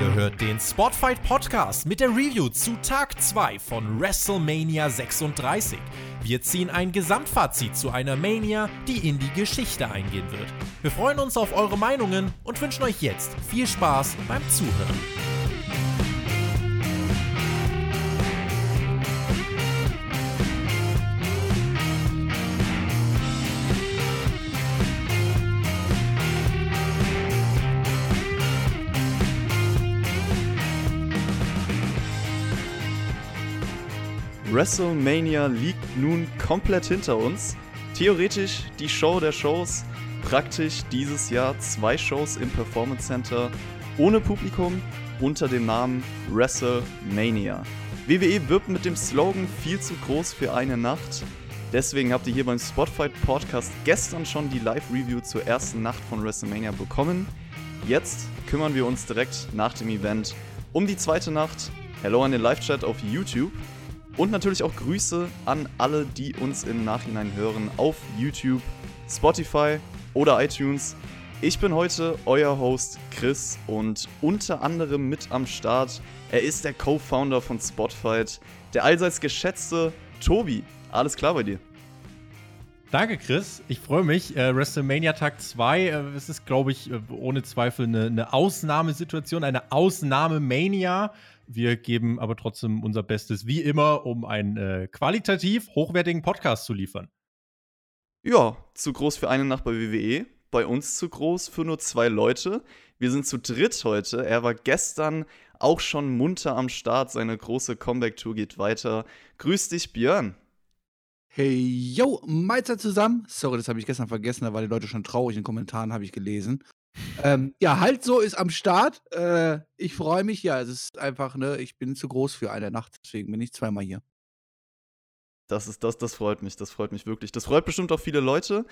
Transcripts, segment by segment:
Ihr hört den Spotfight Podcast mit der Review zu Tag 2 von WrestleMania 36. Wir ziehen ein Gesamtfazit zu einer Mania, die in die Geschichte eingehen wird. Wir freuen uns auf eure Meinungen und wünschen euch jetzt viel Spaß beim Zuhören. WrestleMania liegt nun komplett hinter uns. Theoretisch die Show der Shows, praktisch dieses Jahr zwei Shows im Performance Center ohne Publikum unter dem Namen WrestleMania. WWE wirbt mit dem Slogan viel zu groß für eine Nacht. Deswegen habt ihr hier beim Spotfight Podcast gestern schon die Live-Review zur ersten Nacht von WrestleMania bekommen. Jetzt kümmern wir uns direkt nach dem Event um die zweite Nacht. Hello an den Live-Chat auf YouTube. Und natürlich auch Grüße an alle, die uns im Nachhinein hören auf YouTube, Spotify oder iTunes. Ich bin heute euer Host Chris und unter anderem mit am Start. Er ist der Co-Founder von Spotfight, der allseits geschätzte Tobi. Alles klar bei dir? Danke, Chris. Ich freue mich. Äh, WrestleMania Tag 2, äh, es ist, glaube ich, äh, ohne Zweifel eine, eine Ausnahmesituation, eine Ausnahmemania. Wir geben aber trotzdem unser Bestes, wie immer, um einen äh, qualitativ hochwertigen Podcast zu liefern. Ja, zu groß für eine Nacht bei WWE. Bei uns zu groß für nur zwei Leute. Wir sind zu dritt heute. Er war gestern auch schon munter am Start. Seine große Comeback-Tour geht weiter. Grüß dich, Björn. Hey, yo, Meister zusammen. Sorry, das habe ich gestern vergessen, da waren die Leute schon traurig in den Kommentaren, habe ich gelesen. Ähm, ja, halt so ist am Start. Äh, ich freue mich, ja, es ist einfach, ne, ich bin zu groß für eine Nacht, deswegen bin ich zweimal hier. Das ist das, das freut mich, das freut mich wirklich. Das freut bestimmt auch viele Leute.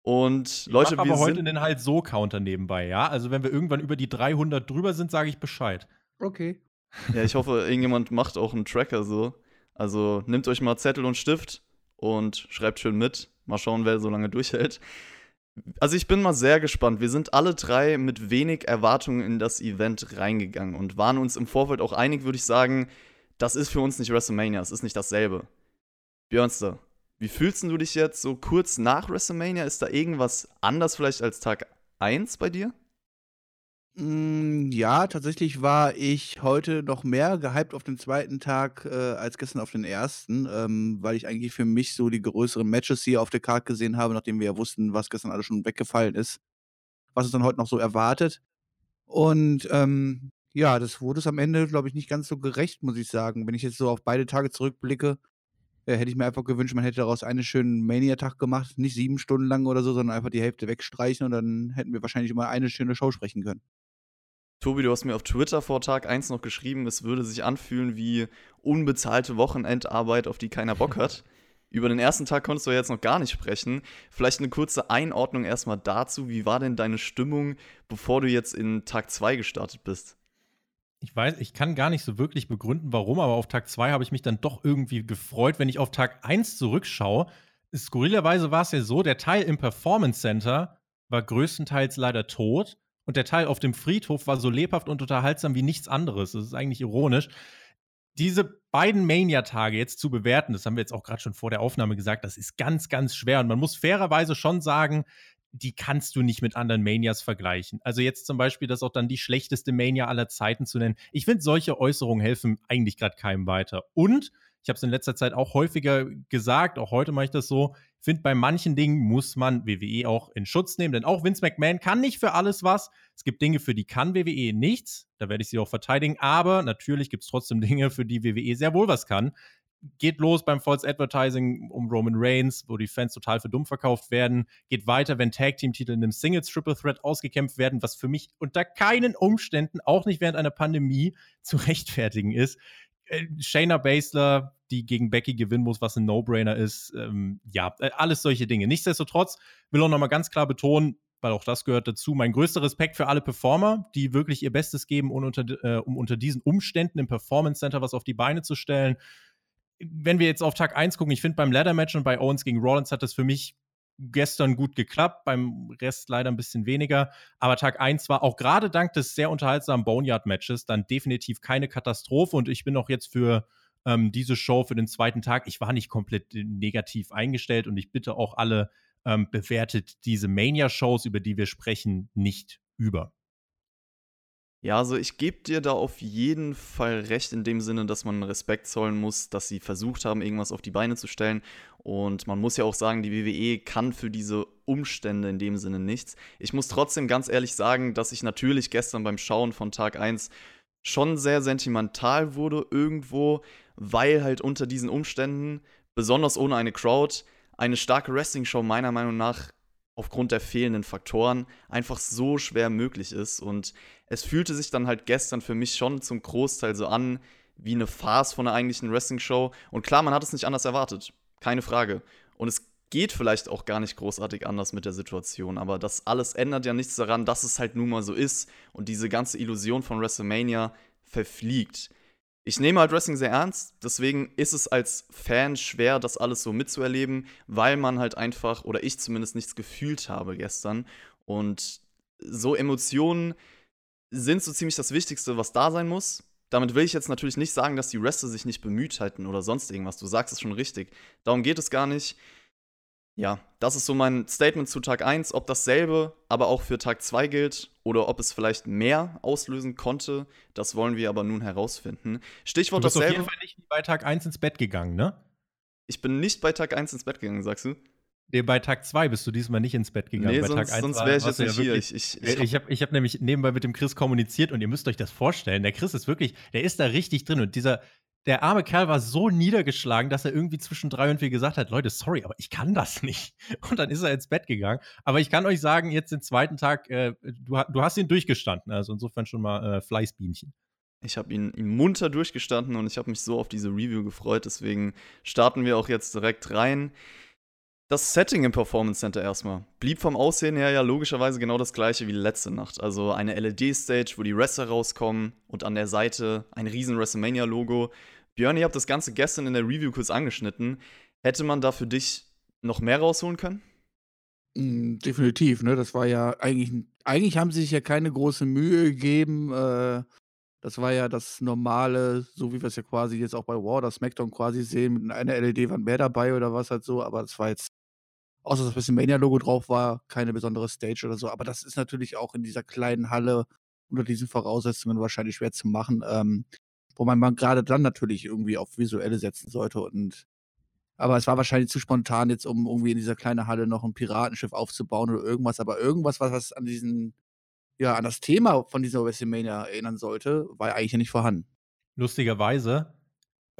Und ich Leute, mach wir aber heute sind den halt so Counter nebenbei, ja? Also wenn wir irgendwann über die 300 drüber sind, sage ich Bescheid. Okay. Ja, ich hoffe, irgendjemand macht auch einen Tracker so. Also nehmt euch mal Zettel und Stift und schreibt schön mit. Mal schauen, wer so lange durchhält. Also ich bin mal sehr gespannt. Wir sind alle drei mit wenig Erwartungen in das Event reingegangen und waren uns im Vorfeld auch einig, würde ich sagen, das ist für uns nicht WrestleMania, es ist nicht dasselbe. Björnster, wie fühlst du dich jetzt so kurz nach WrestleMania? Ist da irgendwas anders vielleicht als Tag 1 bei dir? Mm, ja, tatsächlich war ich heute noch mehr gehypt auf den zweiten Tag äh, als gestern auf den ersten, ähm, weil ich eigentlich für mich so die größeren Matches hier auf der Karte gesehen habe, nachdem wir ja wussten, was gestern alles schon weggefallen ist, was uns dann heute noch so erwartet. Und ähm, ja, das wurde es am Ende, glaube ich, nicht ganz so gerecht, muss ich sagen. Wenn ich jetzt so auf beide Tage zurückblicke, äh, hätte ich mir einfach gewünscht, man hätte daraus einen schönen Mania-Tag gemacht, nicht sieben Stunden lang oder so, sondern einfach die Hälfte wegstreichen und dann hätten wir wahrscheinlich immer eine schöne Show sprechen können. Tobi, du hast mir auf Twitter vor Tag 1 noch geschrieben, es würde sich anfühlen wie unbezahlte Wochenendarbeit, auf die keiner Bock hat. Über den ersten Tag konntest du ja jetzt noch gar nicht sprechen. Vielleicht eine kurze Einordnung erstmal dazu. Wie war denn deine Stimmung, bevor du jetzt in Tag 2 gestartet bist? Ich weiß, ich kann gar nicht so wirklich begründen, warum, aber auf Tag 2 habe ich mich dann doch irgendwie gefreut, wenn ich auf Tag 1 zurückschaue. Skurrilerweise war es ja so, der Teil im Performance Center war größtenteils leider tot und der Teil auf dem Friedhof war so lebhaft und unterhaltsam wie nichts anderes. Das ist eigentlich ironisch. Diese beiden Mania-Tage jetzt zu bewerten, das haben wir jetzt auch gerade schon vor der Aufnahme gesagt, das ist ganz, ganz schwer. Und man muss fairerweise schon sagen, die kannst du nicht mit anderen Manias vergleichen. Also jetzt zum Beispiel das auch dann die schlechteste Mania aller Zeiten zu nennen. Ich finde, solche Äußerungen helfen eigentlich gerade keinem weiter. Und ich habe es in letzter Zeit auch häufiger gesagt, auch heute mache ich das so. Ich finde, bei manchen Dingen muss man WWE auch in Schutz nehmen, denn auch Vince McMahon kann nicht für alles was. Es gibt Dinge, für die kann WWE nichts. Da werde ich sie auch verteidigen. Aber natürlich gibt es trotzdem Dinge, für die WWE sehr wohl was kann. Geht los beim False Advertising um Roman Reigns, wo die Fans total für dumm verkauft werden. Geht weiter, wenn Tag Team Titel in einem Singles Triple Threat ausgekämpft werden, was für mich unter keinen Umständen, auch nicht während einer Pandemie, zu rechtfertigen ist Shayna Baszler, die gegen Becky gewinnen muss, was ein No-Brainer ist. Ähm, ja, äh, alles solche Dinge. Nichtsdestotrotz will auch nochmal ganz klar betonen, weil auch das gehört dazu, mein größter Respekt für alle Performer, die wirklich ihr Bestes geben, um unter, äh, um unter diesen Umständen im Performance Center was auf die Beine zu stellen. Wenn wir jetzt auf Tag 1 gucken, ich finde beim Ladder Match und bei Owens gegen Rollins hat das für mich gestern gut geklappt, beim Rest leider ein bisschen weniger. Aber Tag 1 war auch gerade dank des sehr unterhaltsamen Boneyard-Matches dann definitiv keine Katastrophe. Und ich bin auch jetzt für ähm, diese Show, für den zweiten Tag, ich war nicht komplett äh, negativ eingestellt und ich bitte auch alle, ähm, bewertet diese Mania-Shows, über die wir sprechen, nicht über. Ja, also ich gebe dir da auf jeden Fall recht in dem Sinne, dass man Respekt zollen muss, dass sie versucht haben, irgendwas auf die Beine zu stellen. Und man muss ja auch sagen, die WWE kann für diese Umstände in dem Sinne nichts. Ich muss trotzdem ganz ehrlich sagen, dass ich natürlich gestern beim Schauen von Tag 1 schon sehr sentimental wurde irgendwo, weil halt unter diesen Umständen, besonders ohne eine Crowd, eine starke Wrestling-Show meiner Meinung nach aufgrund der fehlenden Faktoren einfach so schwer möglich ist. Und es fühlte sich dann halt gestern für mich schon zum Großteil so an wie eine Farce von einer eigentlichen Wrestling-Show. Und klar, man hat es nicht anders erwartet. Keine Frage. Und es geht vielleicht auch gar nicht großartig anders mit der Situation, aber das alles ändert ja nichts daran, dass es halt nun mal so ist und diese ganze Illusion von WrestleMania verfliegt ich nehme halt Wrestling sehr ernst, deswegen ist es als Fan schwer, das alles so mitzuerleben, weil man halt einfach, oder ich zumindest nichts gefühlt habe gestern. Und so Emotionen sind so ziemlich das Wichtigste, was da sein muss. Damit will ich jetzt natürlich nicht sagen, dass die Wrestler sich nicht bemüht hätten oder sonst irgendwas. Du sagst es schon richtig. Darum geht es gar nicht. Ja, das ist so mein Statement zu Tag 1. Ob dasselbe aber auch für Tag 2 gilt oder ob es vielleicht mehr auslösen konnte, das wollen wir aber nun herausfinden. Stichwort du bist dasselbe. auf jeden Fall nicht bei Tag 1 ins Bett gegangen, ne? Ich bin nicht bei Tag 1 ins Bett gegangen, sagst du? Nee, bei Tag 2 bist du diesmal nicht ins Bett gegangen. Nee, bei sonst, Tag 1 sonst wäre ich jetzt nicht ja hier. Wirklich, ich ich, ich, ich habe ich hab nämlich nebenbei mit dem Chris kommuniziert und ihr müsst euch das vorstellen. Der Chris ist wirklich, der ist da richtig drin und dieser, der arme Kerl war so niedergeschlagen, dass er irgendwie zwischen drei und vier gesagt hat, Leute, sorry, aber ich kann das nicht. Und dann ist er ins Bett gegangen. Aber ich kann euch sagen, jetzt den zweiten Tag, äh, du, du, hast ihn durchgestanden. Also insofern schon mal äh, Fleißbienchen. Ich habe ihn, ihn munter durchgestanden und ich habe mich so auf diese Review gefreut. Deswegen starten wir auch jetzt direkt rein. Das Setting im Performance Center erstmal blieb vom Aussehen her ja logischerweise genau das gleiche wie letzte Nacht. Also eine LED-Stage, wo die Wrestler rauskommen und an der Seite ein riesen WrestleMania-Logo. Björn, ihr habt das Ganze gestern in der Review kurz angeschnitten. Hätte man da für dich noch mehr rausholen können? Mm, definitiv, ne? Das war ja eigentlich, eigentlich haben sie sich ja keine große Mühe gegeben. Äh, das war ja das Normale, so wie wir es ja quasi jetzt auch bei War oder SmackDown quasi sehen. Mit einer LED waren mehr dabei oder was halt so, aber das war jetzt außer das Mania-Logo drauf war, keine besondere Stage oder so. Aber das ist natürlich auch in dieser kleinen Halle unter diesen Voraussetzungen wahrscheinlich schwer zu machen, ähm, wo man, man gerade dann natürlich irgendwie auf Visuelle setzen sollte. Und aber es war wahrscheinlich zu spontan jetzt, um irgendwie in dieser kleinen Halle noch ein Piratenschiff aufzubauen oder irgendwas. Aber irgendwas, was, was an diesen, ja, an das Thema von dieser WrestleMania erinnern sollte, war eigentlich ja nicht vorhanden. Lustigerweise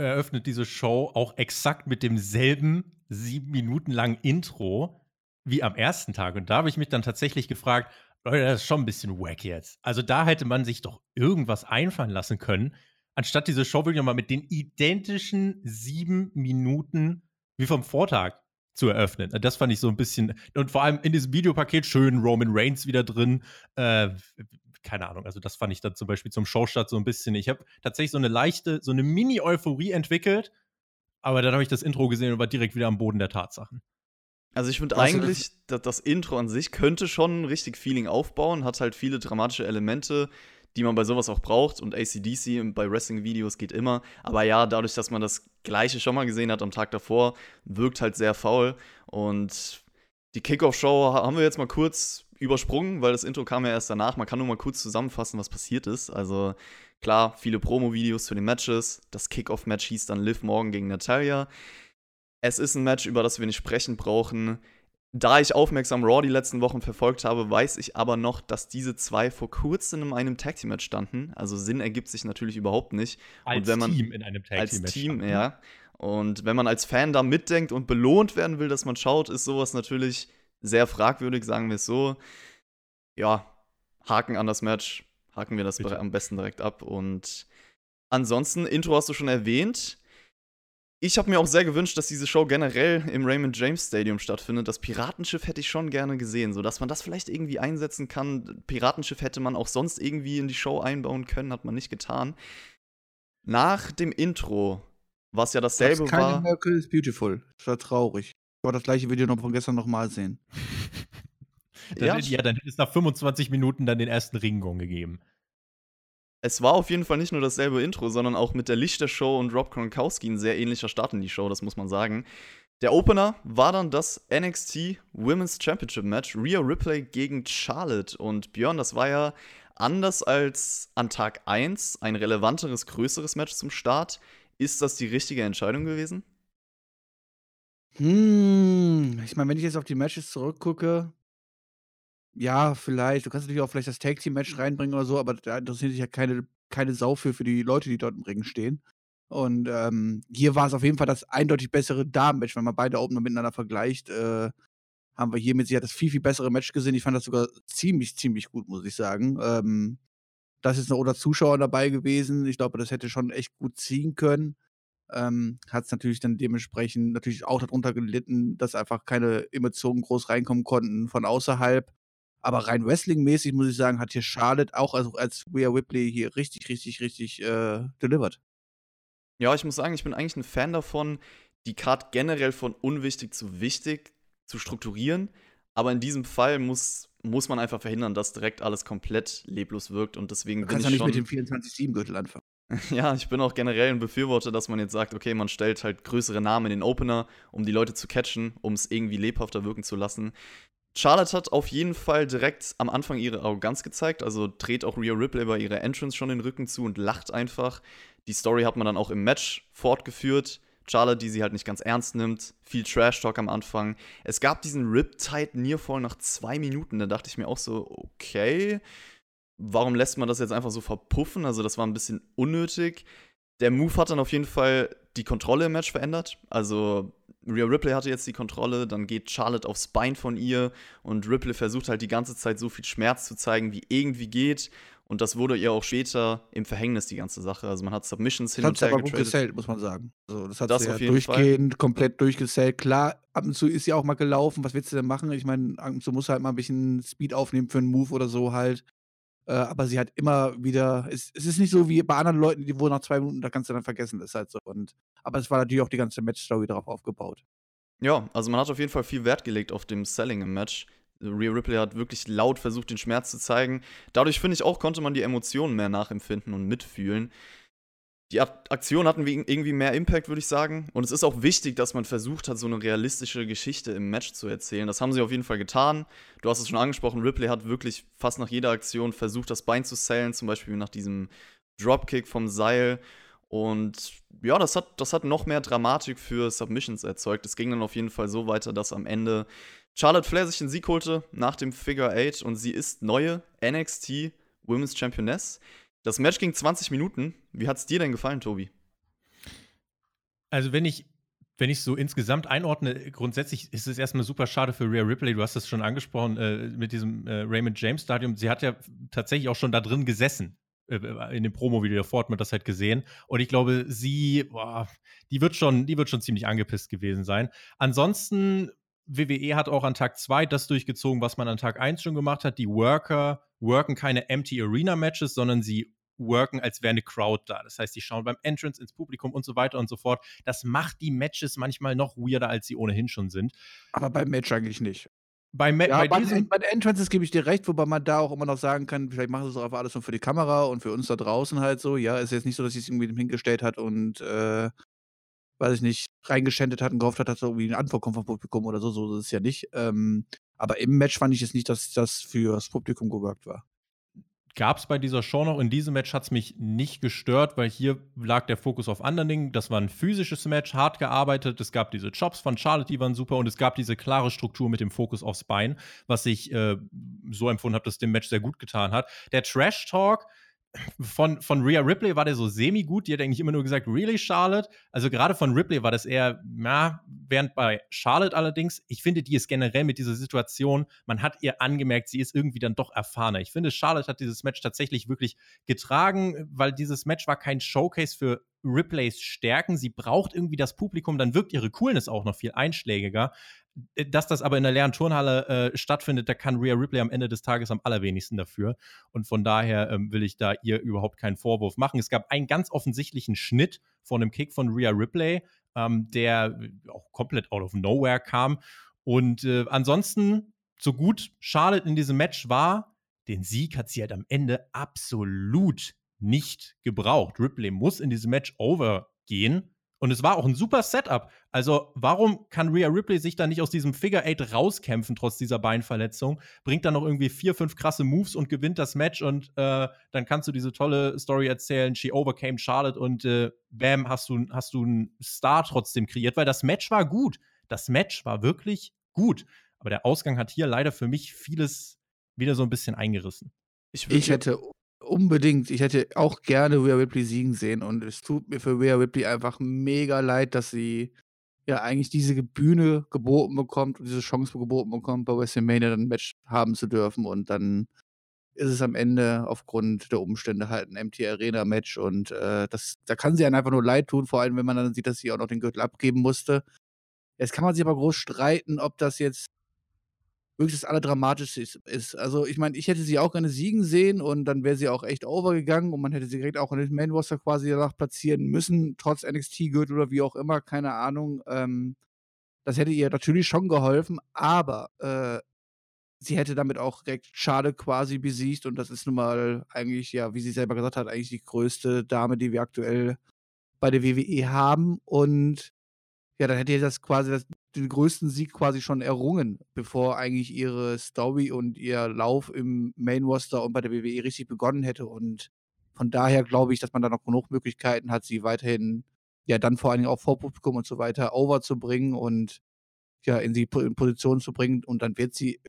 eröffnet diese Show auch exakt mit demselben sieben Minuten langen Intro wie am ersten Tag. Und da habe ich mich dann tatsächlich gefragt, Leute, das ist schon ein bisschen wack jetzt. Also da hätte man sich doch irgendwas einfallen lassen können, anstatt diese Show wirklich nochmal mit den identischen sieben Minuten wie vom Vortag zu eröffnen. Das fand ich so ein bisschen, und vor allem in diesem Videopaket schön Roman Reigns wieder drin. Äh, keine Ahnung, also das fand ich dann zum Beispiel zum Showstart so ein bisschen. Ich habe tatsächlich so eine leichte, so eine Mini-Euphorie entwickelt, aber dann habe ich das Intro gesehen und war direkt wieder am Boden der Tatsachen. Also ich finde eigentlich, das, das Intro an sich könnte schon richtig Feeling aufbauen, hat halt viele dramatische Elemente, die man bei sowas auch braucht. Und ACDC bei Wrestling-Videos geht immer. Aber ja, dadurch, dass man das Gleiche schon mal gesehen hat am Tag davor, wirkt halt sehr faul. Und die Kickoff-Show haben wir jetzt mal kurz übersprungen, weil das Intro kam ja erst danach. Man kann nur mal kurz zusammenfassen, was passiert ist. Also klar, viele Promo-Videos zu den Matches. Das Kickoff-Match hieß dann Liv Morgan gegen Natalia. Es ist ein Match, über das wir nicht sprechen brauchen. Da ich aufmerksam Raw die letzten Wochen verfolgt habe, weiß ich aber noch, dass diese zwei vor kurzem in einem Tag Team Match standen. Also Sinn ergibt sich natürlich überhaupt nicht. Als und wenn man, Team in einem Tag Team Als Match Team, standen. ja. Und wenn man als Fan da mitdenkt und belohnt werden will, dass man schaut, ist sowas natürlich sehr fragwürdig, sagen wir es so. Ja, Haken an das Match, haken wir das Bitte. am besten direkt ab. Und ansonsten, Intro hast du schon erwähnt. Ich habe mir auch sehr gewünscht, dass diese Show generell im Raymond James Stadium stattfindet. Das Piratenschiff hätte ich schon gerne gesehen, sodass man das vielleicht irgendwie einsetzen kann. Piratenschiff hätte man auch sonst irgendwie in die Show einbauen können, hat man nicht getan. Nach dem Intro, was ja dasselbe keine war. Miracle is Beautiful. Das war traurig. Wollte das gleiche Video noch von gestern nochmal sehen. dann, ja, ja, dann hätte es nach 25 Minuten dann den ersten Ringgong gegeben. Es war auf jeden Fall nicht nur dasselbe Intro, sondern auch mit der Lichtershow und Rob Gronkowski ein sehr ähnlicher Start in die Show, das muss man sagen. Der Opener war dann das NXT Women's Championship Match, Rhea Ripley gegen Charlotte. Und Björn, das war ja anders als an Tag 1 ein relevanteres, größeres Match zum Start. Ist das die richtige Entscheidung gewesen? Hm, ich meine, wenn ich jetzt auf die Matches zurückgucke, ja, vielleicht. Du kannst natürlich auch vielleicht das Tag Team Match reinbringen oder so, aber da interessiert sich ja keine, keine Sau für, für die Leute, die dort im Ring stehen. Und ähm, hier war es auf jeden Fall das eindeutig bessere Damen-Match, wenn man beide Opener miteinander vergleicht. Äh, haben wir hier mit Sicherheit das viel, viel bessere Match gesehen. Ich fand das sogar ziemlich, ziemlich gut, muss ich sagen. Ähm, da ist jetzt noch oder Zuschauer dabei gewesen. Ich glaube, das hätte schon echt gut ziehen können. Ähm, hat es natürlich dann dementsprechend natürlich auch darunter gelitten, dass einfach keine Emotionen groß reinkommen konnten von außerhalb. Aber rein Wrestling-mäßig muss ich sagen, hat hier Charlotte auch als, als Rhea Ripley hier richtig, richtig, richtig äh, delivered. Ja, ich muss sagen, ich bin eigentlich ein Fan davon, die Card generell von unwichtig zu wichtig zu strukturieren. Aber in diesem Fall muss, muss man einfach verhindern, dass direkt alles komplett leblos wirkt. Und deswegen du bin ich ja nicht mit dem 24-7-Gürtel anfangen. Ja, ich bin auch generell ein Befürworter, dass man jetzt sagt, okay, man stellt halt größere Namen in den Opener, um die Leute zu catchen, um es irgendwie lebhafter wirken zu lassen. Charlotte hat auf jeden Fall direkt am Anfang ihre Arroganz gezeigt, also dreht auch Rhea Ripley bei ihrer Entrance schon den Rücken zu und lacht einfach. Die Story hat man dann auch im Match fortgeführt. Charlotte, die sie halt nicht ganz ernst nimmt, viel Trash-Talk am Anfang. Es gab diesen Riptide Nearfall nach zwei Minuten, da dachte ich mir auch so, okay, warum lässt man das jetzt einfach so verpuffen? Also das war ein bisschen unnötig. Der Move hat dann auf jeden Fall die Kontrolle im Match verändert. Also Rhea Ripley hatte jetzt die Kontrolle, dann geht Charlotte aufs Bein von ihr und Ripley versucht halt die ganze Zeit so viel Schmerz zu zeigen, wie irgendwie geht. Und das wurde ihr auch später im Verhängnis, die ganze Sache. Also man hat Submissions hin das und her aber gut gesellt, muss man sagen. Also das hat das sie ja durchgehend, komplett durchgesellt. Klar, ab und zu ist sie auch mal gelaufen. Was willst du denn machen? Ich meine, ab und zu muss halt mal ein bisschen Speed aufnehmen für einen Move oder so halt. Äh, aber sie hat immer wieder, es, es, ist nicht so wie bei anderen Leuten, die wohl nach zwei Minuten, da kannst du dann vergessen, ist halt so. Und, aber es war natürlich auch die ganze Match-Story darauf aufgebaut. Ja, also man hat auf jeden Fall viel Wert gelegt auf dem Selling im Match. Rhea Ripley hat wirklich laut versucht, den Schmerz zu zeigen. Dadurch, finde ich auch, konnte man die Emotionen mehr nachempfinden und mitfühlen die Aktionen hatten irgendwie mehr Impact, würde ich sagen. Und es ist auch wichtig, dass man versucht hat, so eine realistische Geschichte im Match zu erzählen. Das haben sie auf jeden Fall getan. Du hast es schon angesprochen, Ripley hat wirklich fast nach jeder Aktion versucht, das Bein zu sellen, zum Beispiel nach diesem Dropkick vom Seil. Und ja, das hat, das hat noch mehr Dramatik für Submissions erzeugt. Es ging dann auf jeden Fall so weiter, dass am Ende Charlotte Flair sich den Sieg holte nach dem Figure 8 und sie ist neue NXT Women's Championess. Das Match ging 20 Minuten. Wie hat es dir denn gefallen, Tobi? Also, wenn ich wenn ich so insgesamt einordne, grundsätzlich ist es erstmal super schade für Rhea Ripley. Du hast es schon angesprochen äh, mit diesem äh, Raymond James Stadium. Sie hat ja tatsächlich auch schon da drin gesessen. Äh, in dem Promo-Video davor hat man das halt gesehen. Und ich glaube, sie, boah, die wird schon, die wird schon ziemlich angepisst gewesen sein. Ansonsten, WWE hat auch an Tag 2 das durchgezogen, was man an Tag 1 schon gemacht hat. Die Worker worken keine Empty Arena Matches, sondern sie worken, als wäre eine Crowd da. Das heißt, sie schauen beim Entrance ins Publikum und so weiter und so fort. Das macht die Matches manchmal noch weirder, als sie ohnehin schon sind. Aber beim Match eigentlich nicht. Bei, Ma ja, bei, bei, bei den Entrances gebe ich dir recht, wobei man da auch immer noch sagen kann, vielleicht machen sie es auch einfach alles nur für die Kamera und für uns da draußen halt so. Ja, ist jetzt nicht so, dass sie es irgendwie hingestellt hat und, äh, weiß ich nicht, reingeschändet hat und gehofft hat, dass da irgendwie eine Antwort kommt vom Publikum oder so. So ist es ja nicht. Ähm, aber im Match fand ich jetzt nicht, dass das für das Publikum gewirkt war gab es bei dieser Show noch. In diesem Match hat es mich nicht gestört, weil hier lag der Fokus auf anderen Dingen. Das war ein physisches Match, hart gearbeitet. Es gab diese Chops von Charlotte, die waren super. Und es gab diese klare Struktur mit dem Fokus aufs Bein, was ich äh, so empfunden habe, dass dem Match sehr gut getan hat. Der Trash-Talk von, von Rhea Ripley war der so semi-gut. Die hat eigentlich immer nur gesagt, really, Charlotte? Also gerade von Ripley war das eher, ja, während bei Charlotte allerdings, ich finde, die ist generell mit dieser Situation, man hat ihr angemerkt, sie ist irgendwie dann doch erfahrener. Ich finde, Charlotte hat dieses Match tatsächlich wirklich getragen, weil dieses Match war kein Showcase für Ripleys Stärken. Sie braucht irgendwie das Publikum, dann wirkt ihre Coolness auch noch viel einschlägiger. Äh, dass das aber in der leeren Turnhalle äh, stattfindet, da kann Rhea Ripley am Ende des Tages am allerwenigsten dafür. Und von daher ähm, will ich da ihr überhaupt keinen Vorwurf machen. Es gab einen ganz offensichtlichen Schnitt von einem Kick von Rhea Ripley ähm, der auch komplett out of nowhere kam. Und äh, ansonsten, so gut Charlotte in diesem Match war, den Sieg hat sie halt am Ende absolut nicht gebraucht. Ripley muss in diesem Match overgehen. Und es war auch ein super Setup. Also, warum kann Rhea Ripley sich da nicht aus diesem Figure Eight rauskämpfen, trotz dieser Beinverletzung? Bringt dann noch irgendwie vier, fünf krasse Moves und gewinnt das Match und äh, dann kannst du diese tolle Story erzählen. She overcame Charlotte und äh, bam, hast du, hast du einen Star trotzdem kreiert, weil das Match war gut. Das Match war wirklich gut. Aber der Ausgang hat hier leider für mich vieles wieder so ein bisschen eingerissen. Ich, ich hätte unbedingt, ich hätte auch gerne Rhea Ripley siegen sehen und es tut mir für Rhea Ripley einfach mega leid, dass sie ja eigentlich diese Bühne geboten bekommt und diese Chance geboten bekommt, bei WrestleMania dann ein Match haben zu dürfen und dann ist es am Ende aufgrund der Umstände halt ein MT Arena Match und äh, das, da kann sie einem einfach nur leid tun, vor allem wenn man dann sieht, dass sie auch noch den Gürtel abgeben musste. Jetzt kann man sich aber groß streiten, ob das jetzt wirklich das Allerdramatischste ist. Also, ich meine, ich hätte sie auch gerne siegen sehen und dann wäre sie auch echt overgegangen und man hätte sie direkt auch in den Main Roster quasi danach platzieren müssen, trotz NXT-Gürtel oder wie auch immer, keine Ahnung. Ähm, das hätte ihr natürlich schon geholfen, aber äh, sie hätte damit auch direkt Schade quasi besiegt und das ist nun mal eigentlich, ja, wie sie selber gesagt hat, eigentlich die größte Dame, die wir aktuell bei der WWE haben und ja, dann hätte ihr das quasi das, den größten Sieg quasi schon errungen, bevor eigentlich ihre Story und ihr Lauf im Main Roster und bei der WWE richtig begonnen hätte. Und von daher glaube ich, dass man da noch genug Möglichkeiten hat, sie weiterhin ja dann vor allen Dingen auch vor Publikum und so weiter overzubringen und ja in die in Position zu bringen und dann wird sie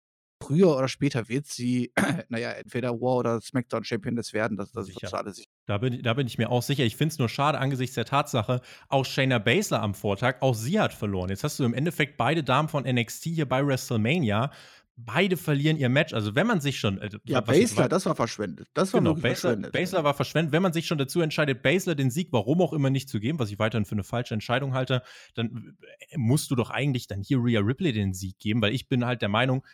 früher oder später wird sie, naja, entweder War oder SmackDown Champion des werden. Das, das ist alles sicher. Da bin, da bin ich mir auch sicher. Ich finde es nur schade angesichts der Tatsache, auch Shayna Baszler am Vortag, auch sie hat verloren. Jetzt hast du im Endeffekt beide Damen von NXT hier bei WrestleMania. Beide verlieren ihr Match. Also, wenn man sich schon. Äh, ja, Baszler, das war verschwendet. Das war genau, Baszler, verschwendet. Baszler war verschwendet. Wenn man sich schon dazu entscheidet, Baszler den Sieg, warum auch immer, nicht zu geben, was ich weiterhin für eine falsche Entscheidung halte, dann äh, musst du doch eigentlich dann hier Rhea Ripley den Sieg geben, weil ich bin halt der Meinung,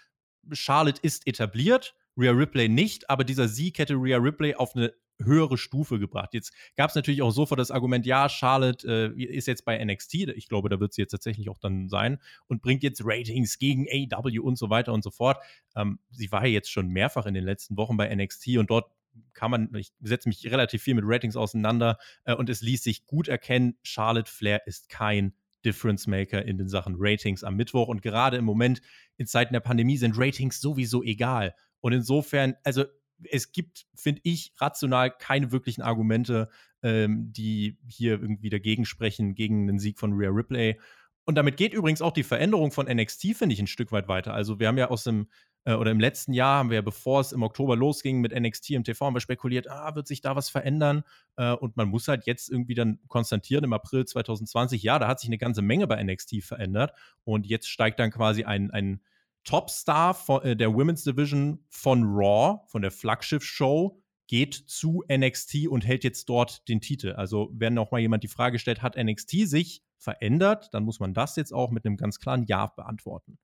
Charlotte ist etabliert, Rhea Ripley nicht, aber dieser Sieg hätte Rhea Ripley auf eine höhere Stufe gebracht. Jetzt gab es natürlich auch sofort das Argument, ja, Charlotte äh, ist jetzt bei NXT, ich glaube, da wird sie jetzt tatsächlich auch dann sein und bringt jetzt Ratings gegen AW und so weiter und so fort. Ähm, sie war ja jetzt schon mehrfach in den letzten Wochen bei NXT und dort kann man, ich setze mich relativ viel mit Ratings auseinander äh, und es ließ sich gut erkennen, Charlotte Flair ist kein Difference Maker in den Sachen Ratings am Mittwoch und gerade im Moment in Zeiten der Pandemie sind Ratings sowieso egal. Und insofern, also es gibt, finde ich, rational keine wirklichen Argumente, ähm, die hier irgendwie dagegen sprechen, gegen den Sieg von Rhea Ripley. Und damit geht übrigens auch die Veränderung von NXT, finde ich, ein Stück weit weiter. Also wir haben ja aus dem, äh, oder im letzten Jahr haben wir, bevor es im Oktober losging mit NXT im TV, haben wir spekuliert, ah, wird sich da was verändern? Äh, und man muss halt jetzt irgendwie dann konstatieren, im April 2020, ja, da hat sich eine ganze Menge bei NXT verändert. Und jetzt steigt dann quasi ein, ein Topstar von, äh, der Women's Division von Raw, von der Flaggschiff-Show, geht zu NXT und hält jetzt dort den Titel. Also, wenn noch mal jemand die Frage stellt, hat NXT sich verändert, dann muss man das jetzt auch mit einem ganz klaren Ja beantworten.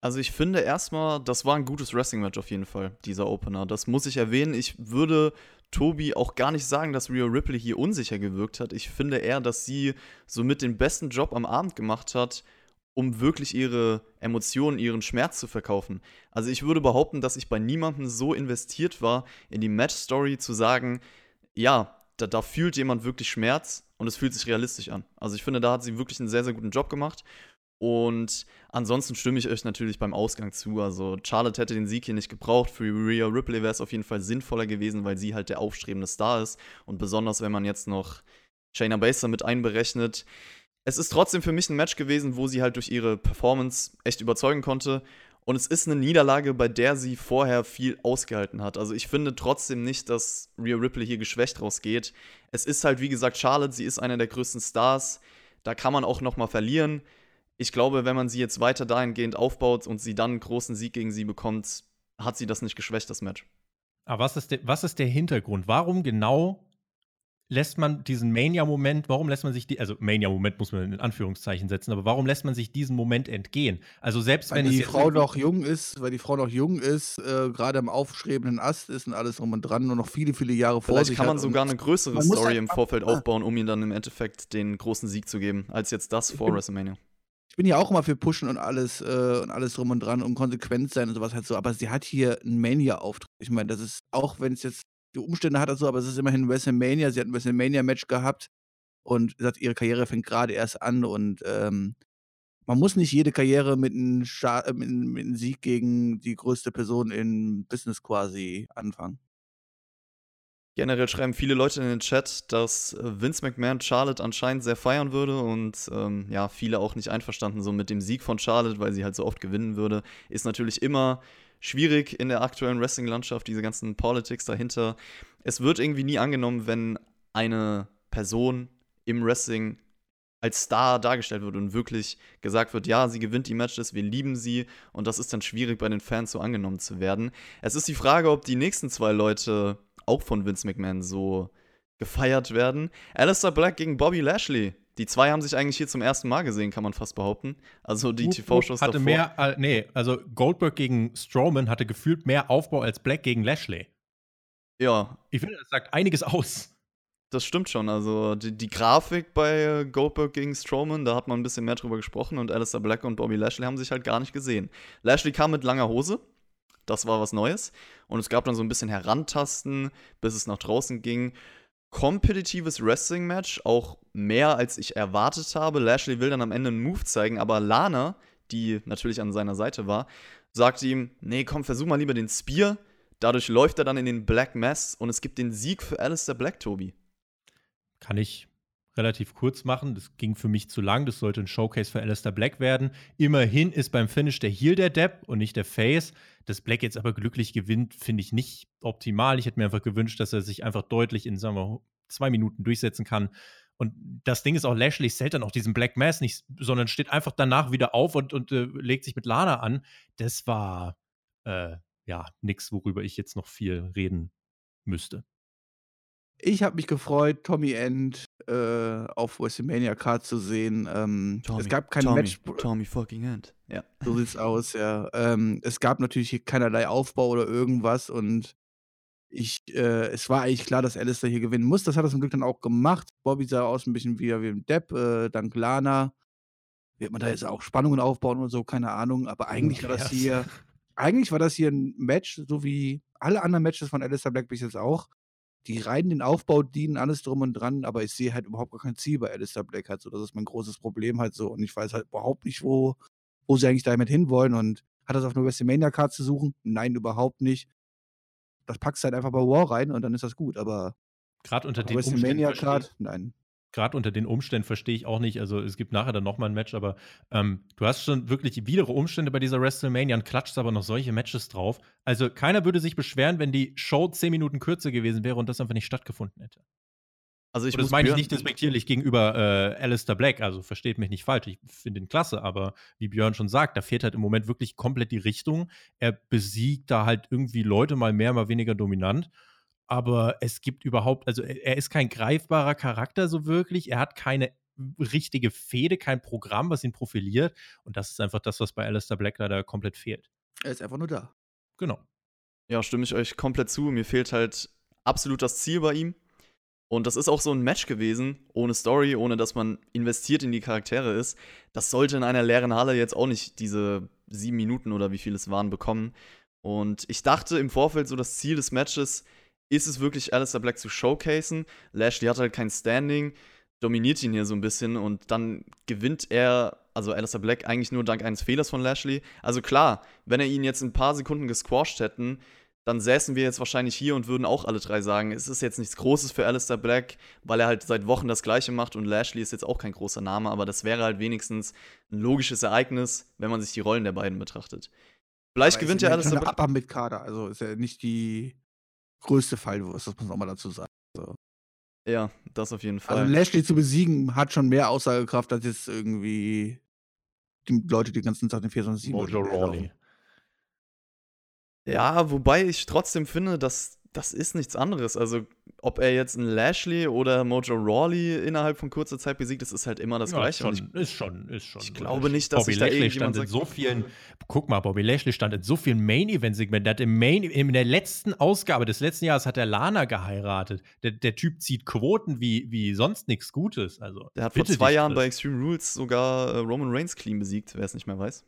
Also ich finde erstmal, das war ein gutes Wrestling-Match auf jeden Fall, dieser Opener. Das muss ich erwähnen. Ich würde Tobi auch gar nicht sagen, dass Rhea Ripley hier unsicher gewirkt hat. Ich finde eher, dass sie somit den besten Job am Abend gemacht hat, um wirklich ihre Emotionen, ihren Schmerz zu verkaufen. Also ich würde behaupten, dass ich bei niemandem so investiert war, in die Match-Story zu sagen, ja, da, da, fühlt jemand wirklich Schmerz und es fühlt sich realistisch an. Also ich finde, da hat sie wirklich einen sehr, sehr guten Job gemacht. Und ansonsten stimme ich euch natürlich beim Ausgang zu. Also Charlotte hätte den Sieg hier nicht gebraucht. Für Rhea Ripley wäre es auf jeden Fall sinnvoller gewesen, weil sie halt der aufstrebende Star ist. Und besonders, wenn man jetzt noch Shayna Baszler mit einberechnet, es ist trotzdem für mich ein Match gewesen, wo sie halt durch ihre Performance echt überzeugen konnte. Und es ist eine Niederlage, bei der sie vorher viel ausgehalten hat. Also ich finde trotzdem nicht, dass Rhea Ripley hier geschwächt rausgeht. Es ist halt, wie gesagt, Charlotte, sie ist einer der größten Stars. Da kann man auch noch mal verlieren. Ich glaube, wenn man sie jetzt weiter dahingehend aufbaut und sie dann einen großen Sieg gegen sie bekommt, hat sie das nicht geschwächt, das Match. Aber was ist, der, was ist der Hintergrund? Warum genau lässt man diesen Mania-Moment, warum lässt man sich die, also Mania-Moment muss man in Anführungszeichen setzen, aber warum lässt man sich diesen Moment entgehen? Also selbst weil wenn die Frau noch jung ist, weil die Frau noch jung ist, äh, gerade am aufstrebenden Ast ist und alles drum und dran und noch viele, viele Jahre vor Vielleicht sich kann man hat sogar eine größere Story halt im Vorfeld ah. aufbauen, um ihm dann im Endeffekt den großen Sieg zu geben, als jetzt das vor WrestleMania. Ich bin ja auch immer für Pushen und alles äh, und alles drum und dran und konsequent sein und sowas halt so, aber sie hat hier einen Mania-Auftritt. Ich meine, das ist, auch wenn es jetzt die Umstände hat, so, aber es ist immerhin WrestleMania. Sie hat ein WrestleMania-Match gehabt und sagt, ihre Karriere fängt gerade erst an und ähm, man muss nicht jede Karriere mit einem, Scha äh, mit, einem- mit einem Sieg gegen die größte Person im Business quasi anfangen. Generell schreiben viele Leute in den Chat, dass äh, Vince McMahon Charlotte anscheinend sehr feiern würde und ähm, ja, viele auch nicht einverstanden so mit dem Sieg von Charlotte, weil sie halt so oft gewinnen würde. Ist natürlich immer schwierig in der aktuellen Wrestling-Landschaft, diese ganzen Politics dahinter. Es wird irgendwie nie angenommen, wenn eine Person im Wrestling als Star dargestellt wird und wirklich gesagt wird, ja, sie gewinnt die Matches, wir lieben sie und das ist dann schwierig bei den Fans so angenommen zu werden. Es ist die Frage, ob die nächsten zwei Leute auch von Vince McMahon so gefeiert werden. Alistair Black gegen Bobby Lashley. Die zwei haben sich eigentlich hier zum ersten Mal gesehen, kann man fast behaupten. Also die TV-Shows hatte davor. mehr, äh, nee, also Goldberg gegen Strowman hatte gefühlt mehr Aufbau als Black gegen Lashley. Ja, Ich finde, das sagt einiges aus. das stimmt schon. Also die, die Grafik bei äh, Goldberg gegen Strowman, da hat man ein bisschen mehr drüber gesprochen und Alistair Black und Bobby Lashley haben sich halt gar nicht gesehen. Lashley kam mit langer Hose. Das war was Neues. Und es gab dann so ein bisschen Herantasten, bis es nach draußen ging. Kompetitives Wrestling-Match, auch mehr als ich erwartet habe. Lashley will dann am Ende einen Move zeigen, aber Lana, die natürlich an seiner Seite war, sagt ihm: Nee, komm, versuch mal lieber den Spear. Dadurch läuft er dann in den Black Mass und es gibt den Sieg für Alistair Black, Tobi. Kann ich relativ kurz machen. Das ging für mich zu lang. Das sollte ein Showcase für Alistair Black werden. Immerhin ist beim Finish der Heel der Depp und nicht der Face. Dass Black jetzt aber glücklich gewinnt, finde ich nicht optimal. Ich hätte mir einfach gewünscht, dass er sich einfach deutlich in, sagen wir, zwei Minuten durchsetzen kann. Und das Ding ist auch, Lashley zählt dann auch diesen Black Mass nicht, sondern steht einfach danach wieder auf und, und äh, legt sich mit Lana an. Das war äh, ja nichts, worüber ich jetzt noch viel reden müsste. Ich habe mich gefreut, Tommy End äh, auf WrestleMania Card zu sehen. Ähm, es gab kein Tommy, Match. Tommy fucking End. Ja. So sieht's aus, ja. Ähm, es gab natürlich hier keinerlei Aufbau oder irgendwas und ich, äh, es war eigentlich klar, dass Alistair hier gewinnen muss. Das hat er zum Glück dann auch gemacht. Bobby sah aus ein bisschen wieder wie ein Depp, äh, dank Lana. Wird man da jetzt auch Spannungen aufbauen und so, keine Ahnung. Aber eigentlich war das hier, eigentlich war das hier ein Match, so wie alle anderen Matches von Alistair Black bis jetzt auch. Die rein den Aufbau dienen, alles drum und dran, aber ich sehe halt überhaupt gar kein Ziel bei Alistair Black halt so. Das ist mein großes Problem halt so. Und ich weiß halt überhaupt nicht, wo, wo sie eigentlich damit hinwollen. Und hat das auf eine WrestleMania-Card zu suchen? Nein, überhaupt nicht. Das packst du halt einfach bei War rein und dann ist das gut. Aber Gerade unter den WrestleMania-Card? Nein. Gerade unter den Umständen verstehe ich auch nicht. Also es gibt nachher dann nochmal ein Match, aber ähm, du hast schon wirklich widere Umstände bei dieser WrestleMania und klatscht aber noch solche Matches drauf. Also keiner würde sich beschweren, wenn die Show zehn Minuten kürzer gewesen wäre und das einfach nicht stattgefunden hätte. Also ich und das meine ich nicht despektierlich gegenüber äh, Alistair Black, also versteht mich nicht falsch, ich finde ihn klasse, aber wie Björn schon sagt, da fehlt halt im Moment wirklich komplett die Richtung. Er besiegt da halt irgendwie Leute mal mehr, mal weniger dominant. Aber es gibt überhaupt, also er ist kein greifbarer Charakter so wirklich. Er hat keine richtige Fehde, kein Programm, was ihn profiliert. Und das ist einfach das, was bei Alistair Black leider komplett fehlt. Er ist einfach nur da. Genau. Ja, stimme ich euch komplett zu. Mir fehlt halt absolut das Ziel bei ihm. Und das ist auch so ein Match gewesen, ohne Story, ohne dass man investiert in die Charaktere ist. Das sollte in einer leeren Halle jetzt auch nicht diese sieben Minuten oder wie viel es waren bekommen. Und ich dachte im Vorfeld so, das Ziel des Matches ist es wirklich, Alistair Black zu showcasen. Lashley hat halt kein Standing, dominiert ihn hier so ein bisschen und dann gewinnt er, also Alistair Black, eigentlich nur dank eines Fehlers von Lashley. Also klar, wenn er ihn jetzt in ein paar Sekunden gesquasht hätten, dann säßen wir jetzt wahrscheinlich hier und würden auch alle drei sagen, es ist jetzt nichts Großes für Alistair Black, weil er halt seit Wochen das Gleiche macht und Lashley ist jetzt auch kein großer Name, aber das wäre halt wenigstens ein logisches Ereignis, wenn man sich die Rollen der beiden betrachtet. Vielleicht Aber gewinnt ja Alistair Black. mit Kader. Also ist ja nicht die größte Fallwurst, das muss man auch mal dazu sagen. Ja, das auf jeden Fall. Also Lashley zu besiegen hat schon mehr Aussagekraft als jetzt irgendwie die Leute, die den ganzen Tag den 24 Mojo Rawley. Ja, wobei ich trotzdem finde, dass das ist nichts anderes. Also ob er jetzt einen Lashley oder Mojo Rawley innerhalb von kurzer Zeit besiegt, das ist halt immer das Ja, Gleiche. schon, ist schon, ist schon. ich glaube nicht, dass Bobby sich da Lashley stand in sagt- so vielen. Guck mal, Bobby Lashley stand in so vielen Main-Event-Segmenten. Der hat im Main, in der letzten Ausgabe des letzten Jahres hat er Lana geheiratet. Der, der Typ zieht Quoten wie, wie sonst nichts Gutes. Also, Der hat vor zwei Jahren bei Extreme Rules sogar äh, Roman Reigns clean besiegt, wer es nicht mehr weiß.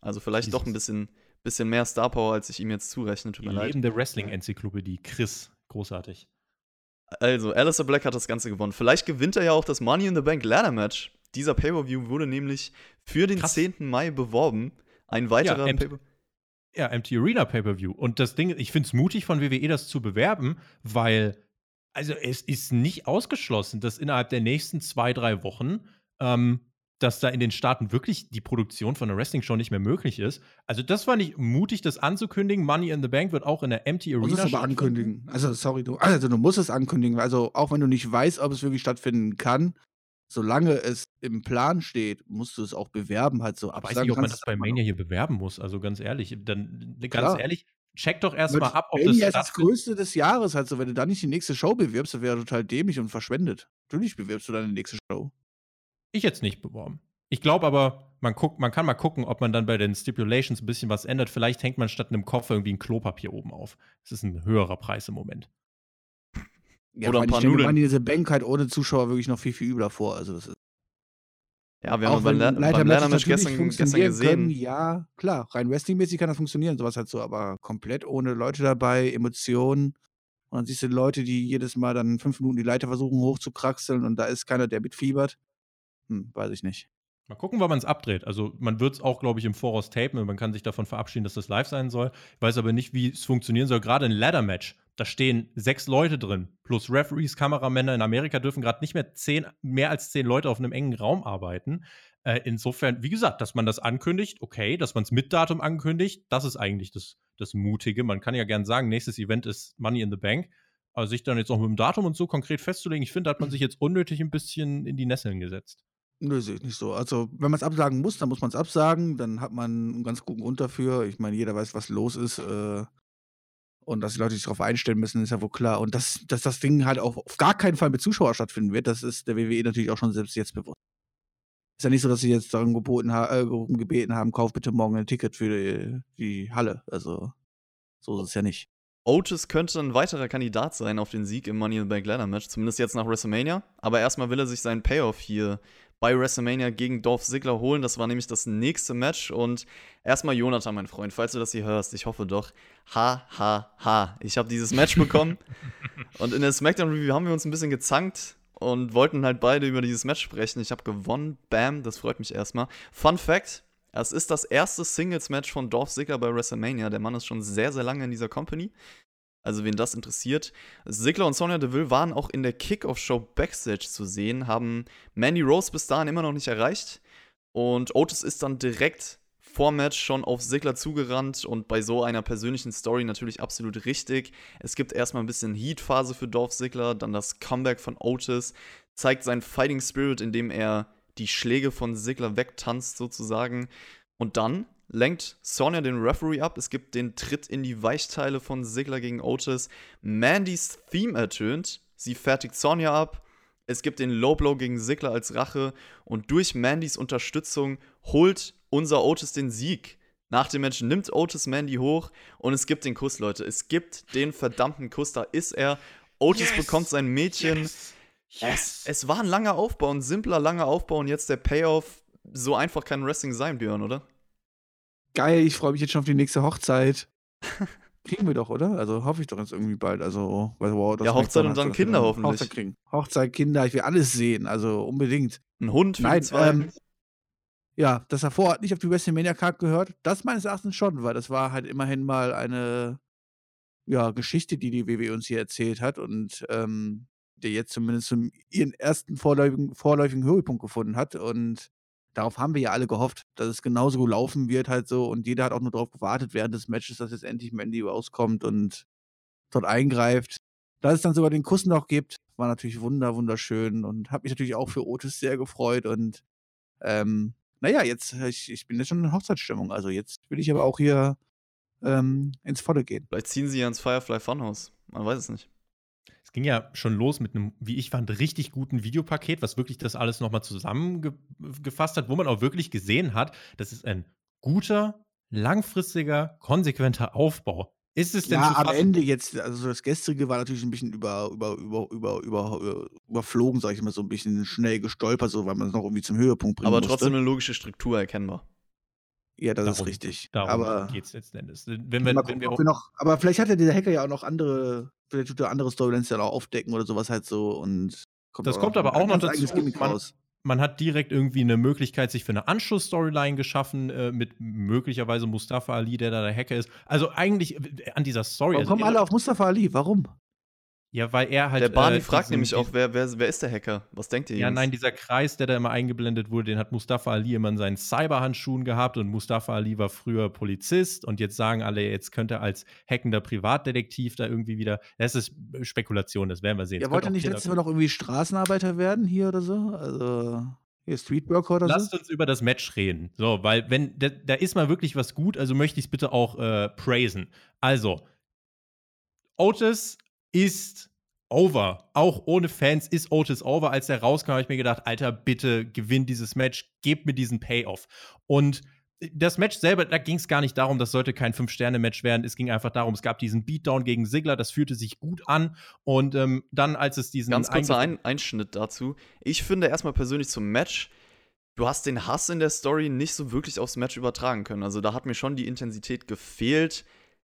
Also vielleicht doch ein Jesus. bisschen, bisschen mehr Star Power, als ich ihm jetzt zurechne. Tut Die mir leid. lebende Wrestling-Enzyklopädie. Chris, großartig. Also, Alistair Black hat das Ganze gewonnen. Vielleicht gewinnt er ja auch das Money in the Bank Ladder Match. Dieser Pay-Per-View wurde nämlich für den Krass. 10. Mai beworben. Ein weiterer Ja, Pay-Per- Ja, MT Arena Pay-Per-View. Und das Ding, ich finde es mutig von WWE, das zu bewerben, weil, also es ist nicht ausgeschlossen, dass innerhalb der nächsten zwei, drei Wochen, ähm, dass da in den Staaten wirklich die Produktion von einer Wrestling-Show nicht mehr möglich ist. Also das war nicht mutig, das anzukündigen. Money in the Bank wird auch in der MT Du musst Arena es aber ankündigen. Also, sorry, du, also du musst es ankündigen. Also, auch wenn du nicht weißt, ob es wirklich stattfinden kann, solange es im Plan steht, musst du es auch bewerben, halt so Ich weiß nicht, ob man das bei Mania hier bewerben muss. Also ganz ehrlich, dann ganz Klar. ehrlich, check doch aber erstmal ab, ob das Mania ist das größte des Jahres, halt so. Wenn du da nicht die nächste Show bewirbst, das wäre total dämlich und verschwendet. Natürlich bewirbst du dann die nächste Show. Ich jetzt nicht beworben. Ich glaube aber, man, guckt, man kann mal gucken, ob man dann bei den Stipulations ein bisschen was ändert. Vielleicht hängt man statt einem Koffer irgendwie ein Klopapier oben auf. Das ist ein höherer Preis im Moment. Ja, Oder ein paar ich mir Nudeln. In the Bank halt ohne Zuschauer wirklich noch viel, viel übler vor. Also, das ist Ja, wir haben auch beim, Leiter beim Ladder Match natürlich gestern, gestern gesehen. Können, ja, klar, rein wrestlingmäßig kann das funktionieren, sowas halt so, aber komplett ohne Leute dabei, Emotionen. Und dann siehst du Leute, die jedes Mal dann fünf Minuten die Leiter versuchen hochzukraxeln und da ist keiner, der mitfiebert. Hm, weiß ich nicht. Mal gucken, wann man es abdreht. Also man wird es auch, glaube ich, im Voraus tapen und man kann sich davon verabschieden, dass das live sein soll. Ich weiß aber nicht, wie es funktionieren soll. Gerade ein Ladder-Match, da stehen sechs Leute drin, plus Referees, Kameramänner. In Amerika dürfen gerade nicht mehr zehn, mehr als zehn Leute auf einem engen Raum arbeiten. Äh, insofern, wie gesagt, dass man das ankündigt, okay, dass man es mit Datum ankündigt, das ist eigentlich das, das Mutige. Man kann ja gern sagen, nächstes Event ist Money in the Bank. Aber sich dann jetzt auch mit dem Datum und so konkret festzulegen, ich finde, da hat man sich jetzt unnötig ein bisschen in die Nesseln gesetzt. Nö, sehe ich nicht so. Also, wenn man es absagen muss, dann muss man es absagen. Dann hat man einen ganz guten Grund dafür. Ich meine, jeder weiß, was los ist. Äh, und dass die Leute sich darauf einstellen müssen, ist ja wohl klar. Und dass, dass das Ding halt auch auf gar keinen Fall mit Zuschauern stattfinden wird, das ist der WWE natürlich auch schon selbst jetzt bewusst. Ist ja nicht so, dass sie jetzt darum geboten ha äh, gebeten haben, kauf bitte morgen ein Ticket für die, die Halle. Also, so ist es ja nicht. Otis könnte ein weiterer Kandidat sein auf den Sieg im Money in the Bank Ladder Match, zumindest jetzt nach WrestleMania. Aber erstmal will er sich seinen Payoff hier bei WrestleMania gegen Dolph Ziggler holen. Das war nämlich das nächste Match. Und erstmal Jonathan, mein Freund, falls du das hier hörst, ich hoffe doch. Ha, ha, ha. Ich habe dieses Match bekommen. und in der SmackDown Review haben wir uns ein bisschen gezankt und wollten halt beide über dieses Match sprechen. Ich habe gewonnen. Bam, das freut mich erstmal. Fun Fact: Es ist das erste Singles-Match von Dolph Ziggler bei WrestleMania. Der Mann ist schon sehr, sehr lange in dieser Company. Also, wen das interessiert. Ziggler und Sonya Deville waren auch in der Kickoff-Show Backstage zu sehen, haben Mandy Rose bis dahin immer noch nicht erreicht. Und Otis ist dann direkt vor Match schon auf Ziggler zugerannt und bei so einer persönlichen Story natürlich absolut richtig. Es gibt erstmal ein bisschen Heat-Phase für Dolph Ziggler, dann das Comeback von Otis, zeigt seinen Fighting Spirit, indem er die Schläge von Ziggler wegtanzt sozusagen. Und dann lenkt Sonja den Referee ab. Es gibt den Tritt in die Weichteile von Ziggler gegen Otis. Mandys Theme ertönt. Sie fertigt Sonja ab. Es gibt den Low Blow gegen Ziggler als Rache. Und durch Mandys Unterstützung holt unser Otis den Sieg. Nach dem Match nimmt Otis Mandy hoch und es gibt den Kuss, Leute. Es gibt den verdammten Kuss. Da ist er. Otis Yes. bekommt sein Mädchen. Yes. Es, es war ein langer Aufbau, ein simpler, langer Aufbau und jetzt der Payoff. So einfach kann Wrestling sein, Björn, oder? Geil, ich freue mich jetzt schon auf die nächste Hochzeit. Kriegen wir doch, oder? Also hoffe ich doch jetzt irgendwie bald. Also, weil, wow, das Ja, Hochzeit und dann halt, wir Kinder hoffentlich. Hochzeit kriegen. Hochzeit, Kinder, ich will alles sehen, also unbedingt. Ein Hund Nein, zwei. ähm, ja, das davor hat nicht auf die WrestleMania-Card gehört. Das meines Erachtens schon, weil das war halt immerhin mal eine ja, Geschichte, die die WWE uns hier erzählt hat und ähm, der jetzt zumindest zum, ihren ersten vorläufigen, vorläufigen Höhepunkt gefunden hat. Und darauf haben wir ja alle gehofft, dass es genauso gut laufen wird halt so. Und jeder hat auch nur darauf gewartet während des Matches, dass jetzt endlich Mandy rauskommt und dort eingreift. Dass es dann sogar den Kuss noch gibt, war natürlich wunder, wunderschön und habe mich natürlich auch für Otis sehr gefreut und ähm, naja, jetzt, ich, ich bin jetzt schon in Hochzeitsstimmung. Also jetzt will ich aber auch hier ähm, ins Volle gehen. Vielleicht ziehen sie ja ins Firefly Funhouse. Man weiß es nicht. Ging ja schon los mit einem, wie ich fand, richtig guten Videopaket, was wirklich das alles nochmal zusammengefasst hat, wo man auch wirklich gesehen hat, das ist ein guter, langfristiger, konsequenter Aufbau. Ist es denn ja, am Ende jetzt, also das gestrige war natürlich ein bisschen über, über, über, über, über, überflogen, sag ich mal, so ein bisschen schnell gestolpert, so weil man es noch irgendwie zum Höhepunkt bringen Aber trotzdem musste. eine logische Struktur erkennbar. Ja, das darum, ist richtig. Darum geht es letzten Endes. Wenn wir, gucken, wenn wir, wir noch, aber vielleicht hat ja dieser Hacker ja auch noch andere, vielleicht tut er andere Storylines ja auch aufdecken oder sowas halt so und kommt Das kommt aber auch noch dazu. Man, man, hat direkt irgendwie eine Möglichkeit, sich für eine Anschluss-Storyline geschaffen, äh, mit möglicherweise Mustafa Ali, der da der Hacker ist. Also eigentlich äh, an dieser Story. Warum also kommen alle auf Mustafa Ali? Warum? Ja, weil er halt. Der Barney äh, fragt nämlich auch, wer, wer, wer ist der Hacker? Was denkt ihr? Ja, Jungs? nein, dieser Kreis, der da immer eingeblendet wurde, den hat Mustafa Ali immer in seinen Cyberhandschuhen gehabt und Mustafa Ali war früher Polizist und jetzt sagen alle, jetzt könnte er als hackender Privatdetektiv da irgendwie wieder. Das ist Spekulation, das werden wir sehen. Ja, wollte nicht letztes Mal noch irgendwie Straßenarbeiter werden hier oder so? Also. Hier Streetworker oder Lasst so? uns über das Match reden. So, weil, wenn, da, da ist mal wirklich was gut, also möchte ich es bitte auch äh, praisen. Also, Otis ist over. Auch ohne Fans ist Otis over. Als er rauskam, habe ich mir gedacht, Alter, bitte gewinn dieses Match, gebt mir diesen Payoff. Und das Match selber, da ging es gar nicht darum, das sollte kein Fünf-Sterne-Match werden. Es ging einfach darum, es gab diesen Beatdown gegen Sigler, das fühlte sich gut an. Und ähm, dann, als es diesen. Ganz kurzer Ein Einschnitt dazu. Ich finde erstmal persönlich zum Match, du hast den Hass in der Story nicht so wirklich aufs Match übertragen können. Also da hat mir schon die Intensität gefehlt.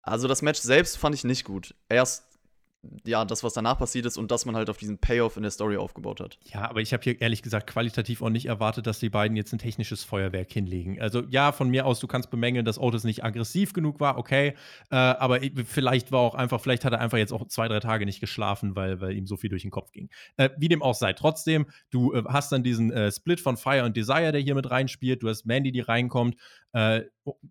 Also das Match selbst fand ich nicht gut. Erst ja, das, was danach passiert ist und dass man halt auf diesen Payoff in der Story aufgebaut hat. Ja, aber ich habe hier ehrlich gesagt qualitativ auch nicht erwartet, dass die beiden jetzt ein technisches Feuerwerk hinlegen. Also ja, von mir aus, du kannst bemängeln, dass Otis nicht aggressiv genug war, okay. Äh, aber vielleicht war auch einfach, vielleicht hat er einfach jetzt auch zwei, drei Tage nicht geschlafen, weil, weil ihm so viel durch den Kopf ging. Äh, wie dem auch sei. Trotzdem, du äh, hast dann diesen äh, Split von Fire und Desire, der hier mit reinspielt. Du hast Mandy, die reinkommt. Äh,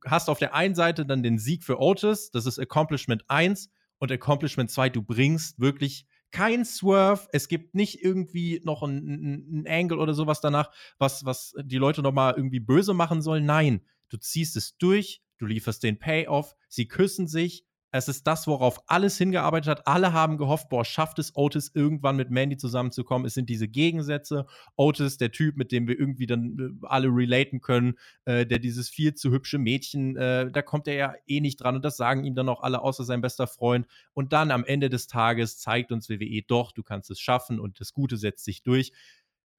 hast auf der einen Seite dann den Sieg für Otis, das ist Accomplishment 1 und Accomplishment 2, du bringst wirklich kein Swerve, es gibt nicht irgendwie noch ein, ein Angle oder sowas danach, was, was die Leute nochmal irgendwie böse machen sollen. Nein, du ziehst es durch, du lieferst den Payoff, sie küssen sich, es ist das, worauf alles hingearbeitet hat. Alle haben gehofft, boah, schafft es Otis irgendwann mit Mandy zusammenzukommen. Es sind diese Gegensätze. Otis, der Typ, mit dem wir irgendwie dann äh, alle relaten können, äh, der dieses viel zu hübsche Mädchen, äh, da kommt er ja eh nicht dran und das sagen ihm dann auch alle, außer sein bester Freund. Und dann am Ende des Tages zeigt uns WWE doch, du kannst es schaffen und das Gute setzt sich durch.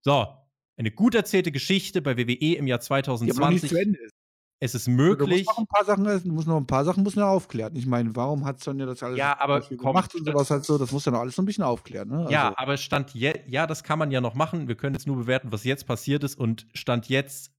So, eine gut erzählte Geschichte bei WWE im Jahr 2020. Die aber nicht zu Ende ist. Es ist möglich. Du musst noch ein paar Sachen, muss noch ein paar Sachen muss noch aufklären. Ich meine, warum hat Sonja das alles ja, aber gemacht und sowas halt so? Das muss ja noch alles so ein bisschen aufklären. Ne? Also. Ja, aber stand jetzt, ja, das kann man ja noch machen. Wir können jetzt nur bewerten, was jetzt passiert ist und stand jetzt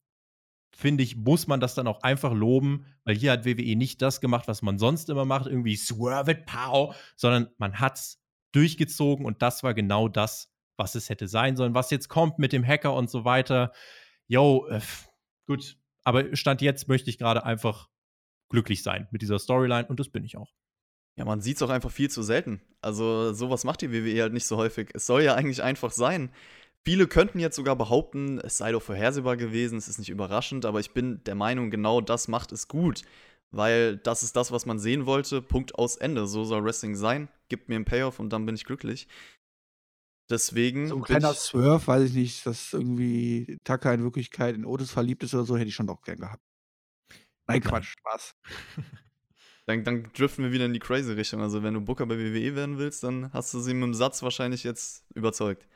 finde ich, muss man das dann auch einfach loben, weil hier hat WWE nicht das gemacht, was man sonst immer macht, irgendwie swerve it, pow, sondern man hat's durchgezogen und das war genau das, was es hätte sein sollen. Was jetzt kommt mit dem Hacker und so weiter, yo, äh, gut, aber Stand jetzt möchte ich gerade einfach glücklich sein mit dieser Storyline und das bin ich auch. Ja, man sieht es auch einfach viel zu selten. Also sowas macht die WWE halt nicht so häufig. Es soll ja eigentlich einfach sein. Viele könnten jetzt sogar behaupten, es sei doch vorhersehbar gewesen, es ist nicht überraschend, aber ich bin der Meinung, genau das macht es gut. Weil das ist das, was man sehen wollte. Punkt aus Ende. So soll Wrestling sein. Gibt mir einen Payoff und dann bin ich glücklich. Deswegen. So ein kleiner Swerve, weiß ich nicht, dass irgendwie Tucker in Wirklichkeit in Otis verliebt ist oder so, hätte ich schon doch gern gehabt. Nein, Quatsch, Spaß. dann, dann driften wir wieder in die crazy Richtung. Also, wenn du Booker bei WWE werden willst, dann hast du sie mit dem Satz wahrscheinlich jetzt überzeugt.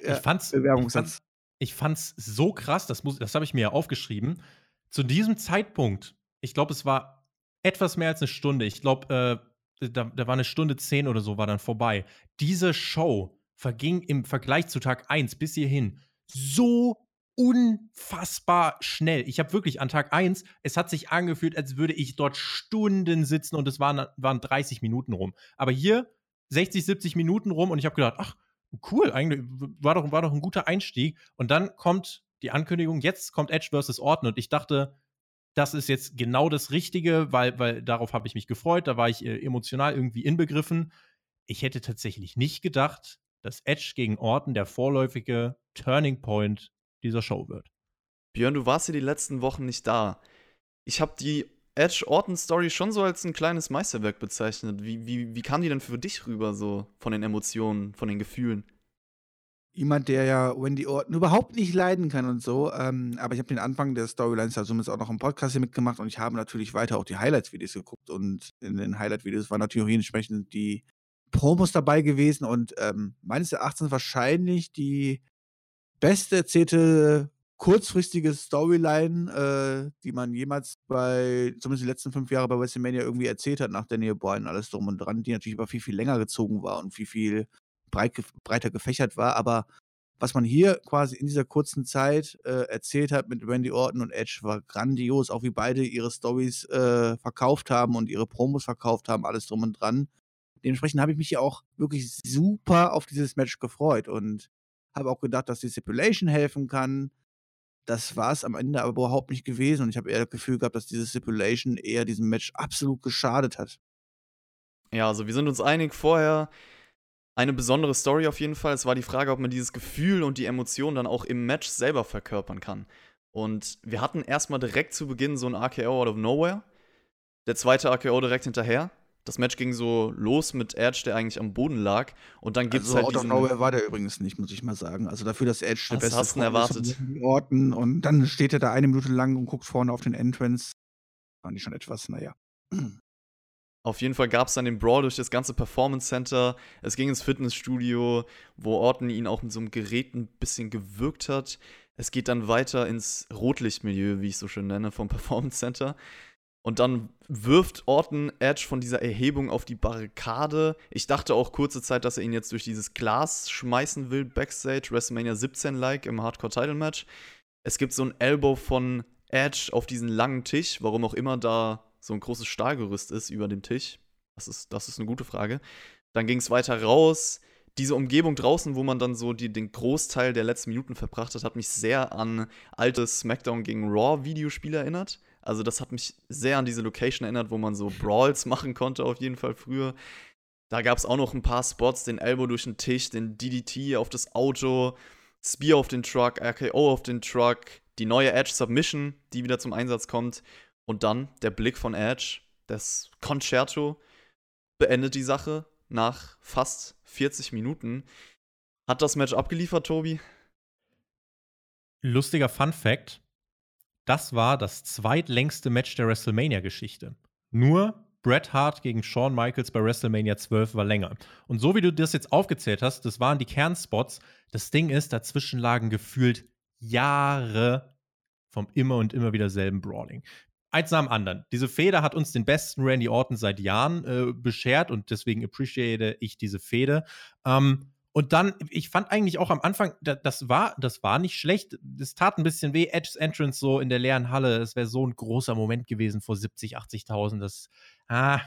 Ja, ich fand's, Bewerbungssatz. Ich fand's so krass, das, das habe ich mir ja aufgeschrieben. Zu diesem Zeitpunkt, ich glaube, es war etwas mehr als eine Stunde. Ich glaube, äh, da, da war eine Stunde zehn oder so, war dann vorbei. Diese Show verging im Vergleich zu Tag 1 bis hierhin so unfassbar schnell. Ich habe wirklich an Tag 1, es hat sich angefühlt, als würde ich dort Stunden sitzen und es waren, waren 30 Minuten rum. Aber hier 60, 70 Minuten rum und ich habe gedacht, ach, cool, eigentlich war doch, war doch ein guter Einstieg. Und dann kommt die Ankündigung, jetzt kommt Edge vs. Orton und ich dachte, das ist jetzt genau das Richtige, weil, weil darauf habe ich mich gefreut, da war ich äh, emotional irgendwie inbegriffen. Ich hätte tatsächlich nicht gedacht, dass Edge gegen Orton der vorläufige Turning Point dieser Show wird. Björn, du warst hier die letzten Wochen nicht da. Ich habe die Edge-Orton-Story schon so als ein kleines Meisterwerk bezeichnet. Wie, wie, wie kam die denn für dich rüber, so von den Emotionen, von den Gefühlen? Jemand, der ja Wendy Orton überhaupt nicht leiden kann und so. Ähm, aber ich habe den Anfang der Storylines ja zumindest auch noch im Podcast hier mitgemacht und ich habe natürlich weiter auch die Highlights-Videos geguckt. Und in den Highlight-Videos waren natürlich auch entsprechend die Promos dabei gewesen und ähm, meines Erachtens wahrscheinlich die beste erzählte kurzfristige Storyline, äh, die man jemals bei, zumindest die letzten fünf Jahre bei WrestleMania irgendwie erzählt hat, nach Daniel Bryan, alles drum und dran, die natürlich aber viel, viel länger gezogen war und viel, viel breit, breiter gefächert war. Aber was man hier quasi in dieser kurzen Zeit äh, erzählt hat mit Randy Orton und Edge, war grandios, auch wie beide ihre Stories äh, verkauft haben und ihre Promos verkauft haben, alles drum und dran. Dementsprechend habe ich mich ja auch wirklich super auf dieses Match gefreut und habe auch gedacht, dass die Stipulation helfen kann. Das war es am Ende aber überhaupt nicht gewesen und ich habe eher das Gefühl gehabt, dass diese Stipulation eher diesem Match absolut geschadet hat. Ja, also wir sind uns einig vorher. Eine besondere Story auf jeden Fall. Es war die Frage, ob man dieses Gefühl und die Emotionen dann auch im Match selber verkörpern kann. Und wir hatten erstmal direkt zu Beginn so ein RKO out of nowhere. Der zweite RKO direkt hinterher. Das Match ging so los mit Edge, der eigentlich am Boden lag. Und dann gibt es Also halt Out of. Nowhere war der übrigens nicht, muss ich mal sagen. Also dafür, dass Edge der beste hast erwartet? Orton und dann steht er da eine Minute lang und guckt vorne auf den Entrance. Fand ich schon etwas, naja. Auf jeden Fall gab es dann den Brawl durch das ganze Performance Center. Es ging ins Fitnessstudio, wo Orton ihn auch mit so einem Gerät ein bisschen gewirkt hat. Es geht dann weiter ins Rotlichtmilieu, wie ich so schön nenne, vom Performance Center. Und dann wirft Orton Edge von dieser Erhebung auf die Barrikade. Ich dachte auch kurze Zeit, dass er ihn jetzt durch dieses Glas schmeißen will, Backstage, WrestleMania 17-like im Hardcore-Title-Match. Es gibt so ein Elbow von Edge auf diesen langen Tisch, warum auch immer da so ein großes Stahlgerüst ist über dem Tisch. Das ist, das ist eine gute Frage. Dann ging es weiter raus. Diese Umgebung draußen, wo man dann so die, den Großteil der letzten Minuten verbracht hat, hat mich sehr an alte SmackDown gegen Raw Videospiele erinnert. Also das hat mich sehr an diese Location erinnert, wo man so Brawls machen konnte, auf jeden Fall früher. Da gab es auch noch ein paar Spots, den Elbow durch den Tisch, den DDT auf das Auto, Spear auf den Truck, RKO auf den Truck, die neue Edge Submission, die wieder zum Einsatz kommt. Und dann der Blick von Edge, das Concerto, beendet die Sache nach fast 40 Minuten. Hat das Match abgeliefert, Tobi? Lustiger Fun Fact: Das war das zweitlängste Match der WrestleMania-Geschichte. Nur Bret Hart gegen Shawn Michaels bei WrestleMania 12 war länger. Und so wie du das jetzt aufgezählt hast, das waren die Kernspots. Das Ding ist, dazwischen lagen gefühlt Jahre vom immer und immer wieder selben Brawling. Eins nach dem anderen. Diese Fehde hat uns den besten Randy Orton seit Jahren äh, beschert und deswegen appreciate ich diese Fehde. Ähm, und dann, ich fand eigentlich auch am Anfang, da, das, war, das war nicht schlecht. Es tat ein bisschen weh. Edge's Entrance so in der leeren Halle. Es wäre so ein großer Moment gewesen vor 70, 80.000. Das ah,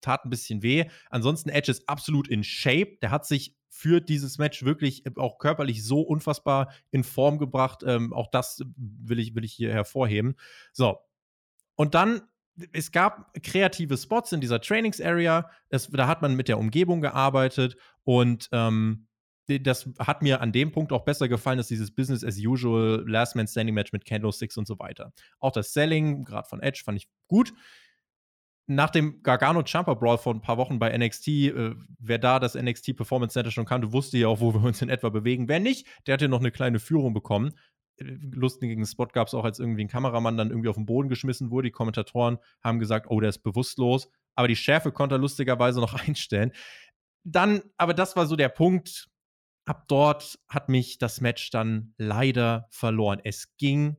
tat ein bisschen weh. Ansonsten, Edge ist absolut in Shape. Der hat sich für dieses Match wirklich auch körperlich so unfassbar in Form gebracht. Ähm, auch das will ich, will ich hier hervorheben. So. Und dann es gab kreative Spots in dieser Trainingsarea. Da hat man mit der Umgebung gearbeitet und ähm, das hat mir an dem Punkt auch besser gefallen als dieses Business as usual Last Man Standing Match mit Candlesticks und so weiter. Auch das Selling, gerade von Edge, fand ich gut. Nach dem Gargano Jumper Brawl vor ein paar Wochen bei NXT, äh, wer da das NXT Performance Center schon kannte, wusste ja auch, wo wir uns in etwa bewegen. Wer nicht, der hat ja noch eine kleine Führung bekommen lustigen Spot gab es auch, als irgendwie ein Kameramann dann irgendwie auf den Boden geschmissen wurde. Die Kommentatoren haben gesagt, oh, der ist bewusstlos. Aber die Schärfe konnte er lustigerweise noch einstellen. Dann, aber das war so der Punkt. Ab dort hat mich das Match dann leider verloren. Es ging,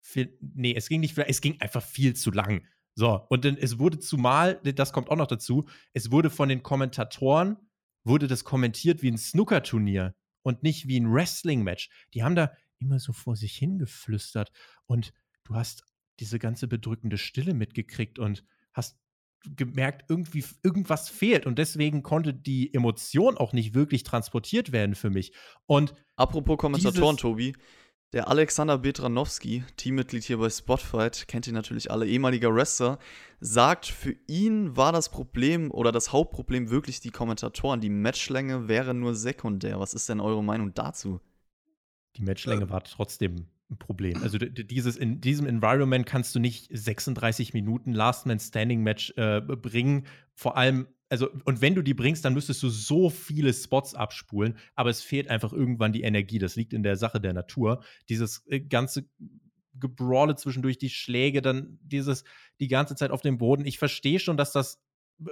viel, nee, es ging nicht, viel, es ging einfach viel zu lang. So, und dann, es wurde zumal, das kommt auch noch dazu, es wurde von den Kommentatoren, wurde das kommentiert wie ein Snooker-Turnier und nicht wie ein Wrestling-Match. Die haben da immer so vor sich hingeflüstert und du hast diese ganze bedrückende Stille mitgekriegt und hast gemerkt, irgendwie irgendwas fehlt und deswegen konnte die Emotion auch nicht wirklich transportiert werden für mich. Und apropos Kommentatoren, Tobi, der Alexander Betranowski, Teammitglied hier bei Spotfight, kennt ihn natürlich alle, ehemaliger Wrestler, sagt, für ihn war das Problem oder das Hauptproblem wirklich die Kommentatoren. Die Matchlänge wäre nur sekundär. Was ist denn eure Meinung dazu? Die Matchlänge war trotzdem ein Problem. Also dieses in diesem Environment kannst du nicht 36 Minuten Last Man Standing Match äh, bringen. Vor allem, also und wenn du die bringst, dann müsstest du so viele Spots abspulen, aber es fehlt einfach irgendwann die Energie. Das liegt in der Sache der Natur. Dieses äh, ganze Gebrawle zwischendurch, die Schläge, dann dieses die ganze Zeit auf dem Boden. Ich verstehe schon, dass das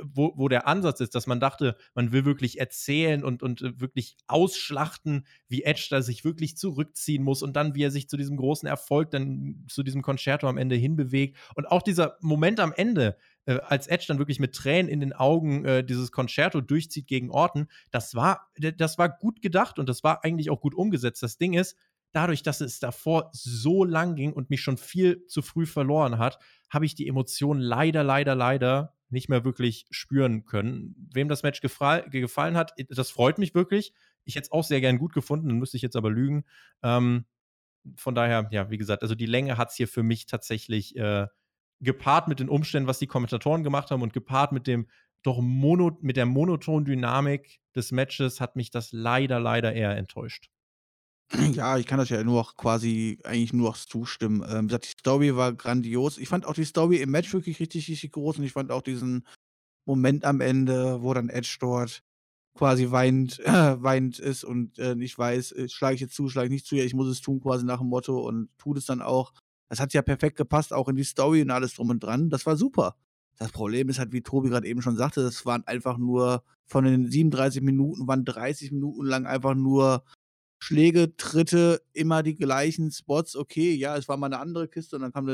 wo, wo der Ansatz ist, dass man dachte, man will wirklich erzählen und, und äh, wirklich ausschlachten, wie Edge da sich wirklich zurückziehen muss und dann, wie er sich zu diesem großen Erfolg, dann zu diesem Concerto am Ende hinbewegt. Und auch dieser Moment am Ende, äh, als Edge dann wirklich mit Tränen in den Augen äh, dieses Concerto durchzieht gegen Orton, das war, das war gut gedacht und das war eigentlich auch gut umgesetzt. Das Ding ist, dadurch, dass es davor so lang ging und mich schon viel zu früh verloren hat, habe ich die Emotionen leider, leider, leider nicht mehr wirklich spüren können. Wem das Match gefallen hat, das freut mich wirklich. Ich hätte es auch sehr gern gut gefunden, dann müsste ich jetzt aber lügen. Ähm, von daher, ja, wie gesagt, also die Länge hat es hier für mich tatsächlich äh, gepaart mit den Umständen, was die Kommentatoren gemacht haben und gepaart mit dem doch mono, mit der monotonen Dynamik des Matches hat mich das leider, leider eher enttäuscht. Ja, ich kann das ja nur auch quasi eigentlich nur auch zustimmen. Ähm, die Story war grandios. Ich fand auch die Story im Match wirklich richtig, richtig groß und ich fand auch diesen Moment am Ende, wo dann Edge dort quasi weint, äh, weint ist und äh, nicht weiß, äh, schlage ich jetzt zu, schlage ich nicht zu, ja, ich muss es tun, quasi nach dem Motto und tut es dann auch. Das hat ja perfekt gepasst, auch in die Story und alles drum und dran. Das war super. Das Problem ist halt, wie Tobi gerade eben schon sagte, das waren einfach nur von den 37 Minuten, waren 30 Minuten lang einfach nur Schläge, Tritte, immer die gleichen Spots. Okay, ja, es war mal eine andere Kiste und dann kam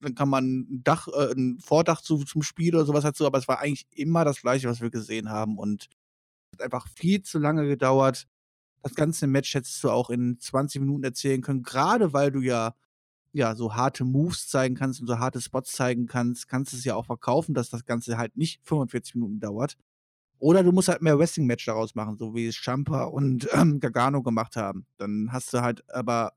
dann kam man ein Dach, äh, ein Vordach zu, zum Spiel oder sowas dazu, aber es war eigentlich immer das Gleiche, was wir gesehen haben und es hat einfach viel zu lange gedauert. Das ganze Match hättest du auch in 20 Minuten erzählen können, gerade weil du ja ja, so harte Moves zeigen kannst und so harte Spots zeigen kannst, kannst du es ja auch verkaufen, dass das Ganze halt nicht 45 Minuten dauert. Oder du musst halt mehr Wrestling-Match daraus machen, so wie es Champa und ähm, Gargano gemacht haben. Dann hast du halt aber,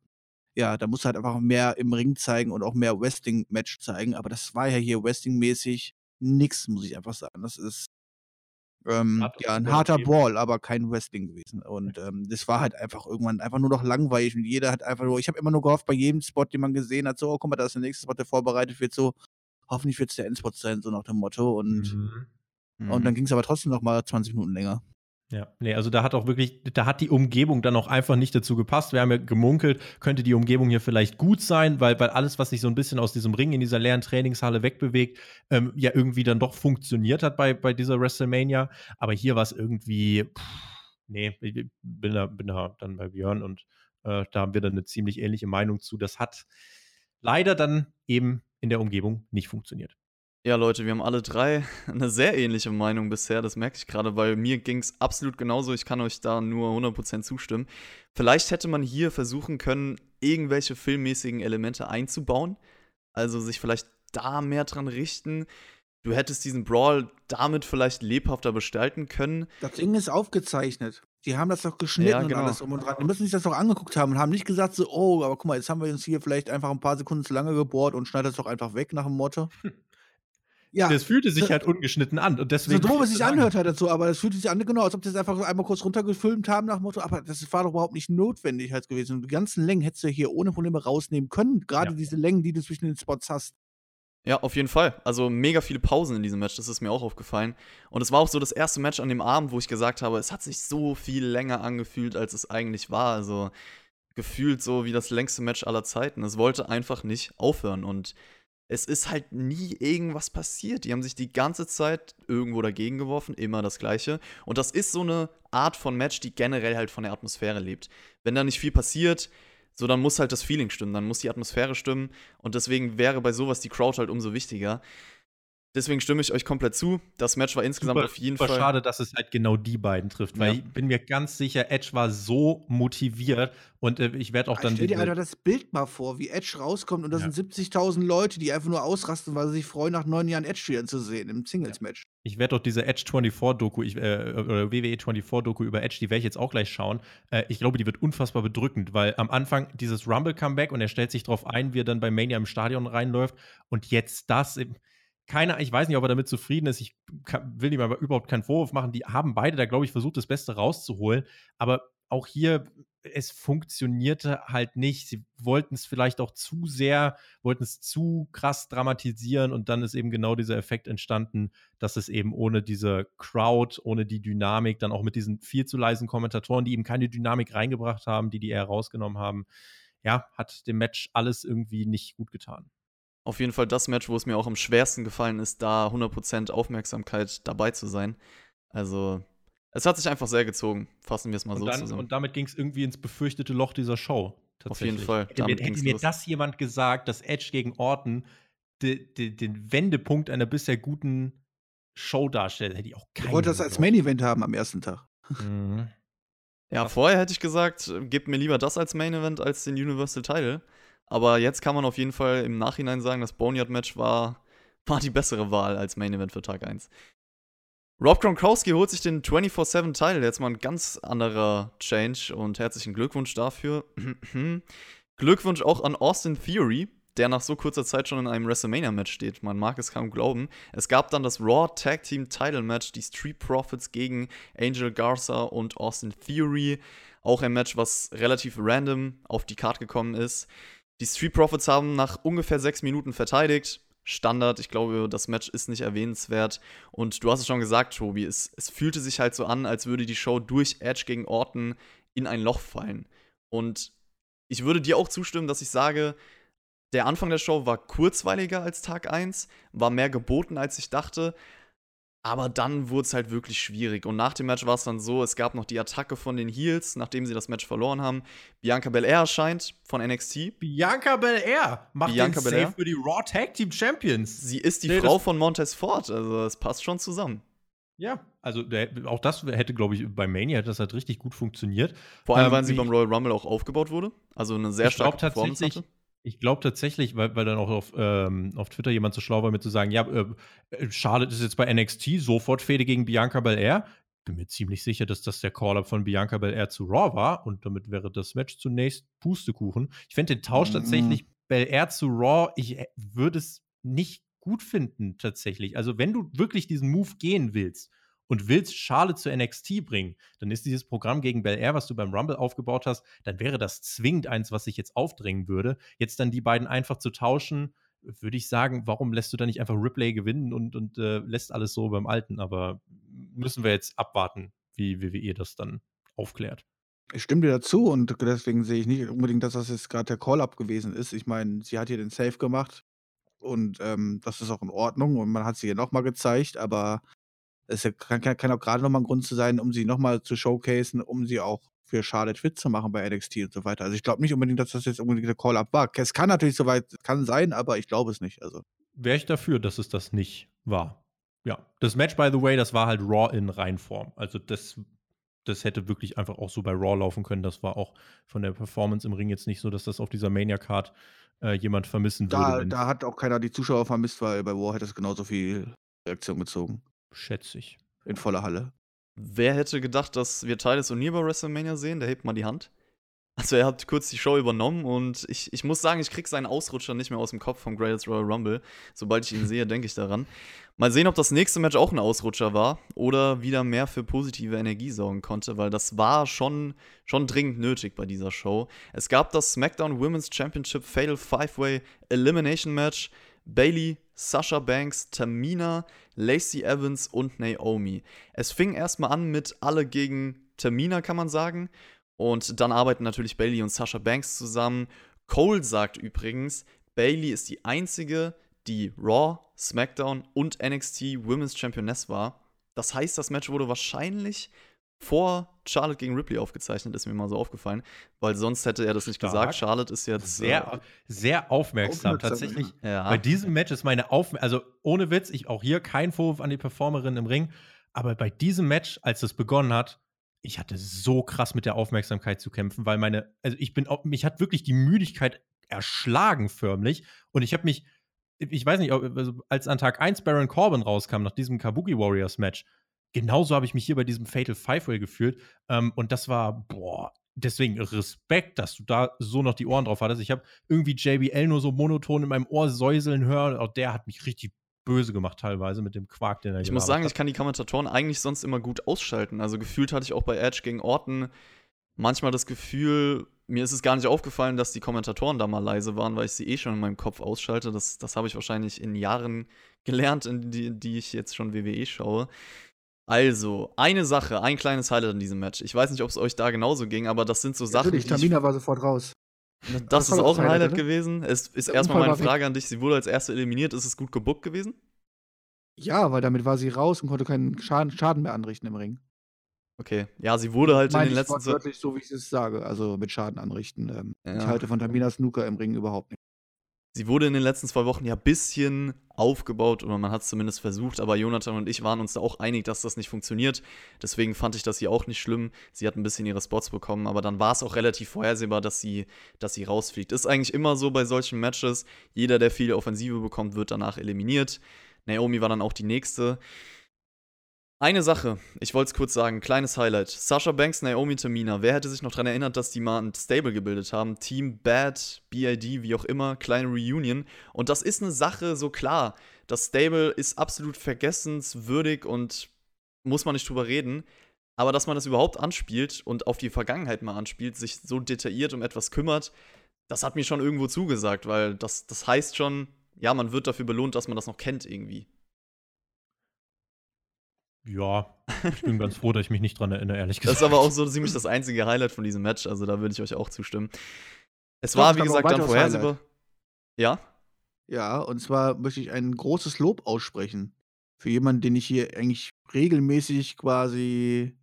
ja, da musst du halt einfach mehr im Ring zeigen und auch mehr Wrestling-Match zeigen. Aber das war ja hier Wrestling-mäßig nix, muss ich einfach sagen. Das ist ähm, ja ein harter Brawl, aber kein Wrestling gewesen. Und ähm, das war halt einfach irgendwann einfach nur noch langweilig und jeder hat einfach nur, ich habe immer nur gehofft, bei jedem Spot, den man gesehen hat, so, oh, guck mal, da ist der nächste Spot, der vorbereitet wird, so, hoffentlich wird es der Endspot sein, so nach dem Motto. Und mhm. Mhm. Und dann mhm. ging es aber trotzdem noch mal 20 Minuten länger. Ja, nee, also da hat auch wirklich, da hat die Umgebung dann auch einfach nicht dazu gepasst. Wir haben ja gemunkelt, könnte die Umgebung hier vielleicht gut sein, weil, weil alles, was sich so ein bisschen aus diesem Ring in dieser leeren Trainingshalle wegbewegt, ähm, ja irgendwie dann doch funktioniert hat bei, bei dieser WrestleMania. Aber hier war es irgendwie, pff, nee, ich bin da, bin da dann bei Björn und äh, da haben wir dann eine ziemlich ähnliche Meinung zu. Das hat leider dann eben in der Umgebung nicht funktioniert. Ja, Leute, wir haben alle drei eine sehr ähnliche Meinung bisher. Das merke ich gerade, weil mir ging es absolut genauso. Ich kann euch da nur 100% zustimmen. Vielleicht hätte man hier versuchen können, irgendwelche filmmäßigen Elemente einzubauen. Also sich vielleicht da mehr dran richten. Du hättest diesen Brawl damit vielleicht lebhafter gestalten können. Das Ding ist aufgezeichnet. Die haben das doch geschnitten ja, genau. und alles um und dran. Die müssen sich das doch angeguckt haben und haben nicht gesagt so, oh, aber guck mal, jetzt haben wir uns hier vielleicht einfach ein paar Sekunden zu lange gebohrt und schneid das doch einfach weg nach dem Motto. Ja. Das fühlte sich halt ungeschnitten an. Und deswegen so doof es sich anhört halt dazu, aber das fühlte sich an, genau, als ob die das einfach einmal kurz runtergefilmt haben nach dem Motto, aber das war doch überhaupt nicht notwendig halt gewesen. Und die ganzen Längen hättest du hier ohne Probleme rausnehmen können, gerade ja. diese Längen, die du zwischen den Spots hast. Ja, auf jeden Fall. Also mega viele Pausen in diesem Match, das ist mir auch aufgefallen. Und es war auch so das erste Match an dem Abend, wo ich gesagt habe, es hat sich so viel länger angefühlt, als es eigentlich war. Also gefühlt so wie das längste Match aller Zeiten. Es wollte einfach nicht aufhören und es ist halt nie irgendwas passiert. Die haben sich die ganze Zeit irgendwo dagegen geworfen, immer das Gleiche. Und das ist so eine Art von Match, die generell halt von der Atmosphäre lebt. Wenn da nicht viel passiert, so dann muss halt das Feeling stimmen, dann muss die Atmosphäre stimmen. Und deswegen wäre bei sowas die Crowd halt umso wichtiger. Deswegen stimme ich euch komplett zu. Das Match war insgesamt super, auf jeden super Fall. schade, dass es halt genau die beiden trifft, weil ja. ich bin mir ganz sicher, Edge war so motiviert und äh, ich werde auch dann. Stell dir einfach das Bild mal vor, wie Edge rauskommt und da ja. sind 70.000 Leute, die einfach nur ausrasten, weil sie sich freuen, nach neun Jahren Edge wieder zu sehen im Singles-Match. Ja. Ich werde doch diese Edge 24-Doku, äh, oder WWE 24-Doku über Edge, die werde ich jetzt auch gleich schauen. Äh, ich glaube, die wird unfassbar bedrückend, weil am Anfang dieses Rumble-Comeback und er stellt sich darauf ein, wie er dann bei Mania im Stadion reinläuft und jetzt das. Im, keiner, ich weiß nicht, ob er damit zufrieden ist. Ich will ihm aber überhaupt keinen Vorwurf machen. Die haben beide da, glaube ich, versucht, das Beste rauszuholen. Aber auch hier, es funktionierte halt nicht. Sie wollten es vielleicht auch zu sehr, wollten es zu krass dramatisieren und dann ist eben genau dieser Effekt entstanden, dass es eben ohne diese Crowd, ohne die Dynamik, dann auch mit diesen viel zu leisen Kommentatoren, die eben keine Dynamik reingebracht haben, die die eher rausgenommen haben, ja, hat dem Match alles irgendwie nicht gut getan. Auf jeden Fall das Match, wo es mir auch am schwersten gefallen ist, da 100% Aufmerksamkeit dabei zu sein. Also es hat sich einfach sehr gezogen, fassen wir es mal und so dann, zusammen. Und damit ging es irgendwie ins befürchtete Loch dieser Show. Auf jeden Fall. Hätte, mir, hätte mir das jemand gesagt, dass Edge gegen Orton de, de, den Wendepunkt einer bisher guten Show darstellt, hätte ich auch keinen. Ich wollte das als Main Event haben am ersten Tag. Mhm. Ja, Was? vorher hätte ich gesagt, gebt mir lieber das als Main Event als den Universal Title. Aber jetzt kann man auf jeden Fall im Nachhinein sagen, das Boneyard-Match war, war die bessere Wahl als Main Event für Tag 1. Rob Gronkowski holt sich den 24-7-Title. Jetzt mal ein ganz anderer Change und herzlichen Glückwunsch dafür. Glückwunsch auch an Austin Theory, der nach so kurzer Zeit schon in einem WrestleMania-Match steht. Man mag es kaum glauben. Es gab dann das Raw Tag Team Title Match, die Street Profits gegen Angel Garza und Austin Theory. Auch ein Match, was relativ random auf die Karte gekommen ist. Die Street Profits haben nach ungefähr sechs Minuten verteidigt. Standard. Ich glaube, das Match ist nicht erwähnenswert. Und du hast es schon gesagt, Tobi, es, es fühlte sich halt so an, als würde die Show durch Edge gegen Orton in ein Loch fallen. Und ich würde dir auch zustimmen, dass ich sage, der Anfang der Show war kurzweiliger als Tag 1, war mehr geboten, als ich dachte. Aber dann wurde es halt wirklich schwierig. Und nach dem Match war es dann so, es gab noch die Attacke von den Heels, nachdem sie das Match verloren haben. Bianca Belair erscheint von NXT. Bianca Belair macht Bianca den Belair. Save für die Raw Tag Team Champions. Sie ist die nee, Frau von Montez Ford, also es passt schon zusammen. Ja, also der, auch das hätte, glaube ich, bei Mania hätte das halt richtig gut funktioniert. Vor allem, ähm, weil sie beim Royal Rumble auch aufgebaut wurde. Also eine sehr starke Performance hatte. Ich glaube tatsächlich, weil, weil dann auch auf, ähm, auf Twitter jemand so schlau war, mir zu sagen, ja, äh, äh Charlotte ist jetzt bei NXT, sofort Fehde gegen Bianca Belair. Bin mir ziemlich sicher, dass das der Call-Up von Bianca Belair zu Raw war und damit wäre das Match zunächst Pustekuchen. Ich fände den Tausch mhm. tatsächlich Belair zu Raw, ich äh, würde es nicht gut finden tatsächlich. Also wenn du wirklich diesen Move gehen willst und willst Charlotte zu NXT bringen, dann ist dieses Programm gegen Bel Air, was du beim Rumble aufgebaut hast, dann wäre das zwingend eins, was sich jetzt aufdrängen würde. Jetzt dann die beiden einfach zu tauschen, würde ich sagen, warum lässt du da nicht einfach Ripley gewinnen und, und äh, lässt alles so beim Alten? Aber müssen wir jetzt abwarten, wie WWE das dann aufklärt. Ich stimme dir dazu und deswegen sehe ich nicht unbedingt, dass das jetzt gerade der Call-Up gewesen ist. Ich meine, sie hat hier den Safe gemacht und ähm, das ist auch in Ordnung und man hat sie hier nochmal gezeigt, aber es kann, kann, kann auch gerade nochmal ein Grund zu sein, um sie nochmal zu showcasen, um sie auch für Charlotte fit zu machen bei NXT und so weiter. Also ich glaube nicht unbedingt, dass das jetzt unbedingt der Call-Up war. Es kann natürlich soweit, kann sein, aber ich glaube es nicht. Also. Wäre ich dafür, dass es das nicht war. Ja. Das Match, by the way, das war halt Raw in Reinform. Also das, das hätte wirklich einfach auch so bei Raw laufen können. Das war auch von der Performance im Ring jetzt nicht so, dass das auf dieser Mania-Card äh, jemand vermissen würde. Da, da hat auch keiner die Zuschauer vermisst, weil bei Raw hätte es genauso viel Reaktion gezogen. Schätze ich. In voller Halle. Wer hätte gedacht, dass wir Titus O'Neill bei WrestleMania sehen? Der hebt mal die Hand. Also er hat kurz die Show übernommen und ich, ich muss sagen, ich krieg seinen Ausrutscher nicht mehr aus dem Kopf vom Greatest Royal Rumble. Sobald ich ihn sehe, denke ich daran. Mal sehen, ob das nächste Match auch ein Ausrutscher war oder wieder mehr für positive Energie sorgen konnte, weil das war schon, schon dringend nötig bei dieser Show. Es gab das SmackDown Women's Championship Fatal Five-Way Elimination Match. Bailey, Sasha Banks, Tamina, Lacey Evans und Naomi. Es fing erstmal an mit alle gegen Tamina, kann man sagen. Und dann arbeiten natürlich Bailey und Sasha Banks zusammen. Cole sagt übrigens, Bailey ist die einzige, die Raw, SmackDown und NXT Women's Championess war. Das heißt, das Match wurde wahrscheinlich vor Charlotte gegen Ripley aufgezeichnet, ist mir mal so aufgefallen, weil sonst hätte er das nicht Stark. gesagt. Charlotte ist jetzt sehr, äh, sehr aufmerksam. aufmerksam. Tatsächlich, ja. bei diesem Match ist meine Aufmerksamkeit, also ohne Witz, ich auch hier kein Vorwurf an die Performerin im Ring, aber bei diesem Match, als es begonnen hat, ich hatte so krass mit der Aufmerksamkeit zu kämpfen, weil meine, also ich bin, mich hat wirklich die Müdigkeit erschlagen förmlich und ich habe mich, ich weiß nicht, also als an Tag 1 Baron Corbin rauskam nach diesem Kabuki Warriors Match, genauso habe ich mich hier bei diesem Fatal Five-Way gefühlt. Ähm, und das war, boah, deswegen Respekt, dass du da so noch die Ohren drauf hattest. Ich habe irgendwie JBL nur so monoton in meinem Ohr säuseln hören. Auch der hat mich richtig böse gemacht teilweise mit dem Quark, den er Ich muss sagen, hat. ich kann die Kommentatoren eigentlich sonst immer gut ausschalten. Also gefühlt hatte ich auch bei Edge gegen Orton manchmal das Gefühl, mir ist es gar nicht aufgefallen, dass die Kommentatoren da mal leise waren, weil ich sie eh schon in meinem Kopf ausschalte. Das, das habe ich wahrscheinlich in Jahren gelernt, in die, die ich jetzt schon WWE schaue. Also, eine Sache, ein kleines Highlight in diesem Match. Ich weiß nicht, ob es euch da genauso ging, aber das sind so Sachen. Natürlich, Tamina war sofort raus. Das, das ist auch ein Highlight, Highlight gewesen. Es ist erstmal meine Frage an dich. Sie wurde als erste eliminiert. Ist es gut gebuckt gewesen? Ja, weil damit war sie raus und konnte keinen Schaden, Schaden mehr anrichten im Ring. Okay, ja, sie wurde halt in den letzten Zeit. wirklich so, wie ich es sage, also mit Schaden anrichten. Ähm, ja. Ich halte von Tamina Snooker im Ring überhaupt nicht. Sie wurde in den letzten zwei Wochen ja ein bisschen aufgebaut oder man hat es zumindest versucht, aber Jonathan und ich waren uns da auch einig, dass das nicht funktioniert. Deswegen fand ich das hier auch nicht schlimm. Sie hat ein bisschen ihre Spots bekommen, aber dann war es auch relativ vorhersehbar, dass sie, dass sie rausfliegt. Ist eigentlich immer so bei solchen Matches. Jeder, der viel Offensive bekommt, wird danach eliminiert. Naomi war dann auch die nächste. Eine Sache, ich wollte es kurz sagen, kleines Highlight. Sasha Banks, Naomi Tamina. Wer hätte sich noch daran erinnert, dass die mal ein Stable gebildet haben? Team Bad, BID, wie auch immer, kleine Reunion. Und das ist eine Sache, so klar. Das Stable ist absolut vergessenswürdig und muss man nicht drüber reden. Aber dass man das überhaupt anspielt und auf die Vergangenheit mal anspielt, sich so detailliert um etwas kümmert, das hat mir schon irgendwo zugesagt, weil das, das heißt schon, ja, man wird dafür belohnt, dass man das noch kennt irgendwie. Ja, ich bin ganz froh, dass ich mich nicht dran erinnere, ehrlich gesagt. Das ist aber auch so ziemlich das einzige Highlight von diesem Match, also da würde ich euch auch zustimmen. Es war, wie gesagt, dann vorhersehbar. Ja? Ja, und zwar möchte ich ein großes Lob aussprechen. Für jemanden, den ich hier eigentlich regelmäßig quasi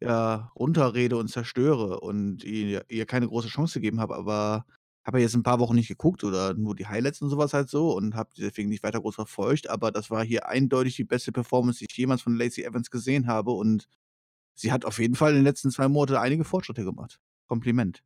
ja, runterrede und zerstöre und ihr, ihr keine große Chance gegeben habe, aber habe jetzt ein paar Wochen nicht geguckt oder nur die Highlights und sowas halt so und habe deswegen nicht weiter groß verfolgt, aber das war hier eindeutig die beste Performance, die ich jemals von Lacey Evans gesehen habe und sie hat auf jeden Fall in den letzten zwei Monaten einige Fortschritte gemacht. Kompliment.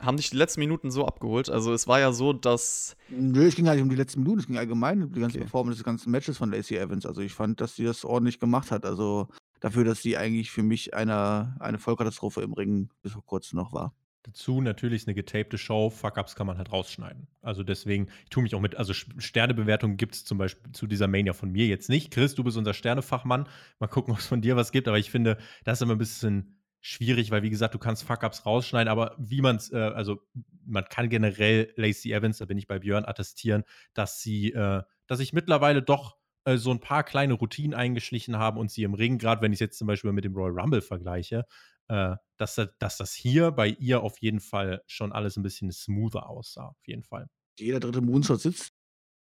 Haben dich die letzten Minuten so abgeholt? Also es war ja so, dass Nö, es ging gar nicht um die letzten Minuten, es ging allgemein um die ganze Okay. Performance des ganzen Matches von Lacey Evans. Also, ich fand, dass sie das ordentlich gemacht hat. Also, dafür, dass sie eigentlich für mich eine eine Vollkatastrophe im Ring bis vor Kurzem noch war. Dazu natürlich eine getapte Show. Fuck-Ups kann man halt rausschneiden. Also deswegen, ich tue mich auch mit, also Sternebewertungen gibt es zum Beispiel zu dieser Mania von mir jetzt nicht. Chris, du bist unser Sternefachmann. Mal gucken, ob es von dir was gibt. Aber ich finde, das ist immer ein bisschen schwierig, weil wie gesagt, du kannst Fuck-Ups rausschneiden, aber wie man es, äh, also man kann generell Lacey Evans, da bin ich bei Björn, attestieren, dass sie, äh, dass ich mittlerweile doch äh, so ein paar kleine Routinen eingeschlichen haben und sie im Ring, gerade wenn ich es jetzt zum Beispiel mit dem Royal Rumble vergleiche, äh, dass, dass das hier bei ihr auf jeden Fall schon alles ein bisschen smoother aussah. Auf jeden Fall. Jeder dritte Moonsault sitzt.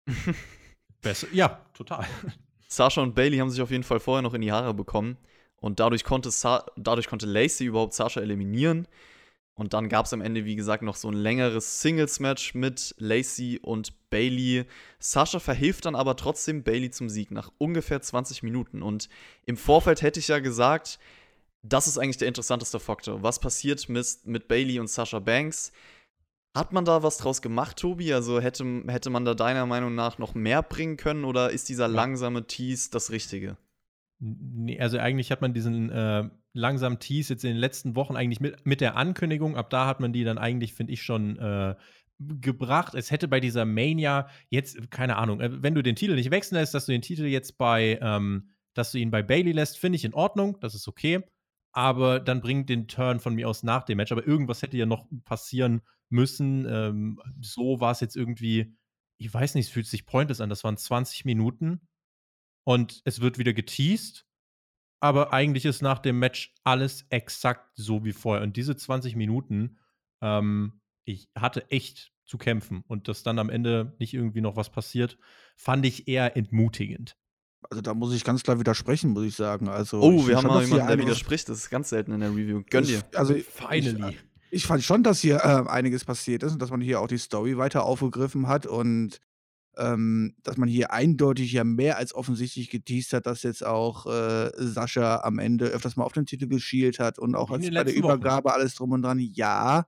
Besser, ja, total. Sasha und Bailey haben sich auf jeden Fall vorher noch in die Haare bekommen. Und dadurch konnte, Sa dadurch konnte Lacey überhaupt Sasha eliminieren. Und dann gab es am Ende, wie gesagt, noch so ein längeres Singles-Match mit Lacey und Bailey. Sasha verhilft dann aber trotzdem Bailey zum Sieg nach ungefähr 20 Minuten. Und im Vorfeld hätte ich ja gesagt, das ist eigentlich der interessanteste Faktor. Was passiert mit, mit Bailey und Sasha Banks? Hat man da was draus gemacht, Tobi? Also hätte, hätte man da deiner Meinung nach noch mehr bringen können oder ist dieser langsame Tease das Richtige? Nee, also eigentlich hat man diesen äh, langsamen Tease jetzt in den letzten Wochen eigentlich mit, mit der Ankündigung, ab da hat man die dann eigentlich, finde ich, schon äh, gebracht. Es hätte bei dieser Mania jetzt, keine Ahnung, äh, wenn du den Titel nicht wechseln lässt, dass du den Titel jetzt bei, ähm, dass du ihn bei Bailey lässt, finde ich in Ordnung, das ist okay aber dann bringt den Turn von mir aus nach dem Match. Aber irgendwas hätte ja noch passieren müssen. Ähm, so war es jetzt irgendwie, ich weiß nicht, es fühlt sich pointless an. Das waren 20 Minuten und es wird wieder geteased. Aber eigentlich ist nach dem Match alles exakt so wie vorher. Und diese 20 Minuten, ähm, ich hatte echt zu kämpfen. Und dass dann am Ende nicht irgendwie noch was passiert, fand ich eher entmutigend. Also da muss ich ganz klar widersprechen, muss ich sagen. Also, oh, wir haben mal jemanden, der widerspricht. Das ist ganz selten in der Review. Gönn dir. Also, Finally. Ich, ich, fand schon, dass hier äh, einiges passiert ist und dass man hier auch die Story weiter aufgegriffen hat und ähm, dass man hier eindeutig ja mehr als offensichtlich geteased hat, dass jetzt auch äh, Sascha am Ende öfters mal auf den Titel geschielt hat und auch als bei der Übergabe Wochen. alles drum und dran. Ja,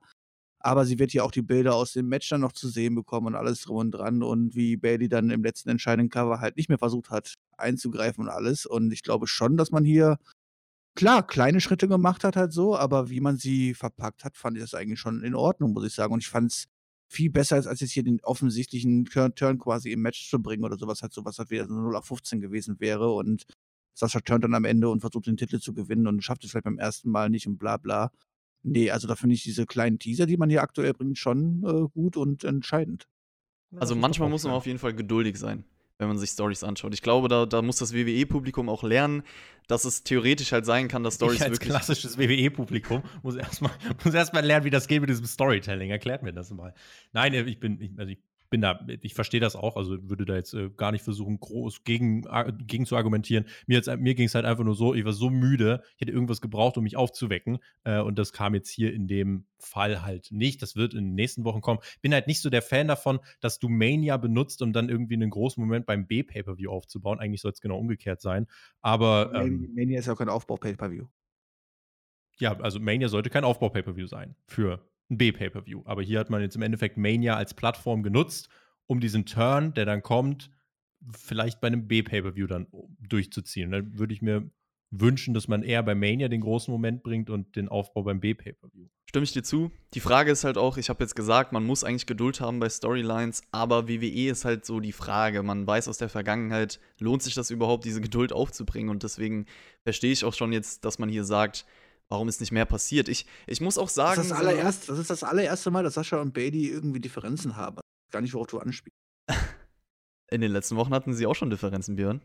aber sie wird ja auch die Bilder aus dem Match dann noch zu sehen bekommen und alles drum und dran und wie Bailey dann im letzten entscheidenden Cover halt nicht mehr versucht hat einzugreifen und alles. Und ich glaube schon, dass man hier klar kleine Schritte gemacht hat halt so, aber wie man sie verpackt hat, fand ich das eigentlich schon in Ordnung, muss ich sagen. Und ich fand es viel besser, als jetzt hier den offensichtlichen Turn, quasi im Match zu bringen oder sowas halt sowas halt wieder so 0 auf 15 gewesen wäre und Sascha turnt dann am Ende und versucht den Titel zu gewinnen und schafft es vielleicht beim ersten Mal nicht und bla bla. Nee, also da finde ich diese kleinen Teaser, die man hier aktuell bringt, schon äh, gut und entscheidend. Also manchmal muss man auf jeden Fall geduldig sein, wenn man sich Stories anschaut. Ich glaube, da, da muss das WWE-Publikum auch lernen, dass es theoretisch halt sein kann, dass Stories ich als wirklich. klassisches WWE-Publikum muss erstmal muss erst mal lernen, wie das geht mit diesem Storytelling. Erklärt mir das mal. Nein, äh, ich bin, ich, also ich bin da, ich verstehe das auch, also würde da jetzt äh, gar nicht versuchen, groß gegen, gegen zu argumentieren. Mir, mir ging es halt einfach nur so, ich war so müde, ich hätte irgendwas gebraucht, um mich aufzuwecken. Äh, und das kam jetzt hier in dem Fall halt nicht. Das wird in den nächsten Wochen kommen. Bin halt nicht so der Fan davon, dass du Mania benutzt, um dann irgendwie einen großen Moment beim B-Pay-Per-View aufzubauen. Eigentlich soll es genau umgekehrt sein. Aber. Ähm, Mania ist ja auch kein Aufbau-Pay-Per-View. Ja, also Mania sollte kein Aufbau-Pay-Per-View sein für ein B-Pay-Per-View. Aber hier hat man jetzt im Endeffekt Mania als Plattform genutzt, um diesen Turn, der dann kommt, vielleicht bei einem B-Pay-Per-View dann durchzuziehen. dann würde ich mir wünschen, dass man eher bei Mania den großen Moment bringt und den Aufbau beim B-Pay-Per-View. Stimme ich dir zu. Die Frage ist halt auch, ich habe jetzt gesagt, man muss eigentlich Geduld haben bei Storylines, aber WWE ist halt so die Frage. Man weiß aus der Vergangenheit, lohnt sich das überhaupt, diese Geduld aufzubringen? Und deswegen verstehe ich auch schon jetzt, dass man hier sagt, warum ist nicht mehr passiert? Ich, ich muss auch sagen. Das ist das, allererste, das ist das allererste Mal, dass Sascha und Bailey irgendwie Differenzen haben. Gar nicht, worauf du anspielst. In den letzten Wochen hatten sie auch schon Differenzen, Björn.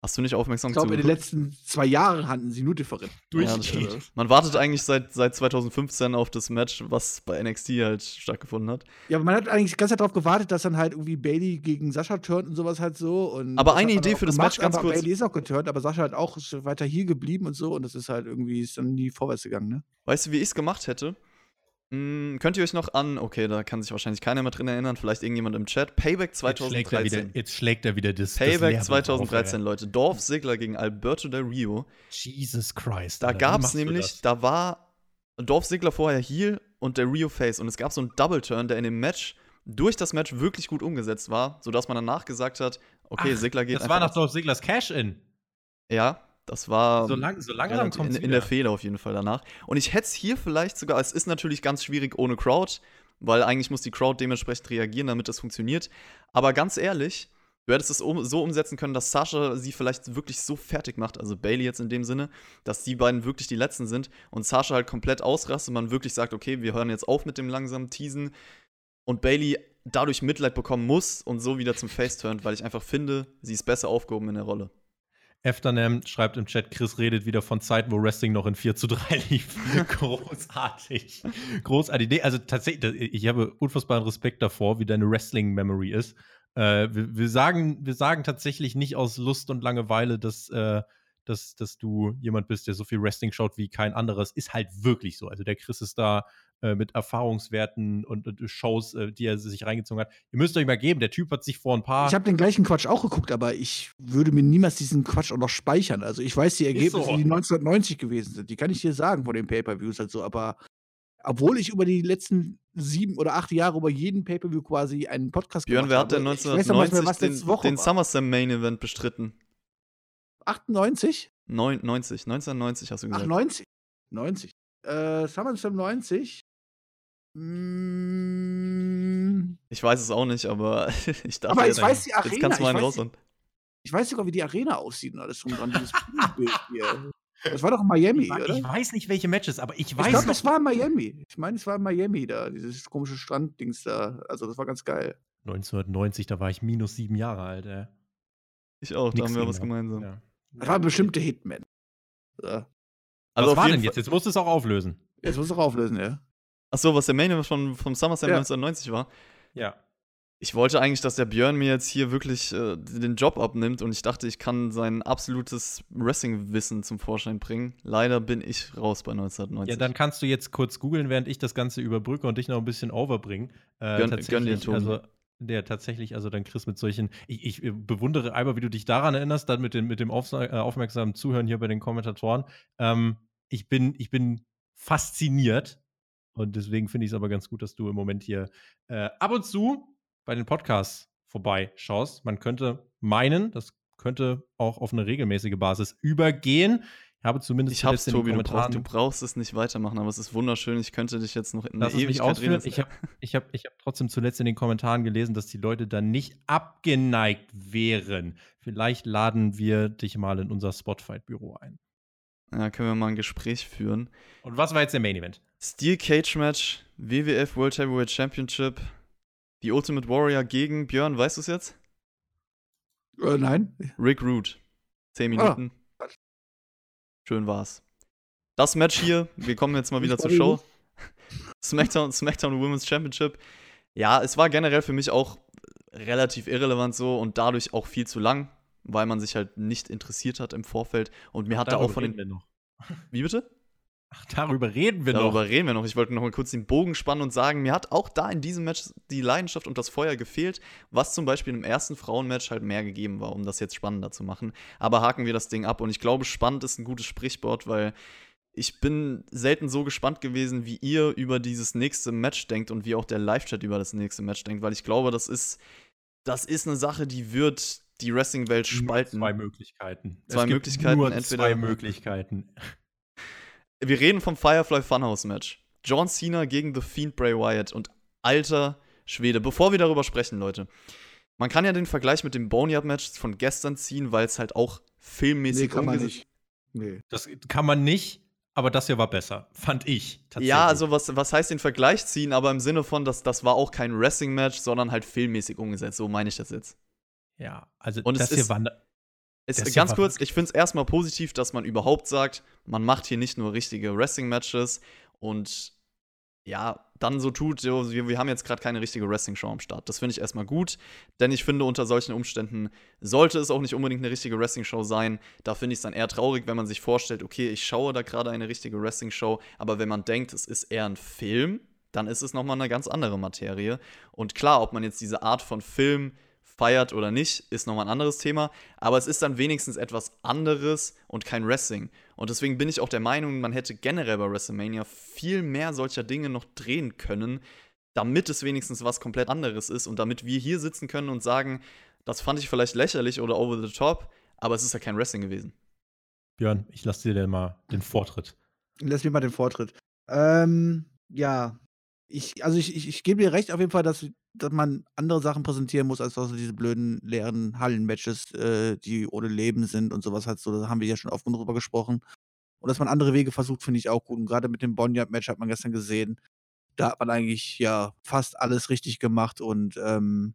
Hast du nicht aufmerksam Ich glaube, in den letzten zwei Jahren hatten sie nur Differenzen. Ja, man wartet eigentlich seit, seit 2015 auf das Match, was bei NXT halt stattgefunden hat. Ja, aber man hat eigentlich die ganze Zeit darauf gewartet, dass dann halt irgendwie Bailey gegen Sascha turnt und sowas halt so. Und aber eine Idee für das Match ganz kurz. Bailey ist auch geturnt, aber Sascha hat auch weiter hier geblieben und so. Und das ist halt irgendwie ist dann nie vorwärts gegangen, ne? Weißt du, wie ich es gemacht hätte? Hm, könnt ihr euch noch an, okay, da kann sich wahrscheinlich keiner mehr drin erinnern, vielleicht irgendjemand im Chat, Payback 2013. Jetzt schlägt er wieder, jetzt schlägt er wieder das Payback das 2013, auf, Leute. Dorf Sigler gegen Alberto Del Rio. Jesus Christ. Da gab es nämlich, da war Dorf Sigler vorher Heel und Del Rio Face und es gab so einen Double Turn, der in dem Match durch das Match wirklich gut umgesetzt war, sodass man danach gesagt hat, okay, Ach, Sigler geht Das war nach Dorf Siglers Cash-In. Ja, das war so, lang, so langsam in, in der Fehler auf jeden Fall danach. Und ich hätte es hier vielleicht sogar, es ist natürlich ganz schwierig ohne Crowd, weil eigentlich muss die Crowd dementsprechend reagieren, damit das funktioniert. Aber ganz ehrlich, du hättest es um, so umsetzen können, dass Sascha sie vielleicht wirklich so fertig macht, also Bailey jetzt in dem Sinne, dass die beiden wirklich die Letzten sind und Sascha halt komplett ausrastet und man wirklich sagt, okay, wir hören jetzt auf mit dem langsamen Teasen und Bailey dadurch Mitleid bekommen muss und so wieder zum Face turnt, weil ich einfach finde, sie ist besser aufgehoben in der Rolle. Efternem schreibt im Chat, Chris redet wieder von Zeiten, wo Wrestling noch in 4 zu 3 lief. Großartig. Großartig. Nee, also tatsächlich, ich habe unfassbaren Respekt davor, wie deine Wrestling-Memory ist. Äh, wir, wir, sagen, wir sagen tatsächlich nicht aus Lust und Langeweile, dass, äh, dass, dass du jemand bist, der so viel Wrestling schaut wie kein anderes. Ist halt wirklich so. Also der Chris ist da äh, mit Erfahrungswerten und, und, Shows, äh, die er sich reingezogen hat. Ihr müsst euch mal geben, der Typ hat sich vor ein paar. Ich habe den gleichen Quatsch auch geguckt, aber ich würde mir niemals diesen Quatsch auch noch speichern. Also ich weiß die Ergebnisse, so. die 1990 gewesen sind. Die kann ich dir sagen von den Pay-Per-Views halt so, aber obwohl ich über die letzten sieben oder acht Jahre über jeden Pay-Per-View quasi einen Podcast Björn, gemacht habe. Björn, wer hat denn 1990 den, den SummerSlam Main Event bestritten? 98? 90, 1990 hast du gesagt. Ach, 90. 90. Äh, SummerSlam 90 hm. Ich weiß es auch nicht, aber ich dachte, aber ich weiß die Arena. Jetzt kannst du mal ich, raus und ich weiß sogar, wie die Arena aussieht und alles drum dran. Das war doch Miami, ich, oder? Ich weiß nicht, welche Matches, aber ich weiß. Ich glaube, das war Miami. Ich meine, es war Miami da, dieses komische Stranddings da. Also, das war ganz geil. 1990, da war ich minus sieben Jahre alt, ey. Ich auch, Nix da haben wir was gemeinsam. Ja. Das war bestimmte Hitman. Ja. Also was war denn jetzt? Jetzt musst du es auch auflösen. Jetzt musst du es auch auflösen, ja. Achso, was der Main Event von, vom SummerSlam ja. 1990 war. Ja. Ich wollte eigentlich, dass der Björn mir jetzt hier wirklich äh, den Job abnimmt und ich dachte, ich kann sein absolutes Wrestling-Wissen zum Vorschein bringen. Leider bin ich raus bei 1990. Ja, dann kannst du jetzt kurz googeln, während ich das Ganze überbrücke und dich noch ein bisschen overbringe. Äh, gönn, gönn dir, Ton. Also, der tatsächlich, also dann Chris mit solchen, ich, ich, bewundere einmal, wie du dich daran erinnerst, dann mit, den, mit dem auf, äh, aufmerksamen Zuhören hier bei den Kommentatoren. Ähm, ich, bin, ich bin fasziniert und deswegen finde ich es aber ganz gut, dass du im Moment hier äh, ab und zu bei den Podcasts vorbeischaust. Man könnte meinen, das könnte auch auf eine regelmäßige Basis übergehen. Ich habe zumindest ich hab's, Tobi, du brauchst, du brauchst, es nicht weitermachen, aber es ist wunderschön. Ich könnte dich jetzt noch in der Ewigkeit reden. Ich habe ich hab, ich hab trotzdem zuletzt in den Kommentaren gelesen, dass die Leute da nicht abgeneigt wären. Vielleicht laden wir dich mal in unser Spotfight-Büro ein. Ja, können wir mal ein Gespräch führen. Und was war jetzt der Main Event? Steel Cage Match, WWF World Heavyweight Championship, The Ultimate Warrior gegen Björn, weißt du es jetzt? Äh, nein. Rick Root. Zehn Ah. Minuten. Schön war's. Das Match hier, wir kommen jetzt mal wieder zur Show. SmackDown, SmackDown Women's Championship. Ja, es war generell für mich auch relativ irrelevant so und dadurch auch viel zu lang, weil man sich halt nicht interessiert hat im Vorfeld. Und mir hat da auch von den. wir noch. Wie bitte? Ach, darüber reden wir Darüber noch. reden wir noch. Ich wollte noch mal kurz den Bogen spannen und sagen, mir hat auch da in diesem Match die Leidenschaft und das Feuer gefehlt, was zum Beispiel im ersten Frauenmatch halt mehr gegeben war, um das jetzt spannender zu machen. Aber haken wir das Ding ab und ich glaube, spannend ist ein gutes Sprichwort, weil ich bin selten so gespannt gewesen, wie ihr über dieses nächste Match denkt und wie auch der Live-Chat über das nächste Match denkt, weil ich glaube, das ist, das ist eine Sache, die wird die Wrestling-Welt spalten. Zwei Möglichkeiten. Zwei es gibt Möglichkeiten, Nur entweder- zwei Möglichkeiten. Wir reden vom Firefly Funhouse Match. John Cena gegen The Fiend Bray Wyatt und alter Schwede. Bevor wir darüber sprechen, Leute. Man kann ja den Vergleich mit dem Boneyard Match von gestern ziehen, weil es halt auch filmmäßig Nee, kann man umgesetzt- nicht. Nee. Das kann man nicht, aber das hier war besser, fand ich tatsächlich. Ja, also was, was heißt den Vergleich ziehen, aber im Sinne von, dass das war auch kein Wrestling-Match, sondern halt filmmäßig umgesetzt. So meine ich das jetzt. Ja, also Und das hier war. Es, ganz kurz, ich finde es erstmal positiv, dass man überhaupt sagt, man macht hier nicht nur richtige Wrestling-Matches und ja, dann so tut, so, wir, wir haben jetzt gerade keine richtige Wrestling-Show am Start. Das finde ich erstmal gut, denn ich finde, unter solchen Umständen sollte es auch nicht unbedingt eine richtige Wrestling-Show sein. Da finde ich es dann eher traurig, wenn man sich vorstellt, okay, ich schaue da gerade eine richtige Wrestling-Show, aber wenn man denkt, es ist eher ein Film, dann ist es nochmal eine ganz andere Materie. Und klar, ob man jetzt diese Art von Film feiert oder nicht, ist nochmal ein anderes Thema. Aber es ist dann wenigstens etwas anderes und kein Wrestling. Und deswegen bin ich auch der Meinung, man hätte generell bei WrestleMania viel mehr solcher Dinge noch drehen können, damit es wenigstens was komplett anderes ist und damit wir hier sitzen können und sagen, das fand ich vielleicht lächerlich oder over the top, aber es ist ja kein Wrestling gewesen. Björn, ich lasse dir denn mal den Vortritt. Lass mir mal den Vortritt. Ähm, ja. Ich, also ich, ich, ich gebe dir recht auf jeden Fall, dass, dass man andere Sachen präsentieren muss, als also diese blöden leeren Hallenmatches, äh, die ohne Leben sind und sowas halt so. Da haben wir ja schon oft drüber gesprochen. Und dass man andere Wege versucht, finde ich auch gut. Und gerade mit dem Boneyard-Match hat man gestern gesehen, da hat man eigentlich ja fast alles richtig gemacht und ähm,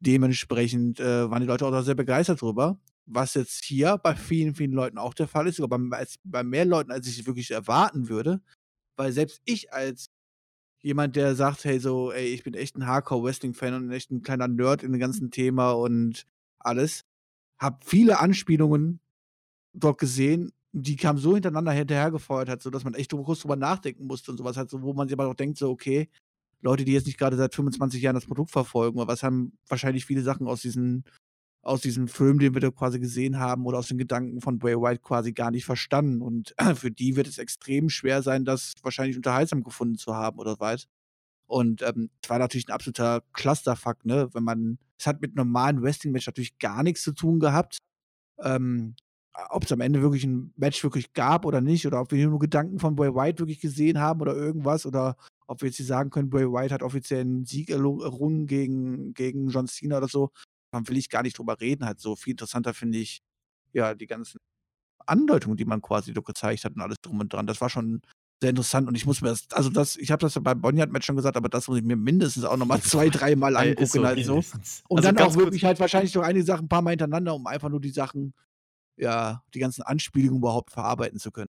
dementsprechend äh, waren die Leute auch da sehr begeistert drüber. Was jetzt hier bei vielen, vielen Leuten auch der Fall ist, sogar bei, bei mehr Leuten, als ich wirklich erwarten würde. Weil selbst ich als jemand, der sagt, hey, so, ey, ich bin echt ein Hardcore-Wrestling-Fan und echt ein kleiner Nerd in dem ganzen Thema und alles, habe viele Anspielungen dort gesehen, die kamen so hintereinander hinterhergefeuert hat, so dass man echt kurz drüber nachdenken musste und sowas halt, so, wo man sich aber auch denkt, so, okay, Leute, die jetzt nicht gerade seit 25 Jahren das Produkt verfolgen, oder was haben wahrscheinlich viele Sachen aus diesen, aus diesem Film, den wir da quasi gesehen haben, oder aus den Gedanken von Bray White quasi gar nicht verstanden. Und für die wird es extrem schwer sein, das wahrscheinlich unterhaltsam gefunden zu haben oder weit. Und ähm, es war natürlich ein absoluter Clusterfuck, ne? Wenn man, es hat mit normalen Wrestling-Match natürlich gar nichts zu tun gehabt. Ähm, ob es am Ende wirklich ein Match wirklich gab oder nicht, oder ob wir hier nur Gedanken von Bray White wirklich gesehen haben oder irgendwas, oder ob wir jetzt hier sagen können, Bray White hat offiziell einen Sieg errungen gegen, gegen John Cena oder so, will ich gar nicht drüber reden. Halt so viel interessanter finde ich, ja, die ganzen Andeutungen, die man quasi so gezeigt hat und alles drum und dran. Das war schon sehr interessant und ich muss mir das, also das, ich habe das ja beim Boneyard-Match schon gesagt, aber das muss ich mir mindestens auch nochmal zwei, dreimal angucken so, halt so. Und Also dann auch wirklich halt wahrscheinlich noch einige Sachen ein paar Mal hintereinander, um einfach nur die Sachen, ja, die ganzen Anspielungen überhaupt verarbeiten zu können.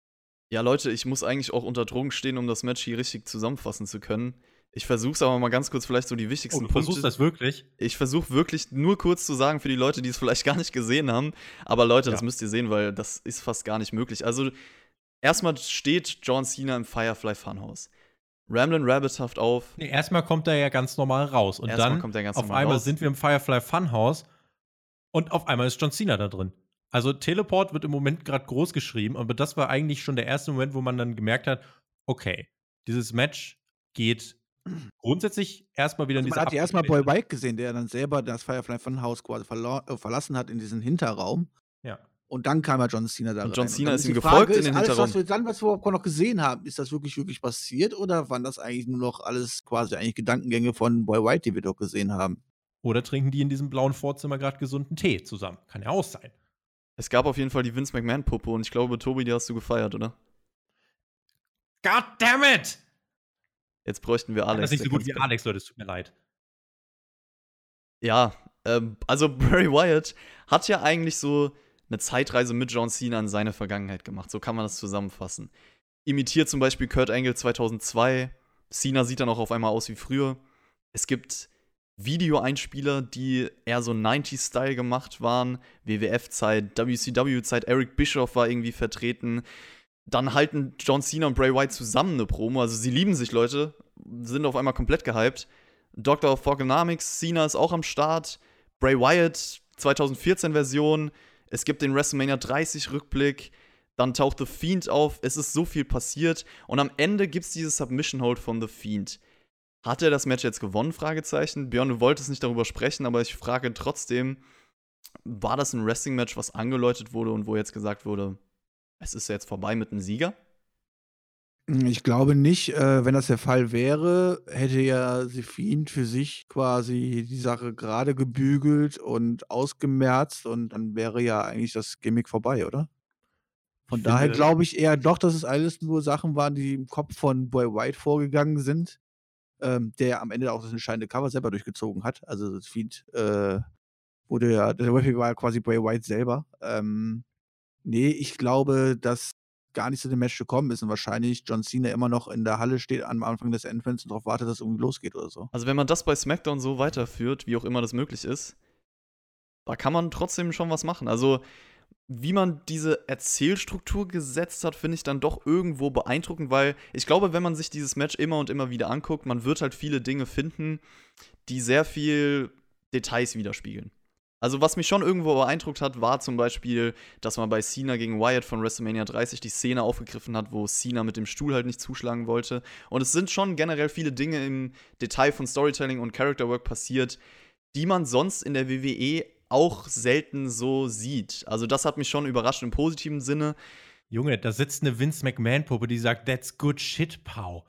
Ja, Leute, ich muss eigentlich auch unter Drogen stehen, um das Match hier richtig zusammenfassen zu können. Ich versuch's aber mal ganz kurz vielleicht so die Oh, wichtigsten du versuchst Punkte. das wirklich? Ich versuche wirklich nur kurz zu sagen für die Leute, die es vielleicht gar nicht gesehen haben. Aber Leute, das Ja. müsst ihr sehen, weil das ist fast gar nicht möglich. Also, erstmal steht John Cena im Firefly Funhouse. Ramblin' Rabbit taucht auf. Nee, erstmal kommt er ja ganz normal raus. Und Erstmal dann kommt er ganz auf einmal raus. sind wir im Firefly Funhouse und auf einmal ist John Cena da drin. Also Teleport wird im Moment gerade groß geschrieben, aber das war eigentlich schon der erste Moment, wo man dann gemerkt hat, okay, dieses Match geht grundsätzlich erstmal wieder in Also diese man hat ja erstmal Boy White gesehen, der dann selber das Firefly Funhouse quasi verlo- äh, verlassen hat in diesen Hinterraum. Ja. Und dann kam ja John Cena da Und John rein. Cena ist ihm gefolgt in ist den alles, Hinterraum. was wir dann, was wir überhaupt noch gesehen haben, ist das wirklich, wirklich passiert oder waren das eigentlich nur noch alles quasi eigentlich Gedankengänge von Boy White, die wir doch gesehen haben? Oder trinken die in diesem blauen Vorzimmer gerade gesunden Tee zusammen? Kann ja auch sein. Es gab auf jeden Fall die Vince McMahon-Puppe und ich glaube, Tobi, die hast du gefeiert, oder? God damn it! Jetzt bräuchten wir Alex. Das ist nicht so gut wie Alex, Leute, es tut mir leid. Ja, ähm, also Bray Wyatt hat ja eigentlich so eine Zeitreise mit John Cena in seine Vergangenheit gemacht. So kann man das zusammenfassen. Imitiert zum Beispiel Kurt Angle 2002. Cena sieht dann auch auf einmal aus wie früher. Es gibt Videoeinspieler, die eher so 90s-Style gemacht waren. WWF-Zeit, WCW-Zeit, Eric Bischoff war irgendwie vertreten. Dann halten John Cena und Bray Wyatt zusammen eine Promo. Also sie lieben sich, Leute. Sind auf einmal komplett gehypt. Dr. of Thugonomics, Cena ist auch am Start. Bray Wyatt, 2014-Version. Es gibt den WrestleMania 30-Rückblick. Dann taucht The Fiend auf. Es ist so viel passiert. Und am Ende gibt es dieses Submission Hold von The Fiend. Hat er das Match jetzt gewonnen? Fragezeichen. Björn, du wolltest nicht darüber sprechen, aber ich frage trotzdem, war das ein Wrestling-Match, was angeläutet wurde und wo jetzt gesagt wurde, es ist jetzt vorbei mit dem Sieger? Ich glaube nicht, äh, wenn das der Fall wäre, hätte ja The Fiend für sich quasi die Sache gerade gebügelt und ausgemerzt und dann wäre ja eigentlich das Gimmick vorbei, oder? Von Ich daher glaube ich eher doch, dass es alles nur Sachen waren, die im Kopf von Boy White vorgegangen sind, ähm, der am Ende auch das entscheidende Cover selber durchgezogen hat. Also das Fiend äh, wurde ja, der Referee war ja quasi Bray White selber. Ähm, nee, ich glaube, dass gar nicht zu dem Match gekommen ist und wahrscheinlich John Cena immer noch in der Halle steht am Anfang des Entrance und darauf wartet, dass es irgendwie losgeht oder so. Also wenn man das bei SmackDown so weiterführt, wie auch immer das möglich ist, da kann man trotzdem schon was machen. Also wie man diese Erzählstruktur gesetzt hat, finde ich dann doch irgendwo beeindruckend, weil ich glaube, wenn man sich dieses Match immer und immer wieder anguckt, man wird halt viele Dinge finden, die sehr viel Details widerspiegeln. Also was mich schon irgendwo beeindruckt hat, war zum Beispiel, dass man bei Cena gegen Wyatt von WrestleMania 30 die Szene aufgegriffen hat, wo Cena mit dem Stuhl halt nicht zuschlagen wollte. Und es sind schon generell viele Dinge im Detail von Storytelling und Character Work passiert, die man sonst in der WWE auch selten so sieht. Also das hat mich schon überrascht im positiven Sinne. Junge, da sitzt eine Vince McMahon-Puppe, die sagt, that's good shit, Pau.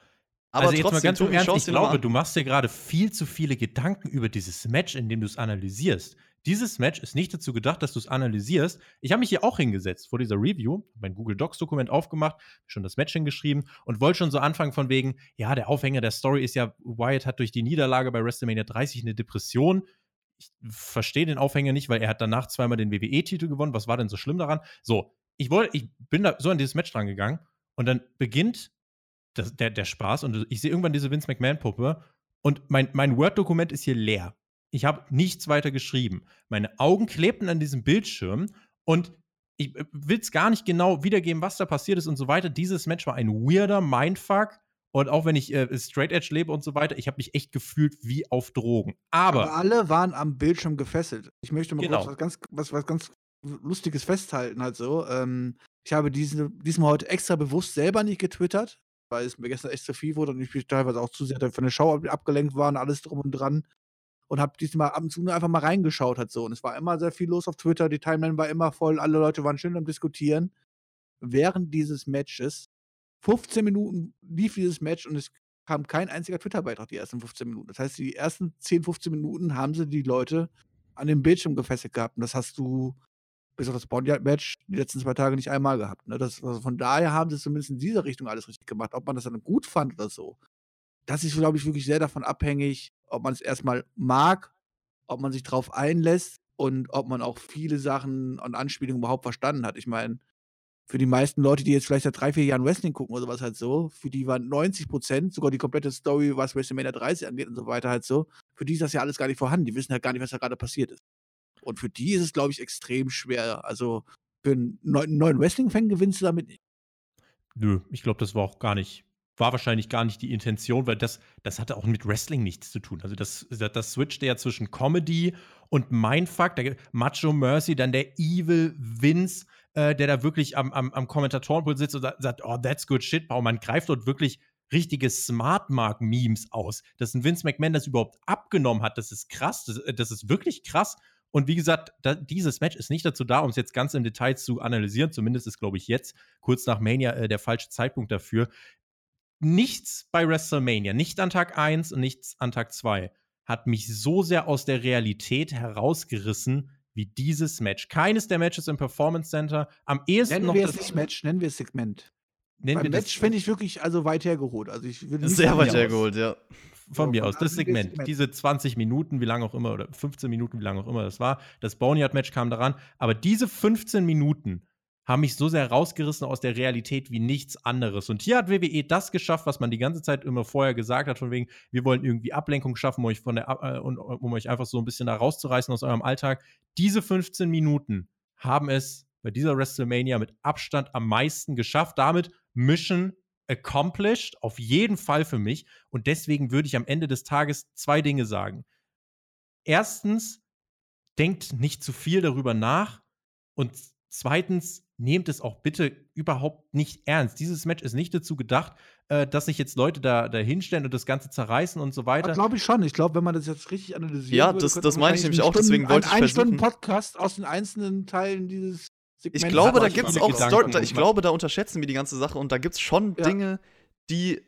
Aber also jetzt mal trotzdem, ganz im Ernst, ich glaube, du machst dir gerade viel zu viele Gedanken über dieses Match, in dem du es analysierst. Dieses Match ist nicht dazu gedacht, dass du es analysierst. Ich habe mich hier auch hingesetzt vor dieser Review, mein Google Docs-Dokument aufgemacht, schon das Match hingeschrieben und wollte schon so anfangen von wegen, ja, der Aufhänger der Story ist ja, Wyatt hat durch die Niederlage bei WrestleMania 30 eine Depression. Ich verstehe den Aufhänger nicht, weil er hat danach zweimal den WWE-Titel gewonnen. Was war denn so schlimm daran? So, ich wollte, ich bin da so an dieses Match dran gegangen und dann beginnt das, der, der Spaß und ich sehe irgendwann diese Vince McMahon-Puppe und mein, mein Word-Dokument ist hier leer. Ich habe nichts weiter geschrieben. Meine Augen klebten an diesem Bildschirm und ich will es gar nicht genau wiedergeben, was da passiert ist und so weiter. Dieses Match war ein weirder Mindfuck. Und auch wenn ich äh, Straight Edge lebe und so weiter, ich habe mich echt gefühlt wie auf Drogen. Aber, Aber alle waren am Bildschirm gefesselt. Ich möchte mal Genau. kurz was ganz, was, was ganz Lustiges festhalten, halt so. Ähm, ich habe diese, diesmal heute extra bewusst selber nicht getwittert, weil es mir gestern echt zu viel wurde und ich mich teilweise auch zu sehr von der Show ab- abgelenkt war und alles drum und dran. Und habe diesmal ab und zu nur einfach mal reingeschaut, halt so. Und es war immer sehr viel los auf Twitter, die Timeline war immer voll, alle Leute waren schön am Diskutieren. Während dieses Matches, 15 Minuten lief dieses Match und es kam kein einziger Twitter-Beitrag die ersten 15 Minuten. Das heißt, die ersten 10, 15 Minuten haben sie die Leute an den Bildschirm gefesselt gehabt. Und das hast du bis auf das Boneyard-Match die letzten zwei Tage nicht einmal gehabt. Ne? Das, also von daher haben sie zumindest in dieser Richtung alles richtig gemacht. Ob man das dann gut fand oder so, das ist, glaube ich, wirklich sehr davon abhängig, ob man es erstmal mag, ob man sich drauf einlässt und ob man auch viele Sachen und Anspielungen überhaupt verstanden hat. Ich meine, für die meisten Leute, die jetzt vielleicht seit drei, vier Jahren Wrestling gucken oder sowas halt so, für die waren 90 Prozent, sogar die komplette Story, was WrestleMania 30 angeht und so weiter halt so, für die ist das ja alles gar nicht vorhanden. Die wissen halt gar nicht, was da gerade passiert ist. Und für die ist es, glaube ich, extrem schwer. Also für einen neu- einen neuen Wrestling-Fan gewinnst du damit nicht. nö, ich glaube, das war auch gar nicht, war wahrscheinlich gar nicht die Intention, weil das, das hatte auch mit Wrestling nichts zu tun. Also das, das, switchte ja zwischen Comedy und Mindfuck, der Macho Mercy, dann der Evil Vince, äh, der da wirklich am, am, am Kommentatorenpult sitzt und sa- sagt, oh, that's good shit, Bau. Man greift dort wirklich richtige Smart-Mark-Memes aus. Dass ein Vince McMahon das überhaupt abgenommen hat, das ist krass, das, das ist wirklich krass. Und wie gesagt, da, dieses Match ist nicht dazu da, um es jetzt ganz im Detail zu analysieren. Zumindest ist, glaube ich, jetzt, kurz nach Mania, äh, der falsche Zeitpunkt dafür. Nichts bei WrestleMania, nicht an Tag 1 und nichts an Tag 2, hat mich so sehr aus der Realität herausgerissen wie dieses Match. Keines der Matches im Performance Center. Am ehesten Nennen noch wir es das- nicht Match, nennen wir es Segment. Nennen Beim Match fände ich wirklich also weit hergeholt. Also ich würde Sehr weit hergeholt, ja. Von mir aus. Das Segment, diese 20 Minuten, wie lange auch immer, oder 15 Minuten, wie lange auch immer das war. Das Boneyard-Match kam daran. Aber diese 15 Minuten haben mich so sehr rausgerissen aus der Realität wie nichts anderes. Und hier hat WWE das geschafft, was man die ganze Zeit immer vorher gesagt hat, von wegen, wir wollen irgendwie Ablenkung schaffen, um euch, von der, äh, um euch einfach so ein bisschen da rauszureißen aus eurem Alltag. Diese 15 Minuten haben es bei dieser WrestleMania mit Abstand am meisten geschafft. Damit Mission accomplished, auf jeden Fall für mich. Und deswegen würde ich am Ende des Tages zwei Dinge sagen. Erstens, denkt nicht zu viel darüber nach. Und zweitens, nehmt es auch bitte überhaupt nicht ernst. Dieses Match ist nicht dazu gedacht, äh, dass sich jetzt Leute da, da hinstellen und das Ganze zerreißen und so weiter. Glaube ich schon. Ich glaube, wenn man das jetzt richtig analysiert. Ja, würde, das, das meine ich nämlich auch. Stunden, deswegen wollte ich versuchen. Stunden Podcast aus den einzelnen Teilen dieses Segment. Ich glaube, da gibt es auch Story, ich glaube, da unterschätzen wir die ganze Sache und da gibt es schon ja. Dinge, die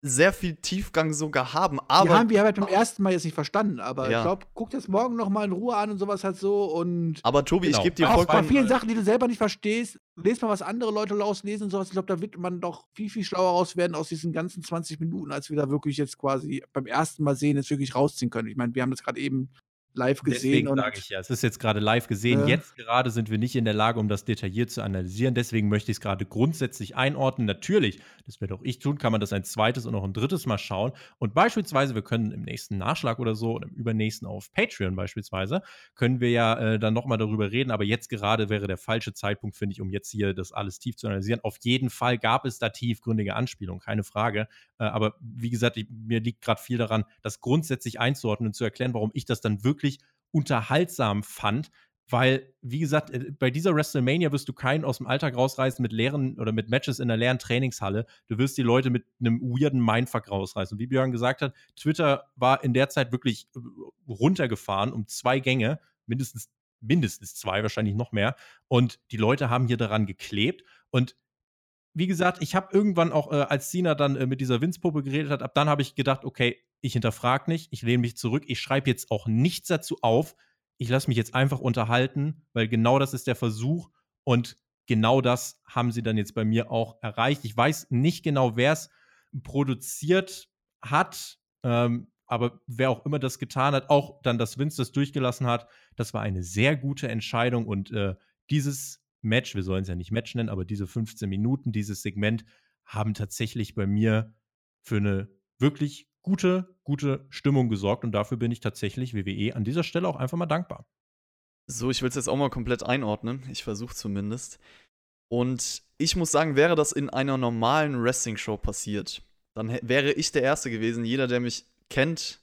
sehr viel Tiefgang sogar haben. Aber die haben wir halt beim ersten Mal jetzt nicht verstanden, aber ja. ich glaube, guck das morgen noch mal in Ruhe an und sowas halt so und. Aber Tobi, genau. ich gebe dir auch vollkommen. Bei vielen Sachen, die du selber nicht verstehst, lest mal, was andere Leute rauslesen und sowas. Ich glaube, da wird man doch viel, viel schlauer raus werden aus diesen ganzen 20 Minuten, als wir da wirklich jetzt quasi beim ersten Mal sehen, jetzt wirklich rausziehen können. Ich meine, wir haben das gerade eben live gesehen. Deswegen sage ich ja, es ist jetzt gerade live gesehen. Äh. Jetzt gerade sind wir nicht in der Lage, um das detailliert zu analysieren. Deswegen möchte ich es gerade grundsätzlich einordnen. Natürlich, das werde auch ich tun, kann man das ein zweites und noch ein drittes Mal schauen. Und beispielsweise, wir können im nächsten Nachschlag oder so oder im übernächsten auf Patreon beispielsweise, können wir ja äh, dann nochmal darüber reden. Aber jetzt gerade wäre der falsche Zeitpunkt, finde ich, um jetzt hier das alles tief zu analysieren. Auf jeden Fall gab es da tiefgründige Anspielungen, keine Frage. Äh, aber wie gesagt, ich, mir liegt gerade viel daran, das grundsätzlich einzuordnen und zu erklären, warum ich das dann wirklich unterhaltsam fand, weil, wie gesagt, äh, bei dieser WrestleMania wirst du keinen aus dem Alltag rausreißen mit leeren oder mit Matches in einer leeren Trainingshalle. Du wirst die Leute mit einem weirden Mindfuck rausreißen. Und wie Björn gesagt hat, Twitter war in der Zeit wirklich äh, runtergefahren um zwei Gänge, mindestens, mindestens zwei, wahrscheinlich noch mehr. Und die Leute haben hier daran geklebt. Und wie gesagt, ich habe irgendwann auch, äh, als Cena dann äh, mit dieser Winzpuppe geredet hat, ab dann habe ich gedacht, okay, ich hinterfrage nicht, ich lehne mich zurück, ich schreibe jetzt auch nichts dazu auf, ich lasse mich jetzt einfach unterhalten, weil genau das ist der Versuch und genau das haben sie dann jetzt bei mir auch erreicht. Ich weiß nicht genau, wer es produziert hat, ähm, aber wer auch immer das getan hat, auch dann, dass Vince das durchgelassen hat, das war eine sehr gute Entscheidung und äh, dieses Match, wir sollen es ja nicht Match nennen, aber diese 15 Minuten, dieses Segment haben tatsächlich bei mir für eine wirklich gute, gute Stimmung gesorgt und dafür bin ich tatsächlich WWE an dieser Stelle auch einfach mal dankbar. So, ich will es jetzt auch mal komplett einordnen. Ich versuche zumindest. Und ich muss sagen, wäre das in einer normalen Wrestling-Show passiert, dann wäre ich der Erste gewesen. Jeder, der mich kennt,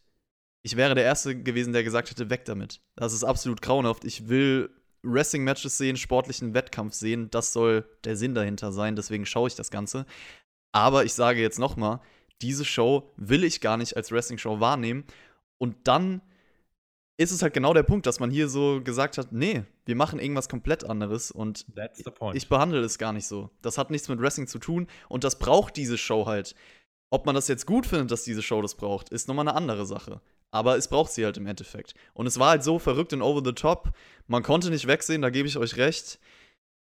ich wäre der Erste gewesen, der gesagt hätte, weg damit. Das ist absolut grauenhaft. Ich will Wrestling-Matches sehen, sportlichen Wettkampf sehen. Das soll der Sinn dahinter sein. Deswegen schaue ich das Ganze. Aber ich sage jetzt nochmal, diese Show will ich gar nicht als Wrestling-Show wahrnehmen. Und dann ist es halt genau der Punkt, dass man hier so gesagt hat, nee, wir machen irgendwas komplett anderes und ich behandle es gar nicht so. Das hat nichts mit Wrestling zu tun und das braucht diese Show halt. Ob man das jetzt gut findet, dass diese Show das braucht, ist nochmal eine andere Sache. Aber es braucht sie halt im Endeffekt. Und es war halt so verrückt und over the top. Man konnte nicht wegsehen, da gebe ich euch recht.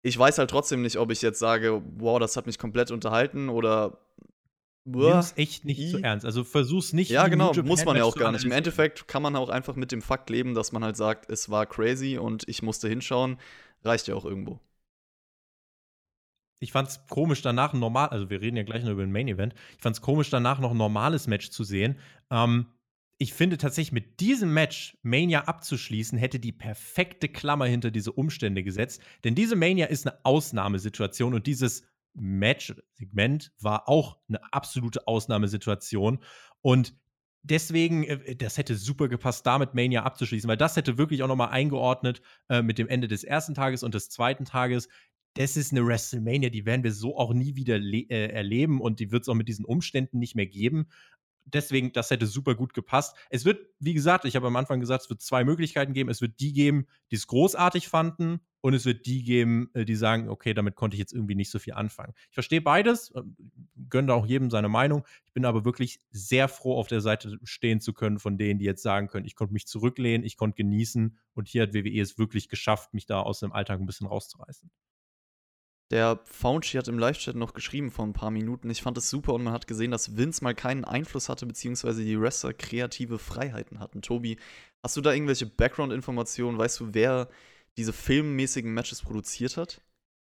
Ich weiß halt trotzdem nicht, ob ich jetzt sage, wow, das hat mich komplett unterhalten oder Nimm es echt nicht zu ernst. Also versuch's nicht. Ja, genau, muss man ja auch gar nicht. Im Endeffekt kann man auch einfach mit dem Fakt leben, dass man halt sagt, es war crazy und ich musste hinschauen. Reicht ja auch irgendwo. Ich fand's komisch danach normal, also wir reden ja gleich noch über den Main Event. Ich fand's komisch danach noch ein normales Match zu sehen. Ähm, ich finde tatsächlich mit diesem Match Mania abzuschließen, hätte die perfekte Klammer hinter diese Umstände gesetzt. Denn diese Mania ist eine Ausnahmesituation und dieses Match-Segment war auch eine absolute Ausnahmesituation. Und deswegen, äh, das hätte super gepasst, damit Mania abzuschließen, weil das hätte wirklich auch nochmal eingeordnet äh, mit dem Ende des ersten Tages und des zweiten Tages. Das ist eine WrestleMania, die werden wir so auch nie wieder äh, erleben und die wird es auch mit diesen Umständen nicht mehr geben deswegen, das hätte super gut gepasst. Es wird, wie gesagt, ich habe am Anfang gesagt, es wird zwei Möglichkeiten geben. Es wird die geben, die es großartig fanden und es wird die geben, äh, die sagen, okay, damit konnte ich jetzt irgendwie nicht so viel anfangen. Ich verstehe beides, äh, gönne auch jedem seine Meinung. Ich bin aber wirklich sehr froh, auf der Seite stehen zu können von denen, die jetzt sagen können, ich konnte mich zurücklehnen, ich konnte genießen und hier hat WWE es wirklich geschafft, mich da aus dem Alltag ein bisschen rauszureißen. Der Fauci hat im Live-Chat noch geschrieben vor ein paar Minuten. Ich fand es super und man hat gesehen, dass Vince mal keinen Einfluss hatte, beziehungsweise die Wrestler kreative Freiheiten hatten. Tobi, hast du da irgendwelche Background-Informationen? Weißt du, wer diese filmmäßigen Matches produziert hat?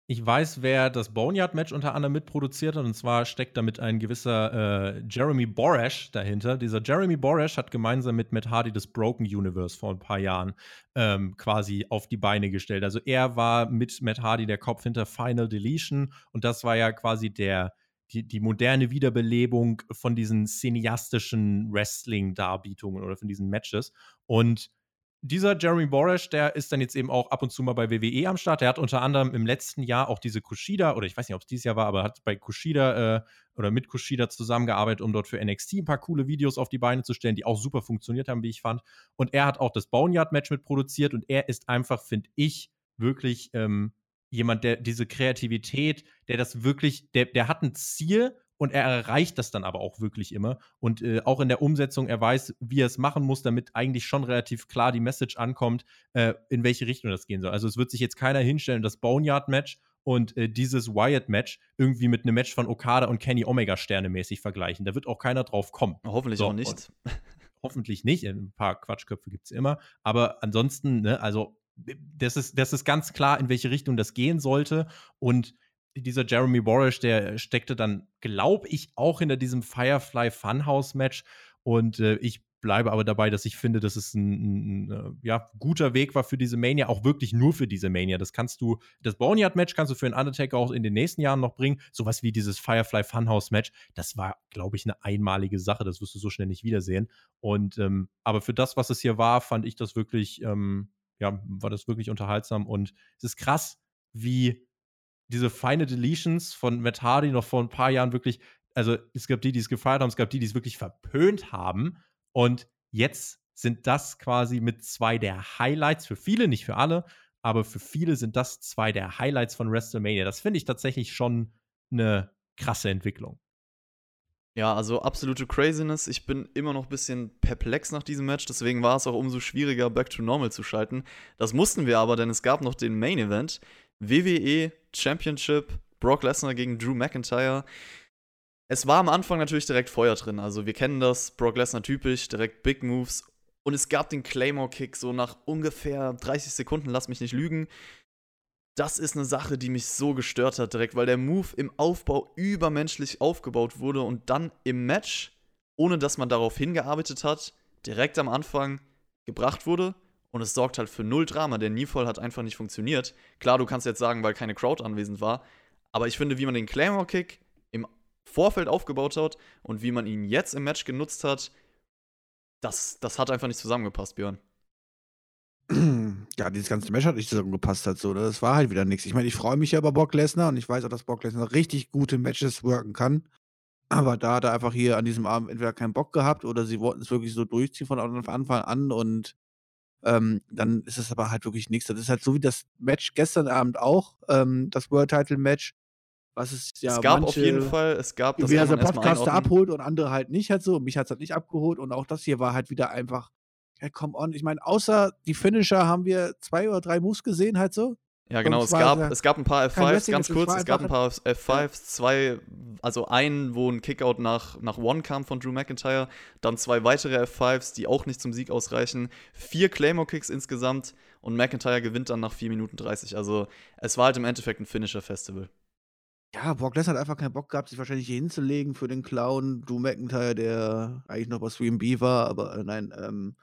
Ich weiß, wer das Boneyard-Match unter anderem mitproduziert hat. Und zwar steckt damit ein gewisser äh, Jeremy Borash dahinter. Dieser Jeremy Borash hat gemeinsam mit Matt Hardy das Broken Universe vor ein paar Jahren ähm, quasi auf die Beine gestellt. Also er war mit Matt Hardy der Kopf hinter Final Deletion. Und das war ja quasi der, die, die moderne Wiederbelebung von diesen cineastischen Wrestling-Darbietungen oder von diesen Matches. Und dieser Jeremy Boresh, der ist dann jetzt eben auch ab und zu mal bei WWE am Start. Der hat unter anderem im letzten Jahr auch diese Kushida, oder ich weiß nicht, ob es dieses Jahr war, aber hat bei Kushida äh, oder mit Kushida zusammengearbeitet, um dort für NXT ein paar coole Videos auf die Beine zu stellen, die auch super funktioniert haben, wie ich fand. Und er hat auch das Boneyard-Match mitproduziert und er ist einfach, finde ich, wirklich ähm, jemand, der diese Kreativität, der das wirklich, der, der hat ein Ziel und er erreicht das dann aber auch wirklich immer. Und äh, auch in der Umsetzung, er weiß, wie er es machen muss, damit eigentlich schon relativ klar die Message ankommt, äh, in welche Richtung das gehen soll. Also es wird sich jetzt keiner hinstellen, das Boneyard-Match und äh, dieses Wyatt-Match irgendwie mit einem Match von Okada und Kenny Omega sternemäßig vergleichen. Da wird auch keiner drauf kommen. Hoffentlich so, auch nicht. Hoffentlich nicht. Ein paar Quatschköpfe gibt es immer. Aber ansonsten, ne, also das ist, das ist ganz klar, in welche Richtung das gehen sollte. Und dieser Jeremy Borish, der steckte dann, glaube ich, auch hinter diesem Firefly Funhouse-Match. Und äh, ich bleibe aber dabei, dass ich finde, dass es ein, ein, ein, äh, ja, guter Weg war für diese Mania, auch wirklich nur für diese Mania. Das kannst du, das Boneyard-Match kannst du für einen Undertaker auch in den nächsten Jahren noch bringen. Sowas wie dieses Firefly Funhouse-Match, das war, glaube ich, eine einmalige Sache. Das wirst du so schnell nicht wiedersehen. Und ähm, aber für das, was es hier war, fand ich das wirklich, ähm, ja, war das wirklich unterhaltsam. Und es ist krass, wie diese feine Deletions von Matt Hardy noch vor ein paar Jahren wirklich, also es gab die, die es gefeiert haben, es gab die, die es wirklich verpönt haben. Und jetzt sind das quasi mit zwei der Highlights, für viele, nicht für alle, aber für viele sind das zwei der Highlights von WrestleMania. Das finde ich tatsächlich schon eine krasse Entwicklung. Ja, also absolute Craziness. Ich bin immer noch ein bisschen perplex nach diesem Match, deswegen war es auch umso schwieriger, Back to Normal zu schalten. Das mussten wir aber, denn es gab noch den Main Event. WWE Championship, Brock Lesnar gegen Drew McIntyre. Es war am Anfang natürlich direkt Feuer drin. Also wir kennen das, Brock Lesnar typisch, direkt Big Moves. Und es gab den Claymore-Kick so nach ungefähr 30 Sekunden, lass mich nicht lügen. Das ist eine Sache, die mich so gestört hat direkt, weil der Move im Aufbau übermenschlich aufgebaut wurde und dann im Match, ohne dass man darauf hingearbeitet hat, direkt am Anfang gebracht wurde und es sorgt halt für null Drama. Der Kneefall hat einfach nicht funktioniert. Klar, du kannst jetzt sagen, weil keine Crowd anwesend war. Aber ich finde, wie man den Claymore-Kick im Vorfeld aufgebaut hat und wie man ihn jetzt im Match genutzt hat, das, das hat einfach nicht zusammengepasst, Björn. Ja, dieses ganze Match hat nicht zusammengepasst hat so. Ne? Das war halt wieder nichts. Ich meine, ich freue mich ja über Brock Lesnar und ich weiß auch, dass Brock Lesnar richtig gute Matches worken kann. Aber da hat er einfach hier an diesem Abend entweder keinen Bock gehabt oder sie wollten es wirklich so durchziehen von Anfang an und ähm, dann ist es aber halt wirklich nichts. Das ist halt so wie das Match gestern Abend auch, ähm, das World Title Match. Was es ja es gab auf jeden Fall, es gab das diverse Podcaster abholt und andere halt nicht halt so. Und mich hat es halt nicht abgeholt und auch das hier war halt wieder einfach, ja, come on. Ich meine, außer die Finisher haben wir zwei oder drei Moves gesehen halt so. Ja, genau. Es gab, es gab ein paar F5s, ganz kurz. Es gab ein paar F5s, zwei, also einen, wo ein Kickout nach, nach One kam von Drew McIntyre, dann zwei weitere F5s, die auch nicht zum Sieg ausreichen, vier Claymore-Kicks insgesamt und McIntyre gewinnt dann nach 4 Minuten 30. Also, es war halt im Endeffekt ein Finisher-Festival. Ja, Brock Lesnar hat einfach keinen Bock gehabt, sich wahrscheinlich hier hinzulegen für den Clown. Drew McIntyre, der eigentlich noch was 3B war, aber äh, nein, ähm,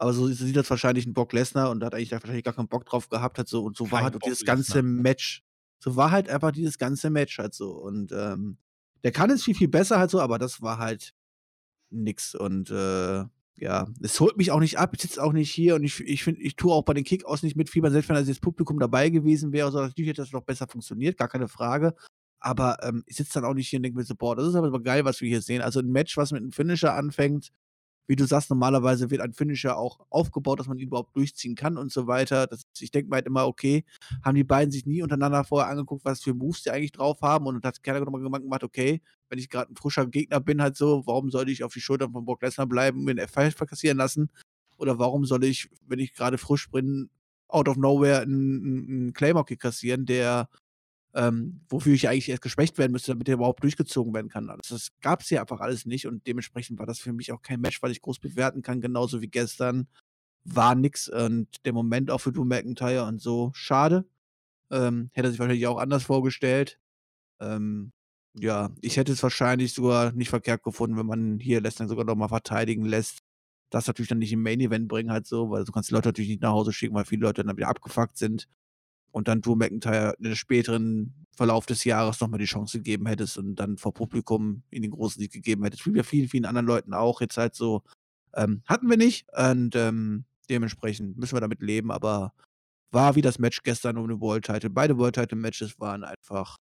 aber so sieht das wahrscheinlich ein Brock Lesnar und da hat eigentlich wahrscheinlich gar keinen Bock drauf gehabt hat so und so war halt auch dieses ganze Match. So war halt einfach dieses ganze Match halt so und ähm, der kann es viel viel besser halt so, aber das war halt nix und äh, ja, es holt mich auch nicht ab. Ich sitze auch nicht hier und ich, ich finde, ich tue auch bei den Kickouts nicht mit Fieber, selbst wenn also das Publikum dabei gewesen wäre. So, natürlich hätte das noch besser funktioniert, gar keine Frage. Aber ähm, ich sitze dann auch nicht hier und denke mir so, boah, das ist aber geil, was wir hier sehen. Also ein Match, was mit einem Finisher anfängt, wie du sagst, normalerweise wird ein Finisher auch aufgebaut, dass man ihn überhaupt durchziehen kann und so weiter. Das, ich denke mir halt immer, okay, haben die beiden sich nie untereinander vorher angeguckt, was für Moves die eigentlich drauf haben und hat keiner nochmal gemacht, okay, wenn ich gerade ein frischer Gegner bin, halt so, warum sollte ich auf die Schultern von Brock Lesnar bleiben, und den F5 verkassieren lassen? Oder warum soll ich, wenn ich gerade frisch bin, out of nowhere einen, einen Claymore-Kick kassieren, der ähm, wofür ich eigentlich erst geschwächt werden müsste, damit er überhaupt durchgezogen werden kann. Also, das gab es hier einfach alles nicht und dementsprechend war das für mich auch kein Match, was ich groß bewerten kann, genauso wie gestern. War nix und der Moment auch für Drew McIntyre und so, schade. Ähm, hätte er sich wahrscheinlich auch anders vorgestellt. Ähm, ja, ich hätte es wahrscheinlich sogar nicht verkehrt gefunden, wenn man hier Lesnar sogar noch mal verteidigen lässt. Das natürlich dann nicht im Main Event bringen halt so, weil du kannst die Leute natürlich nicht nach Hause schicken, weil viele Leute dann wieder abgefuckt sind und dann Drew McIntyre in der späteren Verlauf des Jahres nochmal die Chance gegeben hättest und dann vor Publikum in den großen Sieg gegeben hättest, wie bei vielen, vielen anderen Leuten auch. Jetzt halt so, ähm, hatten wir nicht und ähm, dementsprechend müssen wir damit leben, aber war wie das Match gestern um den World Title. Beide World Title Matches waren einfach,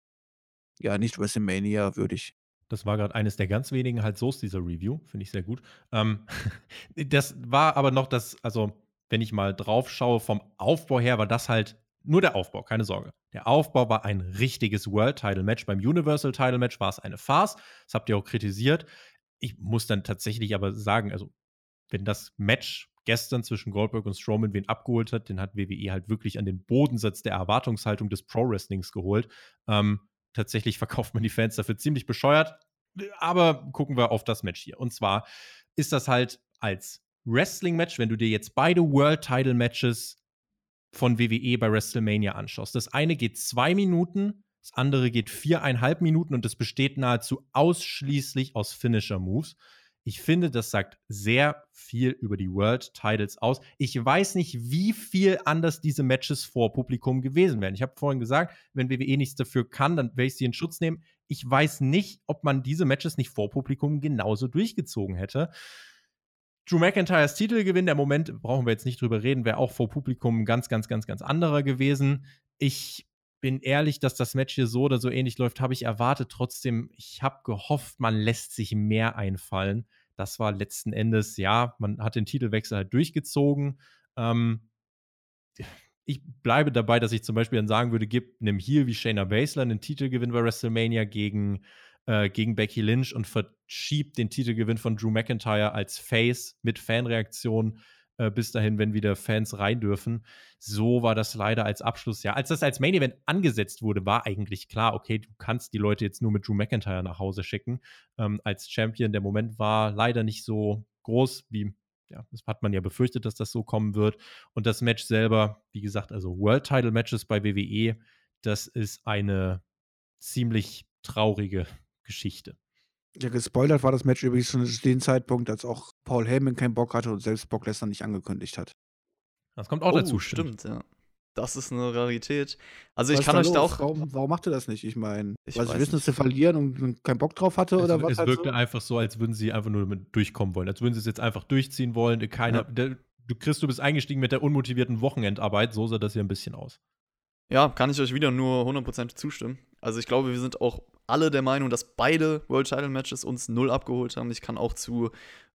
ja, nicht WrestleMania würdig. Das war gerade eines der ganz wenigen halt So's dieser Review, finde ich sehr gut. Ähm, das war aber noch das, also wenn ich mal drauf schaue, vom Aufbau her war das halt nur der Aufbau, keine Sorge. Der Aufbau war ein richtiges World Title Match. Beim Universal Title Match war es eine Farce. Das habt ihr auch kritisiert. Ich muss dann tatsächlich aber sagen, also, wenn das Match gestern zwischen Goldberg und Strowman wen abgeholt hat, den hat WWE halt wirklich an den Bodensatz der Erwartungshaltung des Pro Wrestlings geholt. Ähm, tatsächlich verkauft man die Fans dafür ziemlich bescheuert. Aber gucken wir auf das Match hier. Und zwar ist das halt als Wrestling-Match, wenn du dir jetzt beide World Title Matches von WWE bei WrestleMania anschaust. Das eine geht zwei Minuten, das andere geht viereinhalb Minuten und das besteht nahezu ausschließlich aus Finisher-Moves. Ich finde, das sagt sehr viel über die World Titles aus. Ich weiß nicht, wie viel anders diese Matches vor Publikum gewesen wären. Ich habe vorhin gesagt, wenn WWE nichts dafür kann, dann werde ich sie in Schutz nehmen. Ich weiß nicht, ob man diese Matches nicht vor Publikum genauso durchgezogen hätte. Drew McIntyres Titelgewinn, der Moment, brauchen wir jetzt nicht drüber reden, wäre auch vor Publikum ganz, ganz, ganz, ganz anderer gewesen. Ich bin ehrlich, dass das Match hier so oder so ähnlich läuft, habe ich erwartet. Trotzdem, ich habe gehofft, man lässt sich mehr einfallen. Das war letzten Endes, ja, man hat den Titelwechsel halt durchgezogen. Ähm, ich bleibe dabei, dass ich zum Beispiel dann sagen würde, gib einem Heel wie Shayna Baszler einen Titelgewinn bei WrestleMania gegen äh, gegen Becky Lynch und verschiebt den Titelgewinn von Drew McIntyre als Face mit Fanreaktion äh, bis dahin, wenn wieder Fans rein dürfen. So war das leider als Abschluss. Ja, als das als Main Event angesetzt wurde, war eigentlich klar, okay, du kannst die Leute jetzt nur mit Drew McIntyre nach Hause schicken. Ähm, als Champion, der Moment war leider nicht so groß wie ja, das hat man ja befürchtet, dass das so kommen wird. Und das Match selber, wie gesagt, also World Title Matches bei WWE, das ist eine ziemlich traurige Geschichte. Ja, gespoilert war das Match übrigens schon zu dem Zeitpunkt, als auch Paul Heyman keinen Bock hatte und selbst Brock Lesnar nicht angekündigt hat. Das kommt auch oh, dazu, stimmt. ja. Das ist eine Rarität. Also was ich kann euch da auch. Warum, warum macht er das nicht? Ich meine, weil sie wissen, dass sie verlieren und keinen Bock drauf hatte es, oder was? Es halt wirkte so? einfach so, als würden sie einfach nur damit durchkommen wollen. Als würden sie es jetzt einfach durchziehen wollen. Keiner, ja. der, du kriegst, du bist eingestiegen mit der unmotivierten Wochenendarbeit. So sah das hier ein bisschen aus. Ja, kann ich euch wieder nur 100% zustimmen. Also ich glaube, wir sind auch alle der Meinung, dass beide World Title Matches uns null abgeholt haben. Ich kann auch zu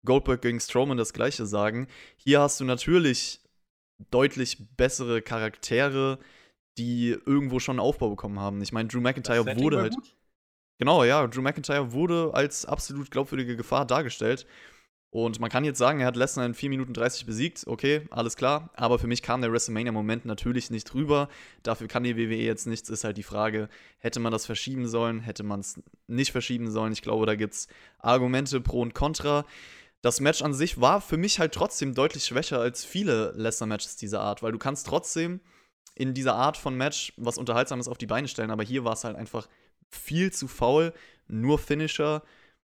Goldberg gegen Strowman das gleiche sagen. Hier hast du natürlich deutlich bessere Charaktere, die irgendwo schon einen Aufbau bekommen haben. Ich meine, Drew McIntyre wurde halt. Gut? Genau, ja, Drew McIntyre wurde als absolut glaubwürdige Gefahr dargestellt. Und man kann jetzt sagen, er hat Lesnar in 4 Minuten 30 besiegt. Okay, alles klar. Aber für mich kam der WrestleMania-Moment natürlich nicht rüber. Dafür kann die WWE jetzt nichts. Ist halt die Frage, hätte man das verschieben sollen? Hätte man es nicht verschieben sollen? Ich glaube, da gibt es Argumente pro und contra. Das Match an sich war für mich halt trotzdem deutlich schwächer als viele Lesnar-Matches dieser Art, weil du kannst trotzdem in dieser Art von Match was Unterhaltsames auf die Beine stellen, aber hier war es halt einfach viel zu faul, nur Finisher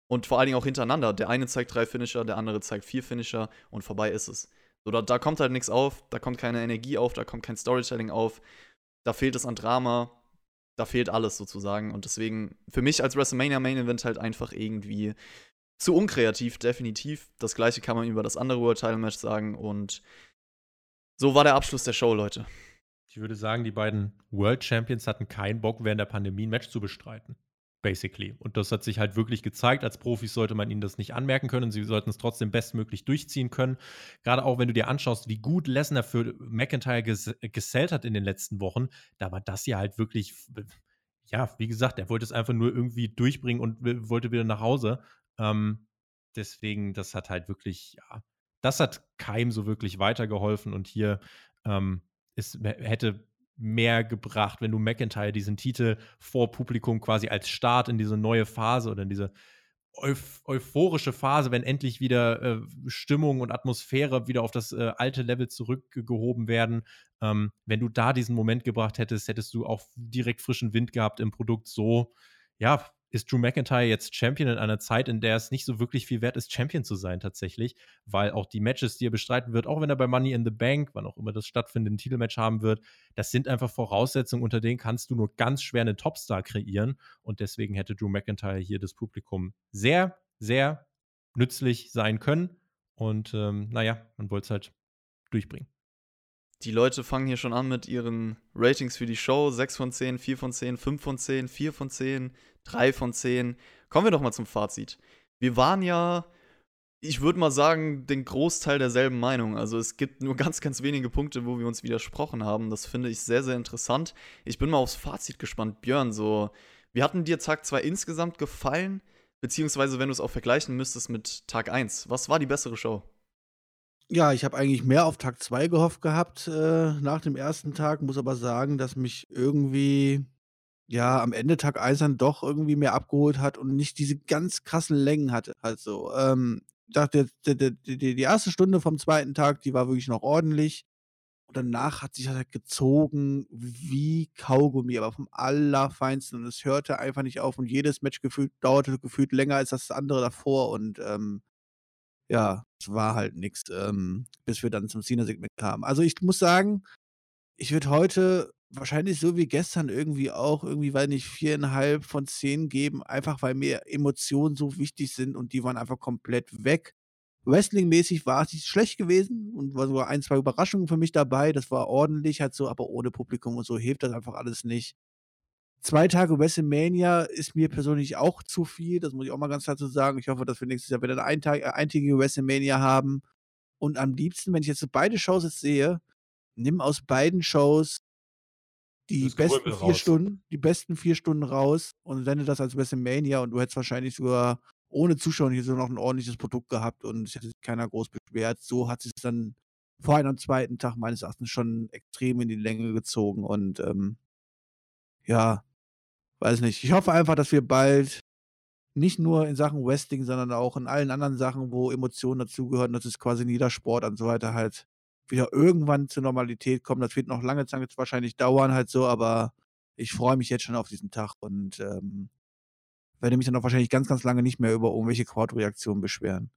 und vor allen Dingen auch hintereinander. Der eine zeigt drei Finisher, der andere zeigt vier Finisher und vorbei ist es. So, da, da kommt halt nichts auf, da kommt keine Energie auf, da kommt kein Storytelling auf, da fehlt es an Drama, da fehlt alles sozusagen. Und deswegen, für mich als WrestleMania Main Event halt einfach irgendwie zu unkreativ, definitiv. Das gleiche kann man über das andere World Title Match sagen. Und so war der Abschluss der Show, Leute. Ich würde sagen, die beiden World Champions hatten keinen Bock, während der Pandemie ein Match zu bestreiten basically. Und das hat sich halt wirklich gezeigt. Als Profis sollte man ihnen das nicht anmerken können. Sie sollten es trotzdem bestmöglich durchziehen können. Gerade auch, wenn du dir anschaust, wie gut Lesnar für McIntyre ges gesellt hat in den letzten Wochen, da war das ja halt wirklich, ja, wie gesagt, er wollte es einfach nur irgendwie durchbringen und wollte wieder nach Hause. Ähm, deswegen, das hat halt wirklich, ja, das hat keinem so wirklich weitergeholfen. Und hier ähm, ist, hätte mehr gebracht, wenn du McIntyre diesen Titel vor Publikum quasi als Start in diese neue Phase oder in diese euph euphorische Phase, wenn endlich wieder äh, Stimmung und Atmosphäre wieder auf das äh, alte Level zurückgehoben werden. Ähm, wenn du da diesen Moment gebracht hättest, hättest du auch direkt frischen Wind gehabt im Produkt. So, ja, ist Drew McIntyre jetzt Champion in einer Zeit, in der es nicht so wirklich viel wert ist, Champion zu sein tatsächlich, weil auch die Matches, die er bestreiten wird, auch wenn er bei Money in the Bank, wann auch immer das stattfindet, ein Titelmatch haben wird, das sind einfach Voraussetzungen, unter denen kannst du nur ganz schwer einen Topstar kreieren und deswegen hätte Drew McIntyre hier das Publikum sehr, sehr nützlich sein können und ähm, naja, man wollte es halt durchbringen. Die Leute fangen hier schon an mit ihren Ratings für die Show. 6 von 10, 4 von 10, 5 von 10, 4 von 10, 3 von 10. Kommen wir doch mal zum Fazit. Wir waren ja, ich würde mal sagen, den Großteil derselben Meinung. Also es gibt nur ganz, ganz wenige Punkte, wo wir uns widersprochen haben. Das finde ich sehr, sehr interessant. Ich bin mal aufs Fazit gespannt. Björn, so, wie hatten dir Tag 2 insgesamt gefallen? Beziehungsweise, wenn du es auch vergleichen müsstest mit Tag 1, was war die bessere Show? Ja, ich habe eigentlich mehr auf Tag 2 gehofft gehabt, äh, nach dem ersten Tag, muss aber sagen, dass mich irgendwie, ja, am Ende Tag 1 dann doch irgendwie mehr abgeholt hat und nicht diese ganz krassen Längen hatte. Also, ähm, dachte, d d d die erste Stunde vom zweiten Tag, die war wirklich noch ordentlich. Und danach hat sich das halt gezogen wie Kaugummi, aber vom Allerfeinsten. Und es hörte einfach nicht auf und jedes Match gefühlt dauerte gefühlt länger als das andere davor und, ähm ja, es war halt nix, ähm, bis wir dann zum Cena-Segment kamen. Also, ich muss sagen, ich würde heute wahrscheinlich so wie gestern irgendwie auch irgendwie, weiß nicht, 4,5 von 10 geben, einfach weil mir Emotionen so wichtig sind und die waren einfach komplett weg. Wrestling-mäßig war es nicht schlecht gewesen und war sogar ein, 2 Überraschungen für mich dabei. Das war ordentlich halt so, aber ohne Publikum und so hilft das einfach alles nicht. Zwei Tage WrestleMania ist mir persönlich auch zu viel, das muss ich auch mal ganz klar so sagen. Ich hoffe, dass wir nächstes Jahr wieder eine eintag äh, eintägige WrestleMania haben. Und am liebsten, wenn ich jetzt so beide Shows jetzt sehe, nimm aus beiden Shows die Das besten 4 raus. Stunden die besten 4 Stunden raus und sende das als WrestleMania und du hättest wahrscheinlich sogar ohne Zuschauer hier so noch 'n ordentliches Produkt gehabt und es hätte sich keiner groß beschwert. So hat sich's dann vor am zweiten Tag meines Erachtens schon extrem in die Länge gezogen und, ähm ja, weiß nicht. Ich hoffe einfach, dass wir bald nicht nur in Sachen Wrestling, sondern auch in allen anderen Sachen, wo Emotionen dazugehören, das ist quasi in jeder Sportart und so weiter halt wieder irgendwann zur Normalität kommen. Das wird noch lange Zeit jetzt wahrscheinlich dauern halt so, aber ich freue mich jetzt schon auf diesen Tag und, ähm, werde mich dann auch wahrscheinlich ganz, ganz lange nicht mehr über irgendwelche Crowd-Reaktionen beschweren.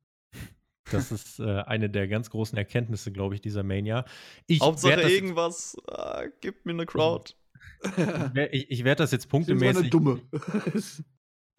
Das ist, äh, eine der ganz großen Erkenntnisse, glaube ich, dieser Mania. Ich Hauptsache das irgendwas, ah, gib mir 'ne Crowd. ich ich werde das jetzt punktemäßig Dumme.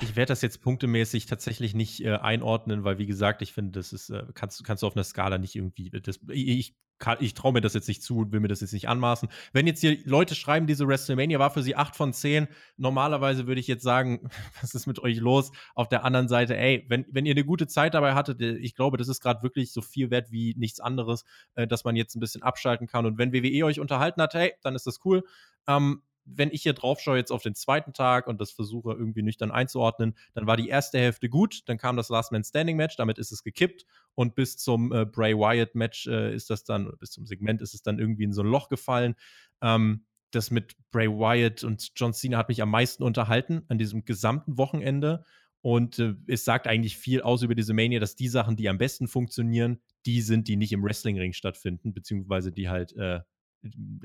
ich werde das jetzt punktemäßig tatsächlich nicht, äh, einordnen, weil wie gesagt, ich finde, das ist, äh kannst kannst du auf 'ner Skala nicht irgendwie das i ich ich traue mir das jetzt nicht zu und will mir das jetzt nicht anmaßen. Wenn jetzt hier Leute schreiben, diese WrestleMania war für sie 8 von 10, normalerweise würde ich jetzt sagen: „Was ist mit euch los?“ Auf der anderen Seite, ey, wenn wenn ihr 'ne gute Zeit dabei hattet, äh, ich glaube, das ist grad wirklich so viel wert wie nichts anderes, äh, dass man jetzt 'n bisschen abschalten kann. Und wenn WWE euch unterhalten hat, hey, dann ist das cool. Ähm, wenn ich hier drauf schaue jetzt auf den zweiten Tag und das versuche irgendwie nüchtern einzuordnen, dann war die erste Hälfte gut, dann kam das Last Man Standing Match, damit ist es gekippt und bis zum, äh, Bray Wyatt Match, äh, ist das dann bis zum Segment ist es dann irgendwie in so 'n Loch gefallen. Ähm, das mit Bray Wyatt und John Cena hat mich am meisten unterhalten an diesem gesamten Wochenende und, äh, es sagt eigentlich viel aus über diese Mania, dass die Sachen, die am besten funktionieren, die sind, die nicht im Wrestlingring stattfinden, beziehungsweise die halt, äh,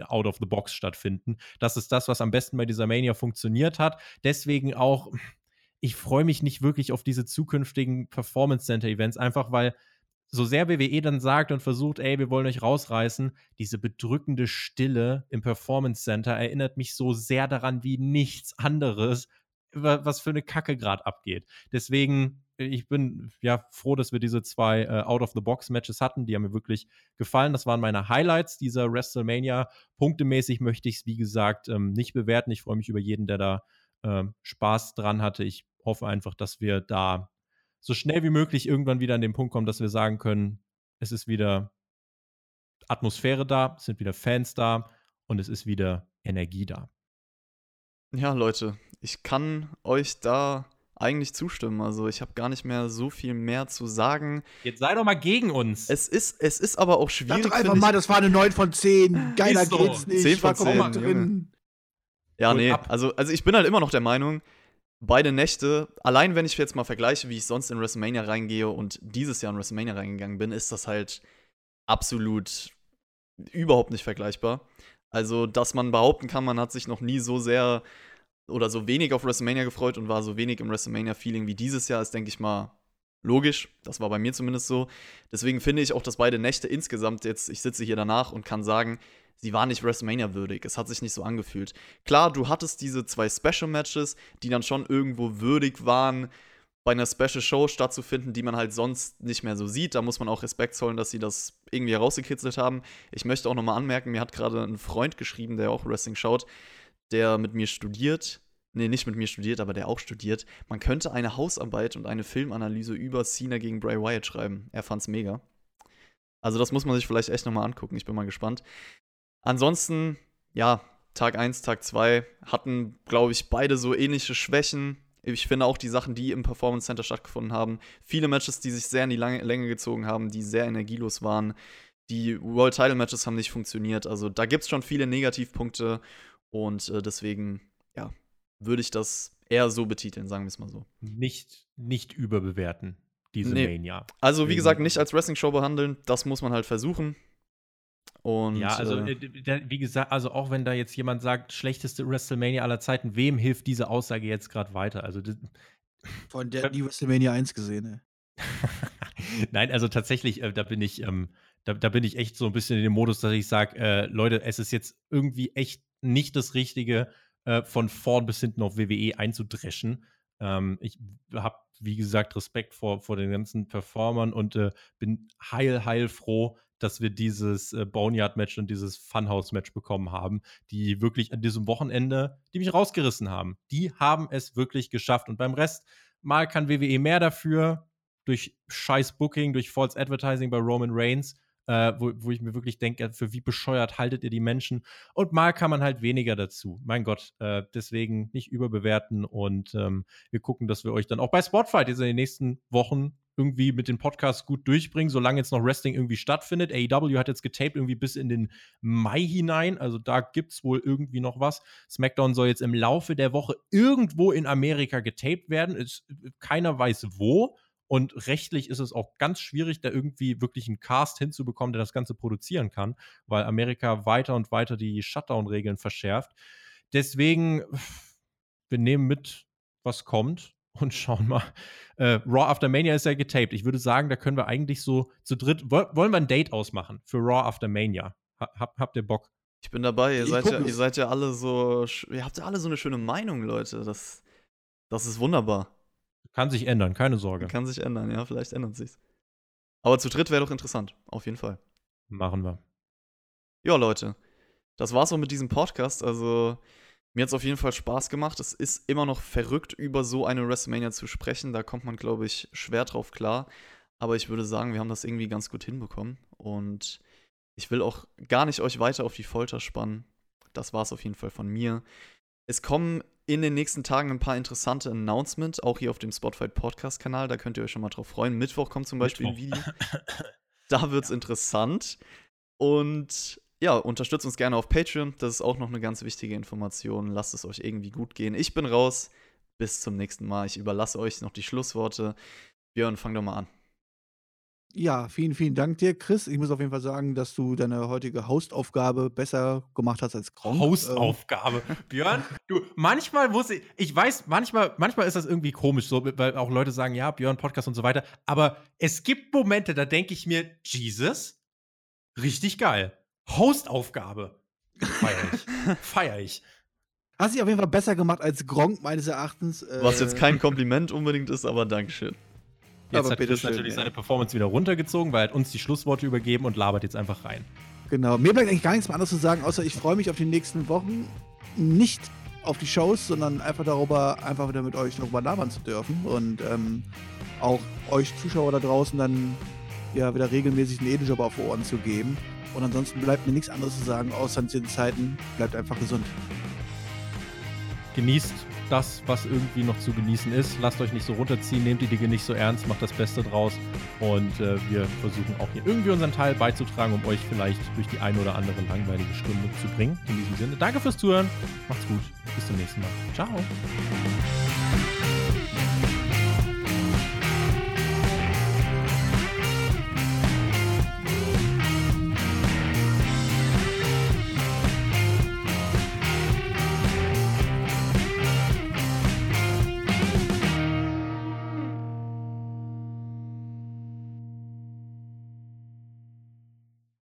out of the box stattfinden. Das ist das, was am besten bei dieser Mania funktioniert hat. Deswegen auch ich freue mich nicht wirklich auf diese zukünftigen Performance Center Events, einfach weil so sehr WWE dann sagt und versucht: „Ey, wir wollen euch rausreißen“, diese bedrückende Stille im Performance Center erinnert mich so sehr daran wie nichts anderes, was für 'ne Kacke grad abgeht. Deswegen, äh, ich bin, ja, froh, dass wir diese 2, äh, Out of the Box Matches hatten. Die haben mir wirklich gefallen. Das waren meine Highlights dieser WrestleMania. Punktemäßig möchte ich's, wie gesagt, ähm, nicht bewerten. Ich freue mich über jeden, der da, ähm, Spaß dran hatte. Ich hoffe einfach, dass wir da so schnell wie möglich irgendwann wieder an den Punkt kommen, dass wir sagen können: „Es ist wieder Atmosphäre da, es sind wieder Fans da und es ist wieder Energie da.“ Ja, Leute, ich kann euch da eigentlich zustimmen. Also ich habe gar nicht mehr so viel mehr zu sagen. Jetzt sei doch mal gegen uns. Es ist, es ist aber auch Sag schwierig. doch einfach mal, ich. das war eine 9 von 10. Geiler so. geht's nicht. 10 von war komplett 10, drin. Ja, Hol nee, ab. also, also ich bin halt immer noch der Meinung, beide Nächte, allein wenn ich jetzt mal vergleiche, wie ich sonst in WrestleMania reingehe und dieses Jahr in WrestleMania reingegangen bin, ist das halt absolut überhaupt nicht vergleichbar. Also, dass man behaupten kann, man hat sich noch nie so sehr oder so wenig auf WrestleMania gefreut und war so wenig im WrestleMania-Feeling wie dieses Jahr, ist, denke ich mal, logisch. Das war bei mir zumindest so. Deswegen finde ich auch, dass beide Nächte insgesamt jetzt, ich sitze hier danach und kann sagen, sie waren nicht WrestleMania-würdig. Es hat sich nicht so angefühlt. Klar, du hattest diese zwei Special-Matches, die dann schon irgendwo würdig waren, bei einer Special-Show stattzufinden, die man halt sonst nicht mehr so sieht. Da muss man auch Respekt zollen, dass sie das irgendwie herausgekitzelt haben. Ich möchte auch nochmal anmerken, mir hat gerade ein Freund geschrieben, der auch Wrestling schaut, der mit mir studiert. Nee, nicht mit mir studiert, aber der auch studiert. Man könnte eine Hausarbeit und eine Filmanalyse über Cena gegen Bray Wyatt schreiben. Er fand's mega. Also, das muss man sich vielleicht echt nochmal angucken. Ich bin mal gespannt. Ansonsten, ja, Tag 1, Tag 2 hatten, glaube ich, beide so ähnliche Schwächen. Ich finde auch die Sachen, die im Performance Center stattgefunden haben, viele Matches, die sich sehr in die Länge gezogen haben, die sehr energielos waren. Die World Title Matches haben nicht funktioniert. Also da gibt es schon viele Negativpunkte und äh, deswegen, ja, würde ich das eher so betiteln, sagen wir es mal so. nicht, nicht überbewerten, diese Nee. Mania. Also wie gesagt, nicht als Wrestling-Show behandeln, das muss man halt versuchen. Und ja, also äh, äh, wie gesagt, also auch wenn da jetzt jemand sagt, schlechteste WrestleMania aller Zeiten, wem hilft diese Aussage jetzt gerade weiter? Also d- Von der die WrestleMania 1 gesehen, ey. Nein, also tatsächlich, äh, da bin ich, ähm, da, da bin ich echt so ein bisschen in dem Modus, dass ich sage, äh, Leute, es ist jetzt irgendwie echt nicht das Richtige, äh, von vorn bis hinten auf WWE einzudreschen. Ähm, ich habe, wie gesagt, Respekt vor, vor den ganzen Performern und äh, bin heil, heil froh, dass wir dieses äh, Boneyard-Match und dieses Funhouse-Match bekommen haben, die wirklich an diesem Wochenende, die mich rausgerissen haben. Die haben es wirklich geschafft. Und beim Rest, mal kann WWE mehr dafür, durch scheiß Booking, durch False Advertising bei Roman Reigns, äh, wo, wo ich mir wirklich denke, für wie bescheuert haltet ihr die Menschen? Und mal kann man halt weniger dazu. Mein Gott, äh, deswegen nicht überbewerten und ähm, wir gucken, dass wir euch dann auch bei Spotfight jetzt in den nächsten Wochen irgendwie mit den Podcasts gut durchbringen, solange jetzt noch Wrestling irgendwie stattfindet. AEW hat jetzt getaped irgendwie bis in den Mai hinein, also da gibt es wohl irgendwie noch was. SmackDown soll jetzt im Laufe der Woche irgendwo in Amerika getaped werden. Es, keiner weiß wo. Und rechtlich ist es auch ganz schwierig, da irgendwie wirklich einen Cast hinzubekommen, der das Ganze produzieren kann, weil Amerika weiter und weiter die Shutdown-Regeln verschärft. Deswegen, wir nehmen mit, was kommt und schauen mal. Äh, Raw After Mania ist ja getaped. Ich würde sagen, da können wir eigentlich so zu dritt. Woll, wollen wir ein Date ausmachen für Raw After Mania? Ha, hab, habt ihr Bock? ich bin dabei. Ihr Ich seid, ja, ihr seid ja alle so, ihr habt ja alle so eine schöne Meinung, Leute. Das, das ist wunderbar. Kann sich ändern, keine Sorge. Kann sich ändern, ja, vielleicht ändert sich's. Aber zu dritt wäre doch interessant, auf jeden Fall. Machen wir. Ja, Leute, das war's auch mit diesem Podcast. Also, mir hat's auf jeden Fall Spaß gemacht. Es ist immer noch verrückt, über so eine WrestleMania zu sprechen. Da kommt man, glaube ich, schwer drauf klar. Aber ich würde sagen, wir haben das irgendwie ganz gut hinbekommen. Und ich will auch gar nicht euch weiter auf die Folter spannen. Das war's auf jeden Fall von mir. Es kommen in den nächsten Tagen ein paar interessante Announcements, auch hier auf dem Spotify Podcast-Kanal. Da könnt ihr euch schon mal drauf freuen. Mittwoch kommt zum Beispiel ein Video. Da wird's interessant. Und ja, unterstützt uns gerne auf Patreon. Das ist auch noch eine ganz wichtige Information. Lasst es euch irgendwie gut gehen. Ich bin raus. Bis zum nächsten Mal. Ich überlasse euch noch die Schlussworte. Björn, fang doch mal an. Ja, vielen, vielen Dank dir, Chris. Ich muss auf jeden Fall sagen, dass du deine heutige Hostaufgabe besser gemacht hast als Gronk. Ähm, Hostaufgabe. Björn, du, manchmal muss ich, ich weiß, manchmal, manchmal ist das irgendwie komisch, so, weil auch Leute sagen, ja, Björn, Podcast und so weiter. Aber es gibt Momente, da denke ich mir, Jesus, richtig geil. Hostaufgabe. Feier ich. Feier ich. Hast dich auf jeden Fall besser gemacht als Gronk, meines Erachtens. Was Äh, jetzt kein Kompliment unbedingt ist, aber Dankeschön. Jetzt Aber hat Chris natürlich ja. seine Performance wieder runtergezogen, weil er hat uns die Schlussworte übergeben und labert jetzt einfach rein. Genau. Mir bleibt eigentlich gar nichts mehr anderes zu sagen, außer ich freue mich auf die nächsten Wochen. Nicht auf die Shows, sondern einfach darüber, einfach wieder mit euch darüber labern zu dürfen und ähm, auch euch Zuschauer da draußen dann ja wieder regelmäßig einen Edenjob auf die Ohren zu geben. Und ansonsten bleibt mir nichts anderes zu sagen, außer in diesen Zeiten bleibt einfach gesund. Genießt das, was irgendwie noch zu genießen ist. Lasst euch nicht so runterziehen, nehmt die Dinge nicht so ernst, macht das Beste draus. Und äh, wir versuchen auch hier irgendwie unseren Teil beizutragen, um euch vielleicht durch die eine oder andere langweilige Stunde zu bringen. In diesem Sinne, danke fürs Zuhören. Macht's gut. Bis zum nächsten Mal. Ciao.